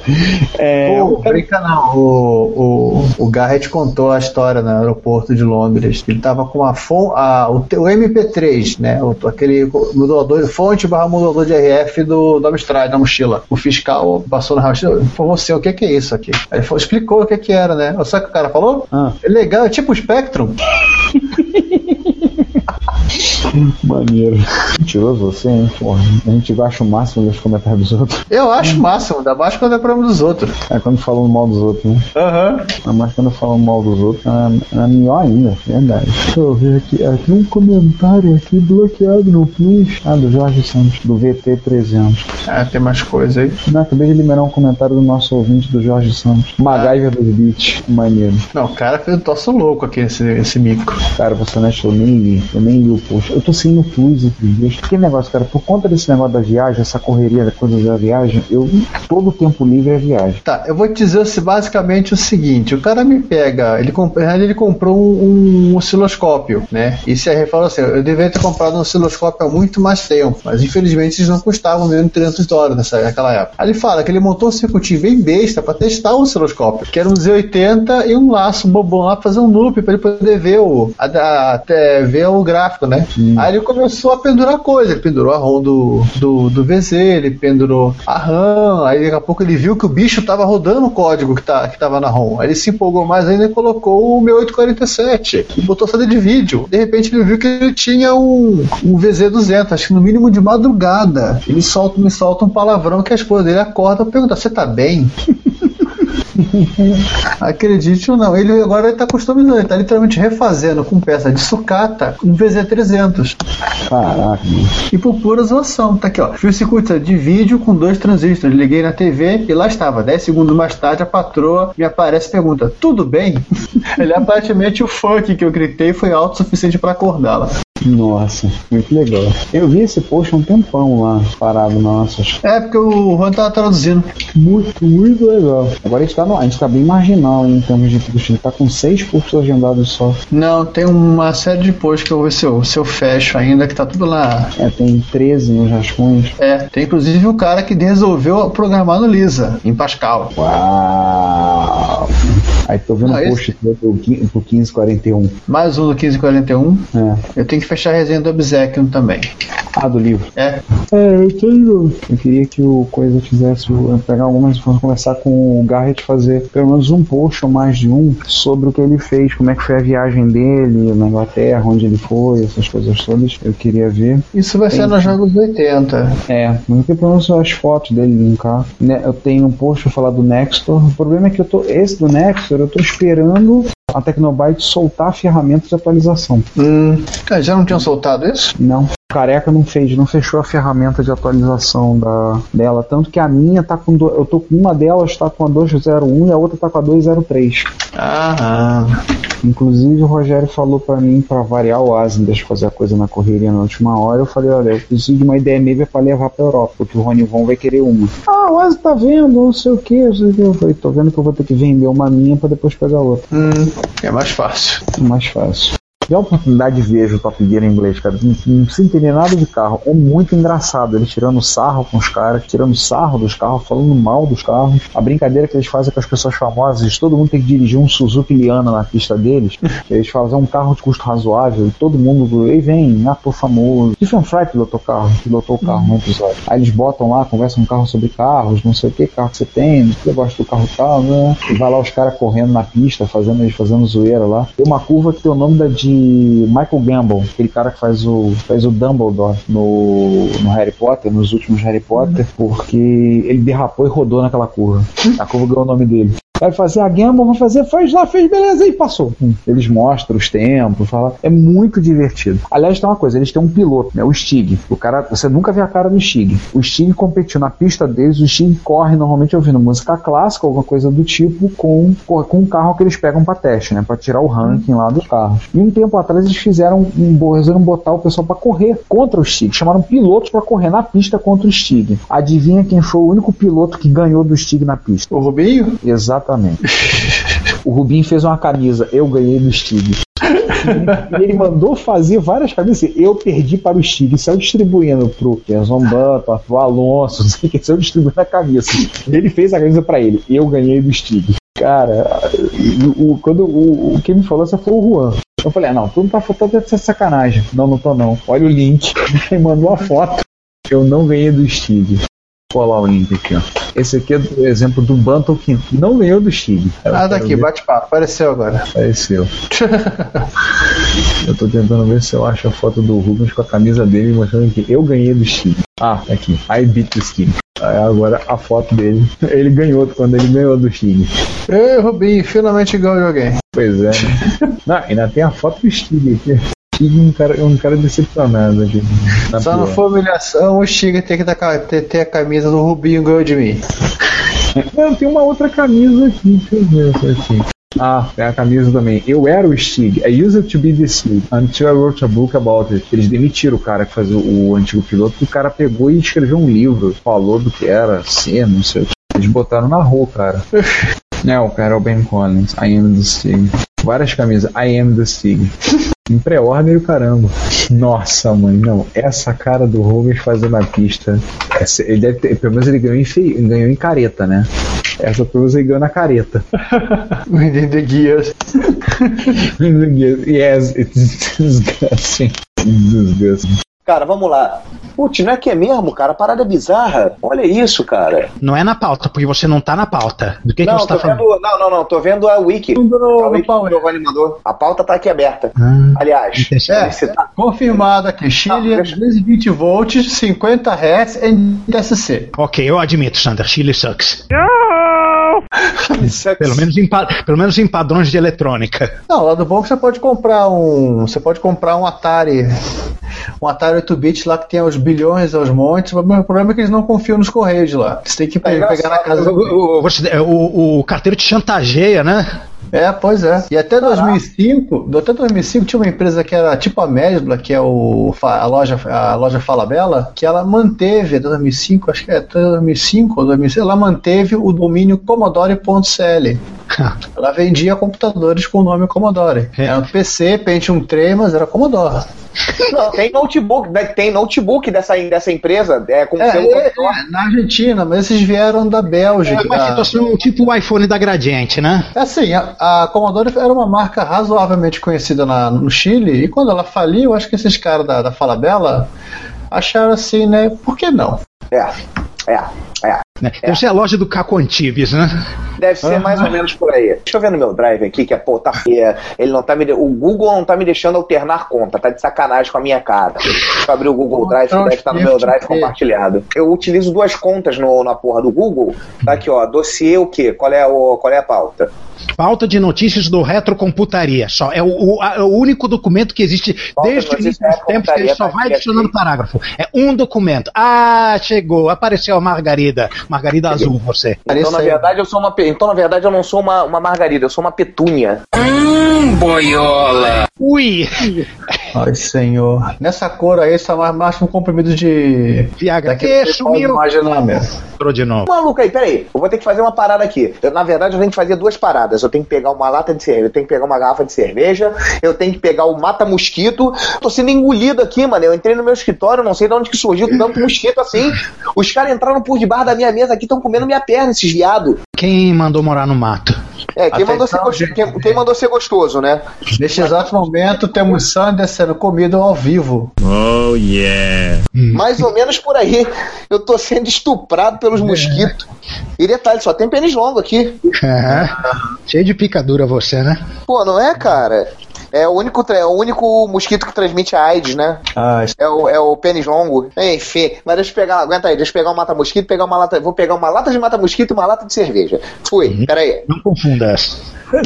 É, Pô, brinca não. O, o, o Garrett contou a história no aeroporto de Londres. Ele tava com a, fon, a o, o MP3, né? O, aquele modulador, fonte barra modulador de RF do, do Amstrad na mochila. O fiscal passou na mochila falou você, o que, que é isso aqui? Aí ele falou- explicou o que, que era, né? Sabe o que o cara falou? É legal, é tipo o Spectrum. Maneiro. Mentiroso você, hein? Porra, a gente acha o máximo nos comentários dos outros. Eu acho o máximo, ainda mais quando é problema dos outros. É quando falam mal dos outros, né? Aham. Ainda mais quando falam mal dos outros, é, é melhor ainda, verdade. Deixa eu ver aqui, aqui um comentário aqui bloqueado no Plus. Ah, do Jorge Santos, do VT300. Ah, tem mais coisa aí. Não, acabei de liberar um comentário do nosso ouvinte do Jorge Santos. MacGyver dos Beats, maneiro. Não, o cara fez um troço louco aqui, esse, esse micro. Cara, você não eu nem li, eu nem li post. Eu tô sem o Plus esses dias. Que negócio, cara, por conta desse negócio da viagem, essa correria da coisa da viagem, eu todo o tempo livre é viagem. Tá, eu vou te dizer basicamente o seguinte: o cara me pega, ele, comp- ele comprou um, um osciloscópio, né? E se ele falou assim: eu deveria ter comprado um osciloscópio há muito mais tempo, mas infelizmente eles não custavam menos de 300 dólares nessa, naquela época. Aí ele fala que ele montou um circuitinho bem besta pra testar o osciloscópio, que era um Z80 e um laço bobão lá pra fazer um loop pra ele poder ver o, a- a- até ver o gráfico, né? Aí ele começou a pendurar coisa. Ele pendurou a ROM do, do, do VZ, ele pendurou a RAM. Aí daqui a pouco ele viu que o bicho tava rodando o código que, tá, que tava na ROM. Aí ele se empolgou mais ainda e colocou o 6847 e botou saída de vídeo. De repente ele viu que ele tinha um, um VZ200, acho que no mínimo de madrugada. Ele solta, me solta um palavrão que a esposa dele acorda e pergunta: Você tá bem? Acredite ou não, ele agora está customizando, ele está literalmente refazendo com peça de sucata um VZ300. Caraca. E por pura zoação, tá aqui ó. Fio circuito de vídeo com dois transistores. Liguei na TV e lá estava. 10 segundos mais tarde a patroa me aparece e pergunta: Tudo bem? ele aparentemente o funk que eu gritei foi alto o suficiente para acordá-la. Nossa, muito legal. Eu vi esse post há um tempão lá, parado, nossa. É, porque o Juan tava traduzindo. Muito, muito legal. Agora a gente tá, no, a gente tá bem marginal hein, em termos de post. Ele tá com seis posts agendados só. Não, tem uma série de posts que eu vou ver se eu, se eu fecho ainda, que tá tudo lá. É, tem 13 nos rascunhos. É, tem inclusive o cara que resolveu programar no Lisa, em Pascal. Uau! Aí tô vendo o um post esse... do, do 1541. Mais um do 1541? É. Eu tenho que fechar a resenha do Obsequion também. Ah, do livro? É. É, eu tenho. Eu queria que o Coisa fizesse, eu pegar algumas informações, conversar com o Garrett, fazer pelo menos um post ou mais de um sobre o que ele fez, como é que foi a viagem dele na Inglaterra, onde ele foi, essas coisas todas. Eu queria ver. Isso vai Tem- ser nos Jogos 80. É, não tem pelo menos as fotos dele linkar. Né, Eu tenho um post pra falar do Nextor. O problema é que eu tô. Esse do Nextor, eu tô esperando a Tecnobyte soltar a ferramenta de atualização. Hum, cara, já não tinham soltado isso? Não. O Careca não fez, não fechou a ferramenta de atualização da, dela. Tanto que a minha tá com. do- eu tô com uma delas tá com a 201 e a outra tá com a 203. Ah. Inclusive o Rogério falou pra mim pra variar o Asin, deixa eu fazer a coisa na correria na última hora. Eu falei, olha, eu preciso de uma ideia meia pra levar pra Europa, porque o Rony Von vai querer uma. Ah, o Asin tá vendo, não sei o que, não sei o que. Eu falei, tô vendo que eu vou ter que vender uma minha pra depois pegar outra. Hum, é mais fácil. Mais fácil. A oportunidade de ver o Top Gear em inglês, cara, não, não entender nada de carro. É muito engraçado. Ele tirando sarro com os caras, tirando sarro dos carros, falando mal dos carros. A brincadeira que eles fazem com as pessoas famosas, todo mundo tem que dirigir um Suzuki Liana na pista deles. que eles fazem um carro de custo razoável, e todo mundo, e vem, ator famoso. Stephen Fry pilotou carro, pilotou o carro no episódio. Aí eles botam lá, conversam o carro sobre carros, não sei o que carro que você tem, você gosta do carro tal, né? E vai lá os caras correndo na pista, fazendo fazendo zoeira lá. Tem uma curva que tem o nome da de Michael Gambon, aquele cara que faz o, faz o Dumbledore no, no Harry Potter, nos últimos Harry Potter, porque ele derrapou e rodou naquela curva. A curva ganhou o nome dele. Vai fazer a Gamble, vai fazer, faz lá, fez, beleza, e passou. Hum. Eles mostram os tempos, fala. É muito divertido. Aliás, tem uma coisa, eles têm um piloto, né? O Stig. O cara, você nunca vê a cara do Stig. O Stig competiu na pista deles, o Stig corre normalmente ouvindo música clássica, alguma coisa do tipo, com, com um carro que eles pegam pra teste, né? Pra tirar o ranking lá dos carros. E um tempo atrás eles fizeram um resolveram botar o pessoal pra correr contra o Stig. Chamaram pilotos pra correr na pista contra o Stig. Adivinha quem foi o único piloto que ganhou do Stig na pista? O Rubinho? Exatamente. o Rubinho fez uma camisa, eu ganhei do Stig. E ele mandou fazer várias camisas. Eu perdi para o Stig, saiu distribuindo pro Jenson Button, pro Alonso, não sei quem, saiu distribuindo a camisa. Ele fez a camisa para ele. Eu ganhei do Stig. Cara, o, quando o, o quem me falou isso foi o Juan. Eu falei, ah, não, tu não tá faltando essa sacanagem. Não, não tô não. Olha o link. Ele mandou a foto. Eu não ganhei do Stig. Vou colar o link aqui, ó. Esse aqui é o exemplo do Bantam que não ganhou do Stig. Ah, daqui, bate-papo. Apareceu agora. Apareceu. Eu tô tentando ver se eu acho a foto do Rubens com a camisa dele mostrando que eu ganhei do Stig. Ah, tá aqui. I beat the. Aí agora a foto dele. Ele ganhou quando ele ganhou do Stig. Ei, Rubinho, finalmente ganhou de alguém. Pois é. Não, ainda tem a foto do Stig aqui. Stig é um cara, um cara decepcionado aqui. Só não pior. foi humilhação, o Stiga tem que dar, ca- ter, ter a camisa do Rubinho ganhou de mim. Não, tem uma outra camisa aqui, deixa eu ver é assim. Ah, tem a camisa também. Eu era o Stig. I used to be the Stig until I wrote a book about it. Eles demitiram o cara que fazia o, o antigo piloto, o cara pegou e escreveu um livro, falou do que era, ser, não sei o que. Eles botaram na rua, cara. É, o cara é o Ben Collins. I am the Stig. Várias camisas. I am the Stig. Em pré-order o caramba. Nossa, mãe, não. Essa cara do Rubens fazendo a pista. essa- ele deve ter, pelo menos ele ganhou em, fei- ganhou em careta, né? Essa pelo menos ele ganhou na careta. Within the Gears. yes, it's disgusting. Cara, vamos lá. Putz, não é que é mesmo, cara? A parada é bizarra. Olha isso, cara. Não é na pauta, porque você não tá na pauta. Do que, que não, você tá tô falando? vendo, não, não, não. Tô vendo a wiki. a wiki do animador. A pauta tá aqui aberta. Aliás, É, tá- confirmado aqui. Chile, 220 volts, 50 Hz em TSC. Ok, eu admito, Sander, Chile sucks. Pelo menos, em, pelo menos em padrões de eletrônica. Não, lá do bom é que você pode comprar um. Você pode comprar um Atari. Um Atari 8-bit lá que tem aos bilhões, aos montes. O problema é que eles não confiam nos correios de lá. Você tem que pe- pegar na casa. O, o- o- o carteiro te chantageia, né? É, pois é. E até 2005, até 2005 tinha uma empresa que era tipo a Mesbla, que é o, a loja a loja Falabella, que ela manteve até 2005, acho que é até 2005 ou 2006, ela manteve o domínio commodore.cl. ela vendia computadores com o nome Commodore. Era um PC, Pentium 3, mas era Commodore. Não, tem notebook, né, tem notebook dessa, dessa empresa, é com É, seu é, é, na Argentina, mas esses vieram da Bélgica. É uma situação tipo o iPhone da Gradiente, né? Assim, a, a Commodore era uma marca razoavelmente conhecida na- no Chile, e quando ela faliu, acho que esses caras da, da Falabella acharam assim, né? Por que não? É, é, é. Né? Deve ser a loja do Caco Antibes, né? Deve ser mais ou menos por aí. Deixa eu ver no meu drive aqui, que é, pô, tá feia. Ele não tá me O Google não tá me deixando alternar conta, tá de sacanagem com a minha cara. Deixa eu abrir o Google Drive, que deve estar no meu drive compartilhado. Eu utilizo duas contas no, na porra do Google. Tá aqui, ó. Dossiê o quê? Qual é, o, qual é a pauta? Pauta de notícias do Retrocomputaria. Só é o, o- a- o único documento que existe desde o início dos tempos que ele só vai adicionando parágrafo. É um documento. Ah, chegou, apareceu a Margarida. Margarida azul, você. Então, na verdade, eu sou uma. Então, na verdade, eu não sou uma, uma margarida, eu sou uma petúnia. Hum, boiola. Ui. Ai, senhor. Nessa cor aí, só mais máximo comprimido de. Viagra. Pode sumiu? imaginar mesmo. Entrou de novo. Maluco aí, peraí. Eu vou ter que fazer uma parada aqui. Eu, na verdade, eu tenho que fazer duas paradas. Eu tenho que pegar uma lata de cerveja, eu tenho que pegar uma garrafa de cerveja, eu tenho que pegar o mata-mosquito. Tô sendo engolido aqui, mano. Eu entrei no meu escritório, não sei de onde que surgiu tanto mosquito assim. Os caras entraram por debaixo da minha mesa aqui, estão comendo minha perna, esses viado. Quem mandou morar no mato? É, quem mandou, ser Atenção, gostoso, quem, quem mandou ser gostoso, né? Neste exato momento, temos Sander sendo comido ao vivo. Oh, yeah. Mais ou menos por aí. Eu tô sendo estuprado pelos mosquitos. E detalhe, só tem pênis longo aqui. É. Cheio de picadura você, né? Pô, não é, cara? É o único, é o único mosquito que transmite a AIDS, né? É o, é o pênis longo. Enfim, mas deixa eu pegar, aguenta aí, deixa eu pegar um mata-mosquito, pegar uma lata, vou pegar uma lata de mata-mosquito e uma lata de cerveja. Fui, peraí. Não confunda essa.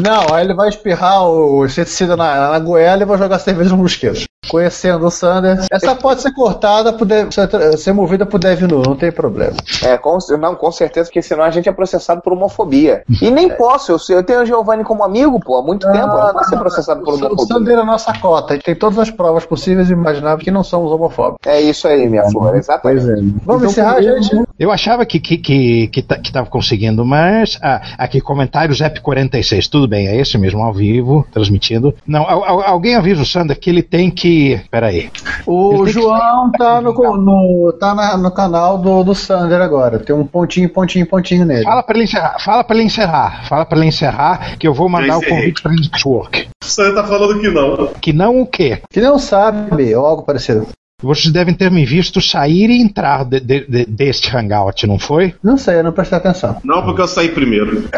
Não, aí ele vai espirrar o inseticida na, na goela e vai jogar cerveja no mosquito. Conhecendo o Sander. Essa pode ser cortada, por dev- ser, movida por Devinu, não tem problema. É, com, não, com certeza, porque senão a gente é processado por homofobia. E nem posso, eu, eu tenho o Giovanni como amigo, pô, há muito tempo, eu não posso ser processado por O homofobia. Sander é a nossa cota. A gente tem todas as provas possíveis e imagináveis que não somos homofóbicos. É isso aí, minha flor, exatamente. Vamos Então, encerrar, gente? Eu achava que que que que, ta- que tava conseguindo, mas ah, aqui comentários App 46, tudo bem, é esse mesmo ao vivo, transmitindo. Não, al- al- alguém avisa o Sander que ele tem que, peraí. O João tá, no, no- tá na- no canal do, do Sander agora. Tem um pontinho, pontinho, pontinho nele. Fala pra ele encerrar, fala para ele encerrar, fala para ele encerrar que eu vou mandar o convite para ele network. Você tá falando que não. Que não o quê? Que não sabe, ou algo parecido. Vocês devem ter me visto sair e entrar de- de- de- deste hangout, não foi? Não sei, eu não prestei atenção. Não, porque eu saí primeiro.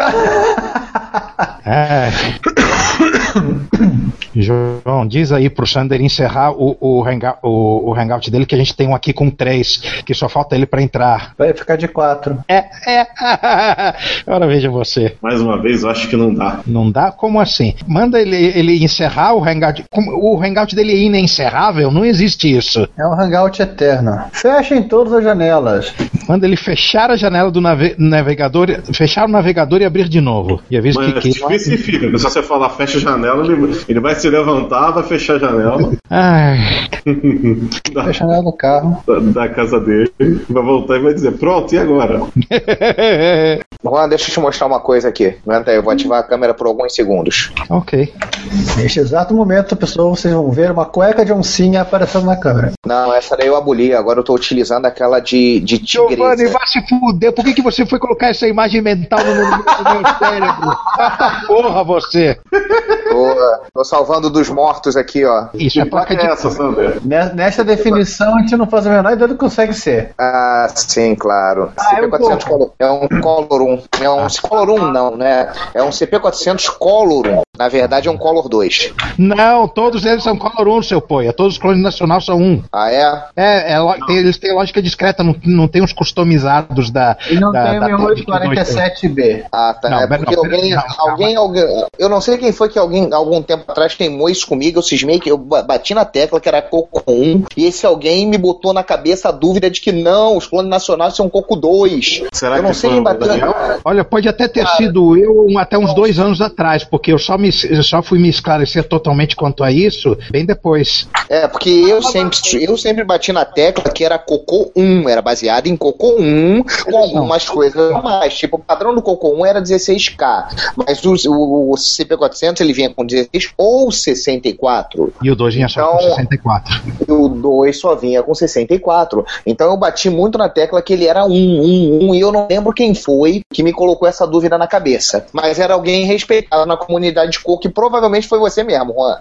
É. João, diz aí pro Sander encerrar o, o, hanga- o- o hangout dele, que a gente tem um aqui com três, que só falta ele pra entrar. Vai ficar de quatro. É, é. Agora veja você. Mais uma vez, eu acho que não dá. Não dá? Como assim? Manda ele, ele encerrar o hangout. o hangout dele é inencerrável? Não existe isso. É um hangout eterno. Fechem todas as janelas. Manda ele fechar a janela do nave- navegador, fechar o navegador e abrir de novo. E avisa Mas que, que especifica, porque se você falar fecha a janela, ele, ele vai se levantar, vai fechar a janela Ai, da, Fecha a janela do carro. da- da casa dele, vai voltar e vai dizer, pronto, e agora? Juan, deixa eu te mostrar uma coisa aqui. Aguenta aí, eu vou ativar a câmera por alguns segundos. ok. Neste exato momento, pessoal, vocês vão ver uma cueca de oncinha aparecendo na câmera. Não, essa daí eu aboli, agora eu tô utilizando aquela de, de Giovanni, tigresa. vai se fuder. Por que, que você foi colocar essa imagem mental no meu, no meu cérebro? Ah, porra, você. Tô, tô salvando dos mortos aqui, ó. Isso é placa é essa, Sander? Nessa definição, a gente não faz a menor ideia do que consegue ser. Ah, sim, claro. Ah, é um CP400 Color, é um Color 1. É um Color 1 não, né? É um CP400 Color 1. Na verdade é um Color 2. Não, todos eles são Color 1, seu poia. Todos os clones nacional são um. Ah, é? É, é eles têm lógica discreta, não, não tem os customizados da. E não da, tem o da 1847B. Ah, tá. Não, é mas porque não, alguém, não, alguém, alguém. Eu não sei quem foi que alguém, algum tempo atrás, queimou isso comigo. Eu cismei que eu ba- bati na tecla que era Coco 1. E esse alguém me botou na cabeça a dúvida de que não, os clones nacionais são Coco 2. Será eu não que sei foi quem o bateu. Daniel? Olha, pode até ter sido eu um- até uns dois anos atrás, porque eu só, me, eu só fui me esclarecer totalmente quanto a isso bem depois. É, porque eu sempre, eu sempre bati na tecla que era Cocô 1, era baseado em Cocô 1, com algumas coisas a mais. Tipo, o padrão do Cocô 1 era 16K, mas o, o, o CP400 ele vinha com 16 ou 64. E o 2 vinha só com 64. E o 2 só vinha com 64. Então eu bati muito na tecla que ele era 1, 1, 1, e eu não lembro quem foi que me colocou essa dúvida na cabeça. Mas era alguém respeitado na comunidade de cor, que provavelmente foi você mesmo, Juan.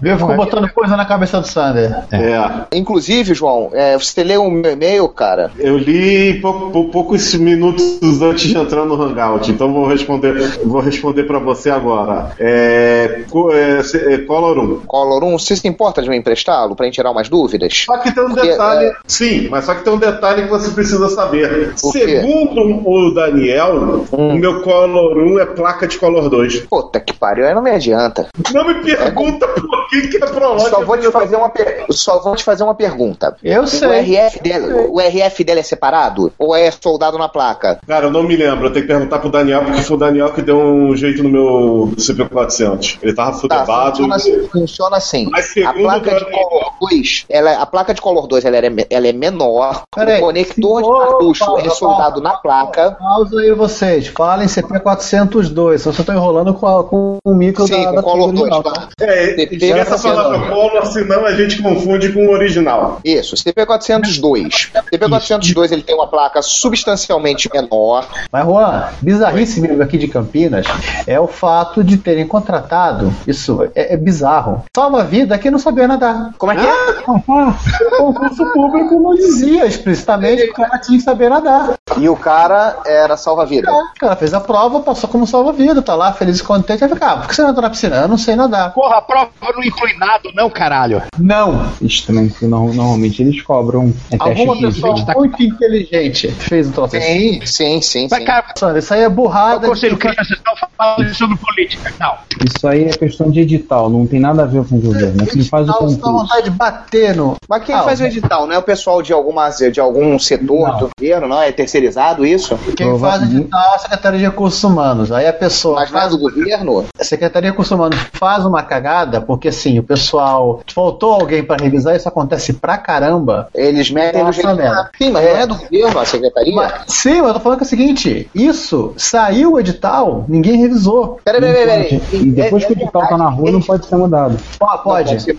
Viu? Ficou botando coisa na cabeça do Sander. É. Inclusive, João, é, você leu o meu e-mail, cara? Eu li pou- pou- poucos minutos antes de entrar no Hangout, então vou responder, vou responder para você agora. É, é, é, Color 1. Color 1, você se importa de me emprestá-lo pra gente tirar umas dúvidas? Só que tem um Porque, detalhe. é, Sim, mas só que tem um detalhe que você precisa saber. O quê? Segundo o Daniel, o meu Color 1 é placa de Color 2. Puta que pariu, aí não me adianta. Não me pergunta por que, que é prológico. Só vou te fazer uma, per- só vou te fazer uma pergunta. Eu O sei. RF, dele, o RF dele é separado? Ou é soldado na placa? Cara, eu não me lembro. Eu tenho que perguntar pro Daniel, porque foi o Daniel que deu um jeito no meu CP400. Ele tava Tá, fudebado. funciona assim. Funciona assim. Mas A placa de Color 2, ela, a placa de Color 2 ela é, ela é menor. Peraí. O conector de cartucho pausa, é soldado na placa. Pausa aí vocês. Falem CP402. Só você tá enrolando com, a- com o micro Sim, da, com da Color TV 2, original, tá? É, esquece a palavra Color, senão a gente confunde com o original. Isso, CP402. CP402 ele tem uma placa substancialmente menor. Mas, Juan, bizarrice mesmo aqui de Campinas é o fato de terem contratado. Isso é, é bizarro. Salva vida aqui não sabia nadar. Como é que é? O concurso público não dizia explicitamente que o cara tinha que saber nadar. E o cara era salva-vida. O cara fez a prova, passou como salva-vida, tá lá feliz e contente. Aí fica, ah, por que você não entrou na piscina? Eu não sei nadar. Porra, a prova não inclui nada, não, caralho. Não. Estranho, que não- normalmente eles cobram. É Alguma pessoa muito inteligente fez um troço assim. Sim, sim, sim. Mas, cara, Sandra, Isso aí é burrada. o Conselho de- Criança estão falando sobre política. Não. Isso aí é questão de edital, não tem nada a ver com o governo. É quem faz o concurso. vontade de bater no. Mas quem Ah, faz o edital? Não é o pessoal de, alguma, de algum setor do governo, não? É terceirizado isso? Quem faz edital é a Secretaria de Recursos Humanos. Aí a pessoa. Mas não é do governo? A Secretaria de Recursos Humanos faz uma cagada, porque assim, o pessoal. Faltou alguém pra revisar, isso acontece pra caramba. Eles metem no jeito. merda. Sim, mas não é do governo a secretaria? Mas- sim, mas eu tô falando que é o seguinte: isso saiu o edital, ninguém revisou. Peraí, peraí, peraí. E depois que o edital tá na rua, não pode ser mudado. Pode, pode. Pode ser.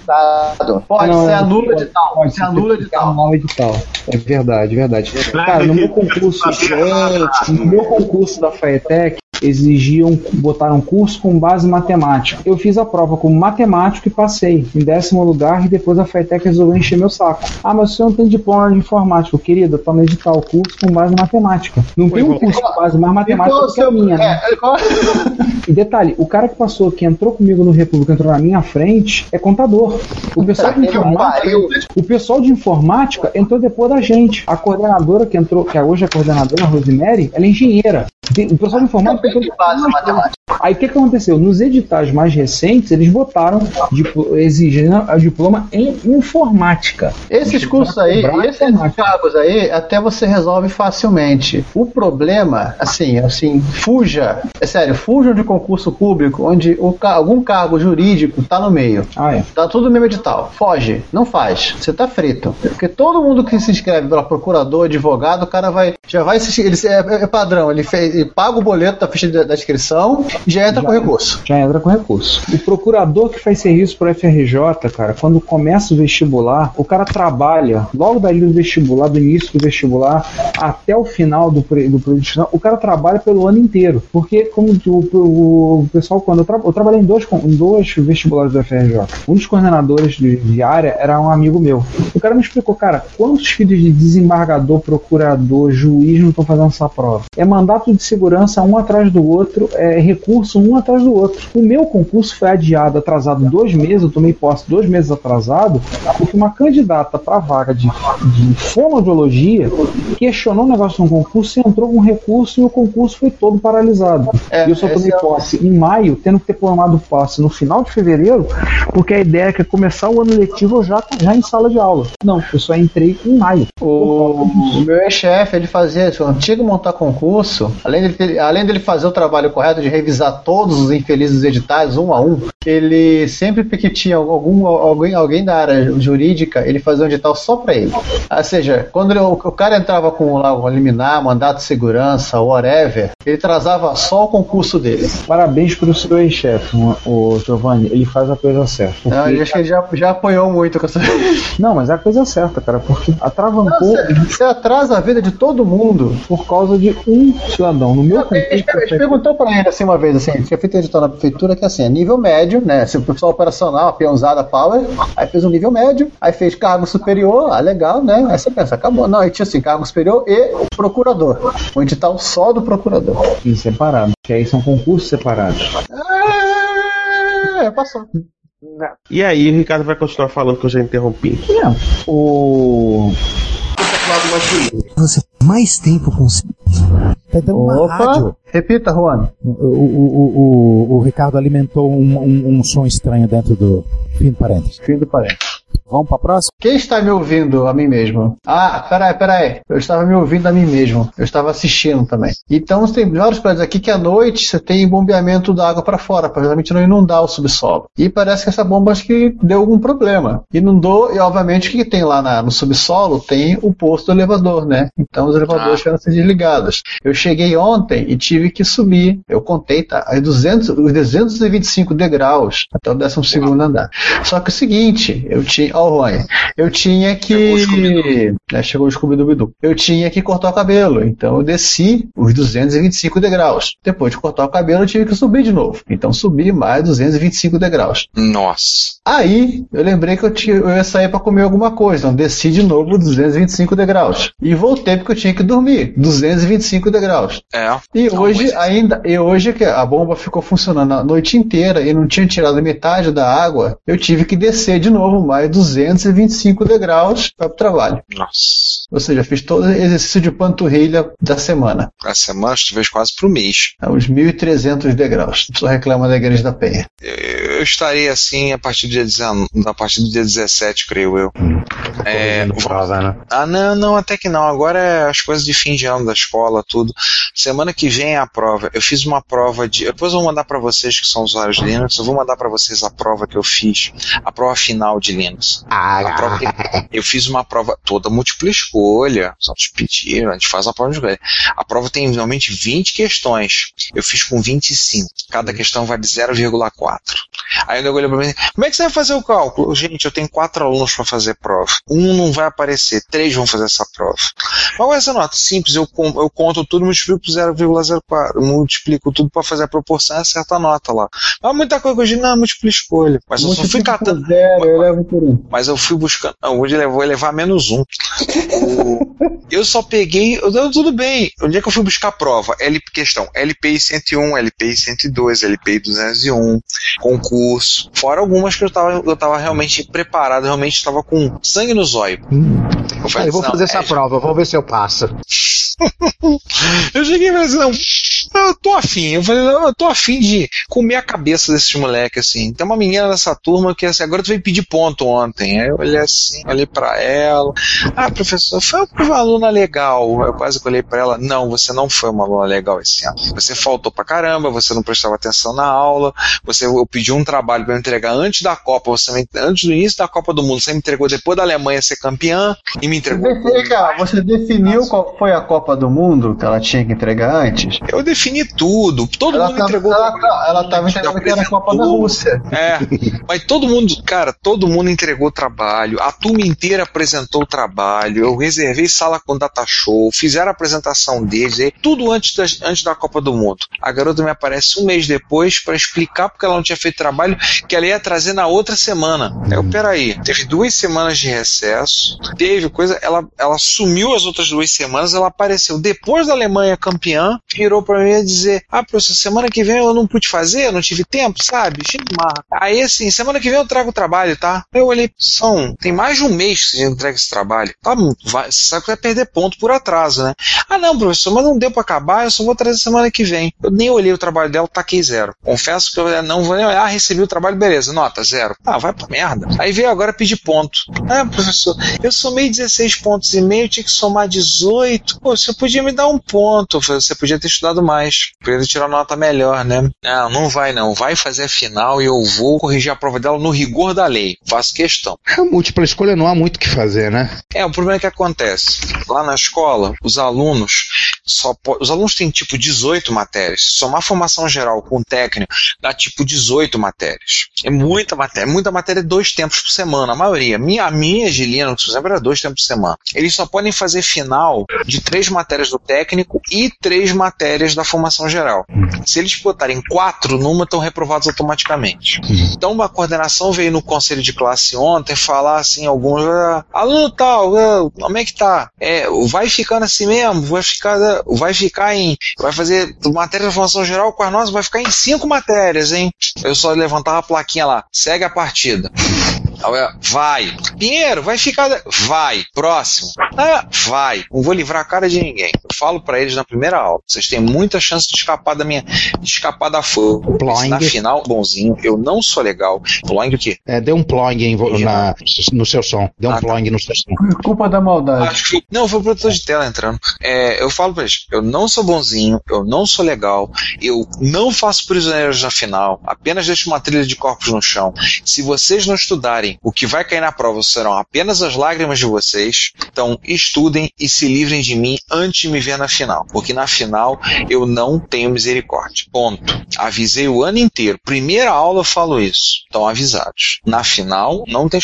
Pode, Não, é- anula o edital. Pode Você anula ser edital. anular o edital. É verdade, verdade. Cara, no meu concurso, gente, no meu concurso da FAETEC, exigiam, botaram curso com base em matemática. Eu fiz a prova como matemático e passei em décimo lugar e depois a FAETEC resolveu encher meu saco. Ah, mas você não tem diploma de informática. Querido, toma edital, curso com base em matemática. Não tem um curso com base mais matemática do que a minha, né? É, qual- E detalhe, o cara que passou, que entrou comigo no República, entrou na minha frente, é contador. O pessoal de informática, o pessoal de informática entrou depois da gente. A coordenadora que entrou, que é hoje a coordenadora, a Rosemary, ela é engenheira. O pessoal de informática entrou base em matemática. Aí o que, que aconteceu? Nos editais mais recentes, eles botaram exigindo a diploma em informática. Esses cursos aí, esses cargos aí, até você resolve facilmente. O problema, assim, assim, fuja, é sério, fujam de concurso público onde o algum cargo jurídico tá no meio. Ah, é. Tá tudo no mesmo edital. Foge, não faz. Você tá frito. Porque todo mundo que se inscreve para procurador, advogado, o cara vai. Já vai se. Ele, é, é padrão, ele fez. Ele paga o boleto da da, da inscrição e já entra com recurso. Já entra com recurso. O procurador que faz serviço pro FRJ, cara, quando começa o vestibular, o cara trabalha logo dali do vestibular, do início do vestibular, até o final do, pre- do inscrição, o cara trabalha pelo ano inteiro. Porque, como o, o- o pessoal, quando eu, tra eu trabalhei em dois, em dois vestibulares do FRJ, um dos coordenadores de, de área era um amigo meu. O cara me explicou, cara, quantos filhos de desembargador, procurador, juiz não estão fazendo essa prova? É mandato de segurança um atrás do outro, é recurso um atrás do outro. O meu concurso foi adiado, atrasado dois meses, eu tomei posse dois meses atrasado, porque uma candidata para a vaga de, de fonoaudiologia questionou o negócio no concurso e entrou com recurso e o concurso foi todo paralisado. e eu só tomei é posse em maio, tendo que ter tomado posse no final de fevereiro, porque a ideia é que é começar o ano letivo já, já em sala de aula. Não, eu só entrei em maio. O, o meu ex-chefe, ele fazia isso. Que montar concurso, além dele, além dele fazer o trabalho correto de revisar todos os infelizes editais, um a um, ele sempre que tinha algum, alguém, alguém da área jurídica, ele fazia um edital só para ele. Ou seja, quando ele- o, o cara entrava com lá, o liminar, mandato de segurança, whatever, ele trazava só o concurso dele. Parabéns pro seu ex-chefe, o Giovanni. Ele faz a coisa certa. Porque- Não, eu acho que ele já, já apoiou muito com essa. Não, mas é a coisa certa, cara, porque atravancou. Você atrasa a vida de todo mundo. Por causa de um cidadão. No meu A gente perguntou pra ele assim uma vez, assim, tinha feito edital na prefeitura que assim, é nível médio, né? Se o pessoal operacional, a peãozada power, aí fez um nível médio, aí fez cargo superior, ah, legal, né? Aí você pensa, acabou. Não, aí tinha assim, cargo superior e procurador. Um edital só do procurador. Sim, separado. Que aí são concursos separados. É, passou. E aí, o Ricardo vai continuar falando que eu já interrompi. Não, o. Você mais tempo com Tá dando uma Opa, rádio. repita, Juan. O, o, o, o, o Ricardo alimentou um, um, um som estranho dentro do fim do parênteses. Fim do parênteses. Vamos pra próxima? Quem está me ouvindo a mim mesmo? Ah, peraí, peraí. Eu estava me ouvindo a mim mesmo. Eu estava assistindo também. Então tem vários prédios aqui que à noite você tem bombeamento da água para fora, para realmente não inundar o subsolo. E parece que essa bomba acho que deu algum problema. Inundou e obviamente o que tem lá na- no subsolo tem o posto do elevador, né? Então os elevadores tiveram que ser desligados. Eu cheguei ontem e tive que subir. Eu contei, tá? Aí 200, os 225 degraus até o 12 segundo andar. Só que é o seguinte, eu tinha, ó, Rony, eu tinha que, chegou o Scooby-Doo, eu tinha que cortar o cabelo, então eu desci os 225 degraus. Depois de cortar o cabelo, eu tive que subir de novo. Então subi mais 225 degraus. Nossa. Aí, eu lembrei que eu, tinha, eu ia sair para comer alguma coisa, então desci de novo 225 degraus. E voltei porque eu tinha que dormir, 225 degraus. É. E hoje ainda, e hoje que a bomba ficou funcionando a noite inteira e não tinha tirado metade da água, eu tive que descer de novo mais 225 degraus para o trabalho. Nossa. Ou seja, fiz todo o exercício de panturrilha da semana. A semana talvez quase pro mês. É, Os 1.300 degraus. Só reclama da Igreja da Penha. Eu eu estarei assim a partir do dia 19, a partir do dia 17, creio eu. É, Ah, não, não, até que não. Agora é as coisas de fim de ano da escola, tudo. Semana que vem é a prova. Eu fiz uma prova de. Depois eu vou mandar pra vocês que são usuários de Linux. Eu vou mandar pra vocês a prova que eu fiz, a prova final de Linux. A prova eu fiz uma prova toda múltipla escolha. Só te pediram, a gente faz uma prova de escolha. A prova tem normalmente 20 questões. Eu fiz com 25. Cada questão vale 0,4. Aí o nego olhou pra mim, como é que você vai fazer o cálculo? Gente, eu tenho quatro alunos para fazer prova. Um não vai aparecer, três vão fazer essa prova. Qual é essa nota? Simples, eu, eu conto tudo, multiplico por 0,04, multiplico tudo para fazer a proporção e acerto a nota lá. Mas muita coisa que eu digo, não, múltipla escolha. Mas eu só fui catando. Zero, eu levo por um. Mas eu fui buscando. Não, hoje eu vou levar menos um. Eu só peguei. Eu, tudo bem. Onde é que eu fui buscar a prova? L, questão: LPI 101, LPI 102, LPI 201, concurso. Fora algumas que eu tava, eu tava realmente preparado, realmente estava com sangue no zóio. Eu, falei, eu vou fazer é, essa prova, vou ver se eu passo. eu cheguei e falei assim, não, eu tô afim. Eu falei, eu tô afim de comer a cabeça desses moleques, assim. Tem uma menina nessa turma que, assim, agora tu veio pedir ponto ontem. Aí eu olhei assim, olhei pra ela. Ah, professor, foi uma aluna legal. Eu quase olhei pra ela. Não, você não foi uma aluna legal esse ano. Você faltou pra caramba, você não prestava atenção na aula, você, eu pedi um trabalho pra eu entregar antes da Copa, você me, antes do início da Copa do Mundo, você me entregou depois da Alemanha ser campeã e me entregou. Você definiu qual foi a Copa do Mundo que ela tinha que entregar antes? Eu defini tudo. Todo ela mundo tava, entregou. Ela, ela tava entregando que era a Copa da Rússia. É, mas todo mundo, cara, todo mundo entregou trabalho, a turma inteira apresentou o trabalho, eu reservei sala com data show, fizeram a apresentação deles, aí, tudo antes da, antes da Copa do Mundo. A garota me aparece um mês depois para explicar porque ela não tinha feito trabalho que ela ia trazer na outra semana. Eu, peraí, teve duas semanas de recesso, teve coisa, ela, ela sumiu as outras duas semanas, ela apareceu depois da Alemanha campeã, virou para mim e dizer: Ah, professor, semana que vem eu não pude fazer, não tive tempo, sabe? De. Aí assim, semana que vem eu trago o trabalho, tá? Eu olhei, são, tem mais de um mês que você entrega esse trabalho. Tá, vai, sabe que vai perder ponto por atraso, né? Ah, não, professor, mas não deu para acabar, eu só vou trazer semana que vem. Eu nem olhei o trabalho dela, taquei zero. Confesso que eu não vou nem olhar, ah, recebi o trabalho, beleza, nota, zero. Ah, vai pra merda. Aí veio agora pedir ponto. Ah, professor, eu somei 16 pontos e meio, tinha que somar 18. Pô, você podia me dar um ponto, você podia ter estudado mais, podia tirar nota melhor, né? Não, não vai não, vai fazer a final e eu vou corrigir a prova dela no rigor da lei. Faço questão. A múltipla escolha não há muito o que fazer, né? É, o problema é que acontece. Lá na escola, os alunos só po- os alunos têm tipo 18 matérias. Se somar formação geral com técnico, dá tipo 18 matérias. É muita matéria, muita matéria dois tempos por semana, a maioria. Minha, a minha de Linux, por exemplo, era dois tempos por semana. Eles só podem fazer final de três matérias do técnico e três matérias da formação geral. Se eles botarem quatro numa, estão reprovados automaticamente. Então, uma coordenação veio no conselho de classe ontem falar assim, alguns, ah, aluno tal, ah, como é que tá? É, vai ficando assim mesmo, vai ficar, vai ficar em, vai fazer matéria da formação geral com as nossas, vai ficar em cinco matérias, hein? Eu só levantava a plaquinha lá, segue a partida. Vai. Pinheiro, vai ficar. Vai. Próximo. Ah, vai. Não vou livrar a cara de ninguém. Eu falo pra eles na primeira aula. Vocês têm muita chance de escapar da minha. de escapar da fogo. Na final, bonzinho, eu não sou legal. Ploing o quê? É, deu um ploing em vo- na- no seu som. Deu um Ah, tá. no seu som. Culpa da maldade. Acho que. Não, foi o protetor de tela entrando. É, eu falo pra eles, eu não sou bonzinho, eu não sou legal, eu não faço prisioneiros na final, apenas deixo uma trilha de corpos no chão. Se vocês não estudarem, o que vai cair na prova serão apenas as lágrimas de vocês. Então, estudem e se livrem de mim antes de me ver na final. Porque na final eu não tenho misericórdia. Ponto. Avisei o ano inteiro. Primeira aula eu falo isso. Estão avisados. Na final, não tem.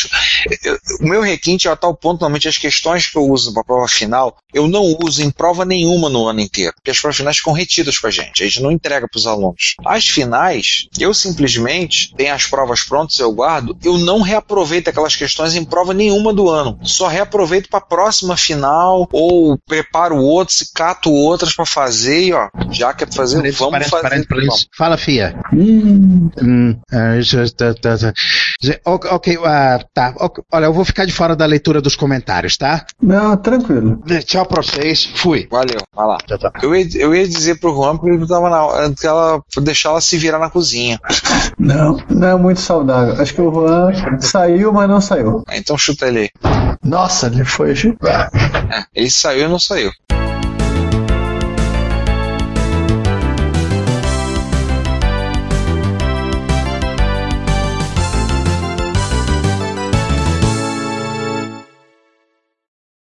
O meu requinte é a tal ponto, normalmente as questões que eu uso para a prova final, eu não uso em prova nenhuma no ano inteiro. Porque as provas finais ficam retidas com a gente. A gente não entrega para os alunos. As finais, eu simplesmente tenho as provas prontas, eu guardo, eu não reaproveito aquelas questões em prova nenhuma do ano. Só reaproveito para a próxima final ou preparo outros, cato outras para fazer e ó, já que é pra fazer, vamos Parece, fazer. parece, parece. vamos. Fala, Fia. Hum, ah, isso, tá, tá, tá. Ok, ah, tá. Olha, eu vou ficar de fora da leitura dos comentários, tá? Não, tranquilo. Tchau pra vocês. Fui. Valeu, vai lá. Eu, ia, eu ia dizer pro Juan que ele tava na hora que ela deixar ela se virar na cozinha. Não, não é muito saudável. Acho que o Juan saiu, mas não saiu. Então chuta ele aí. Nossa, ele foi. É, ele saiu e não saiu.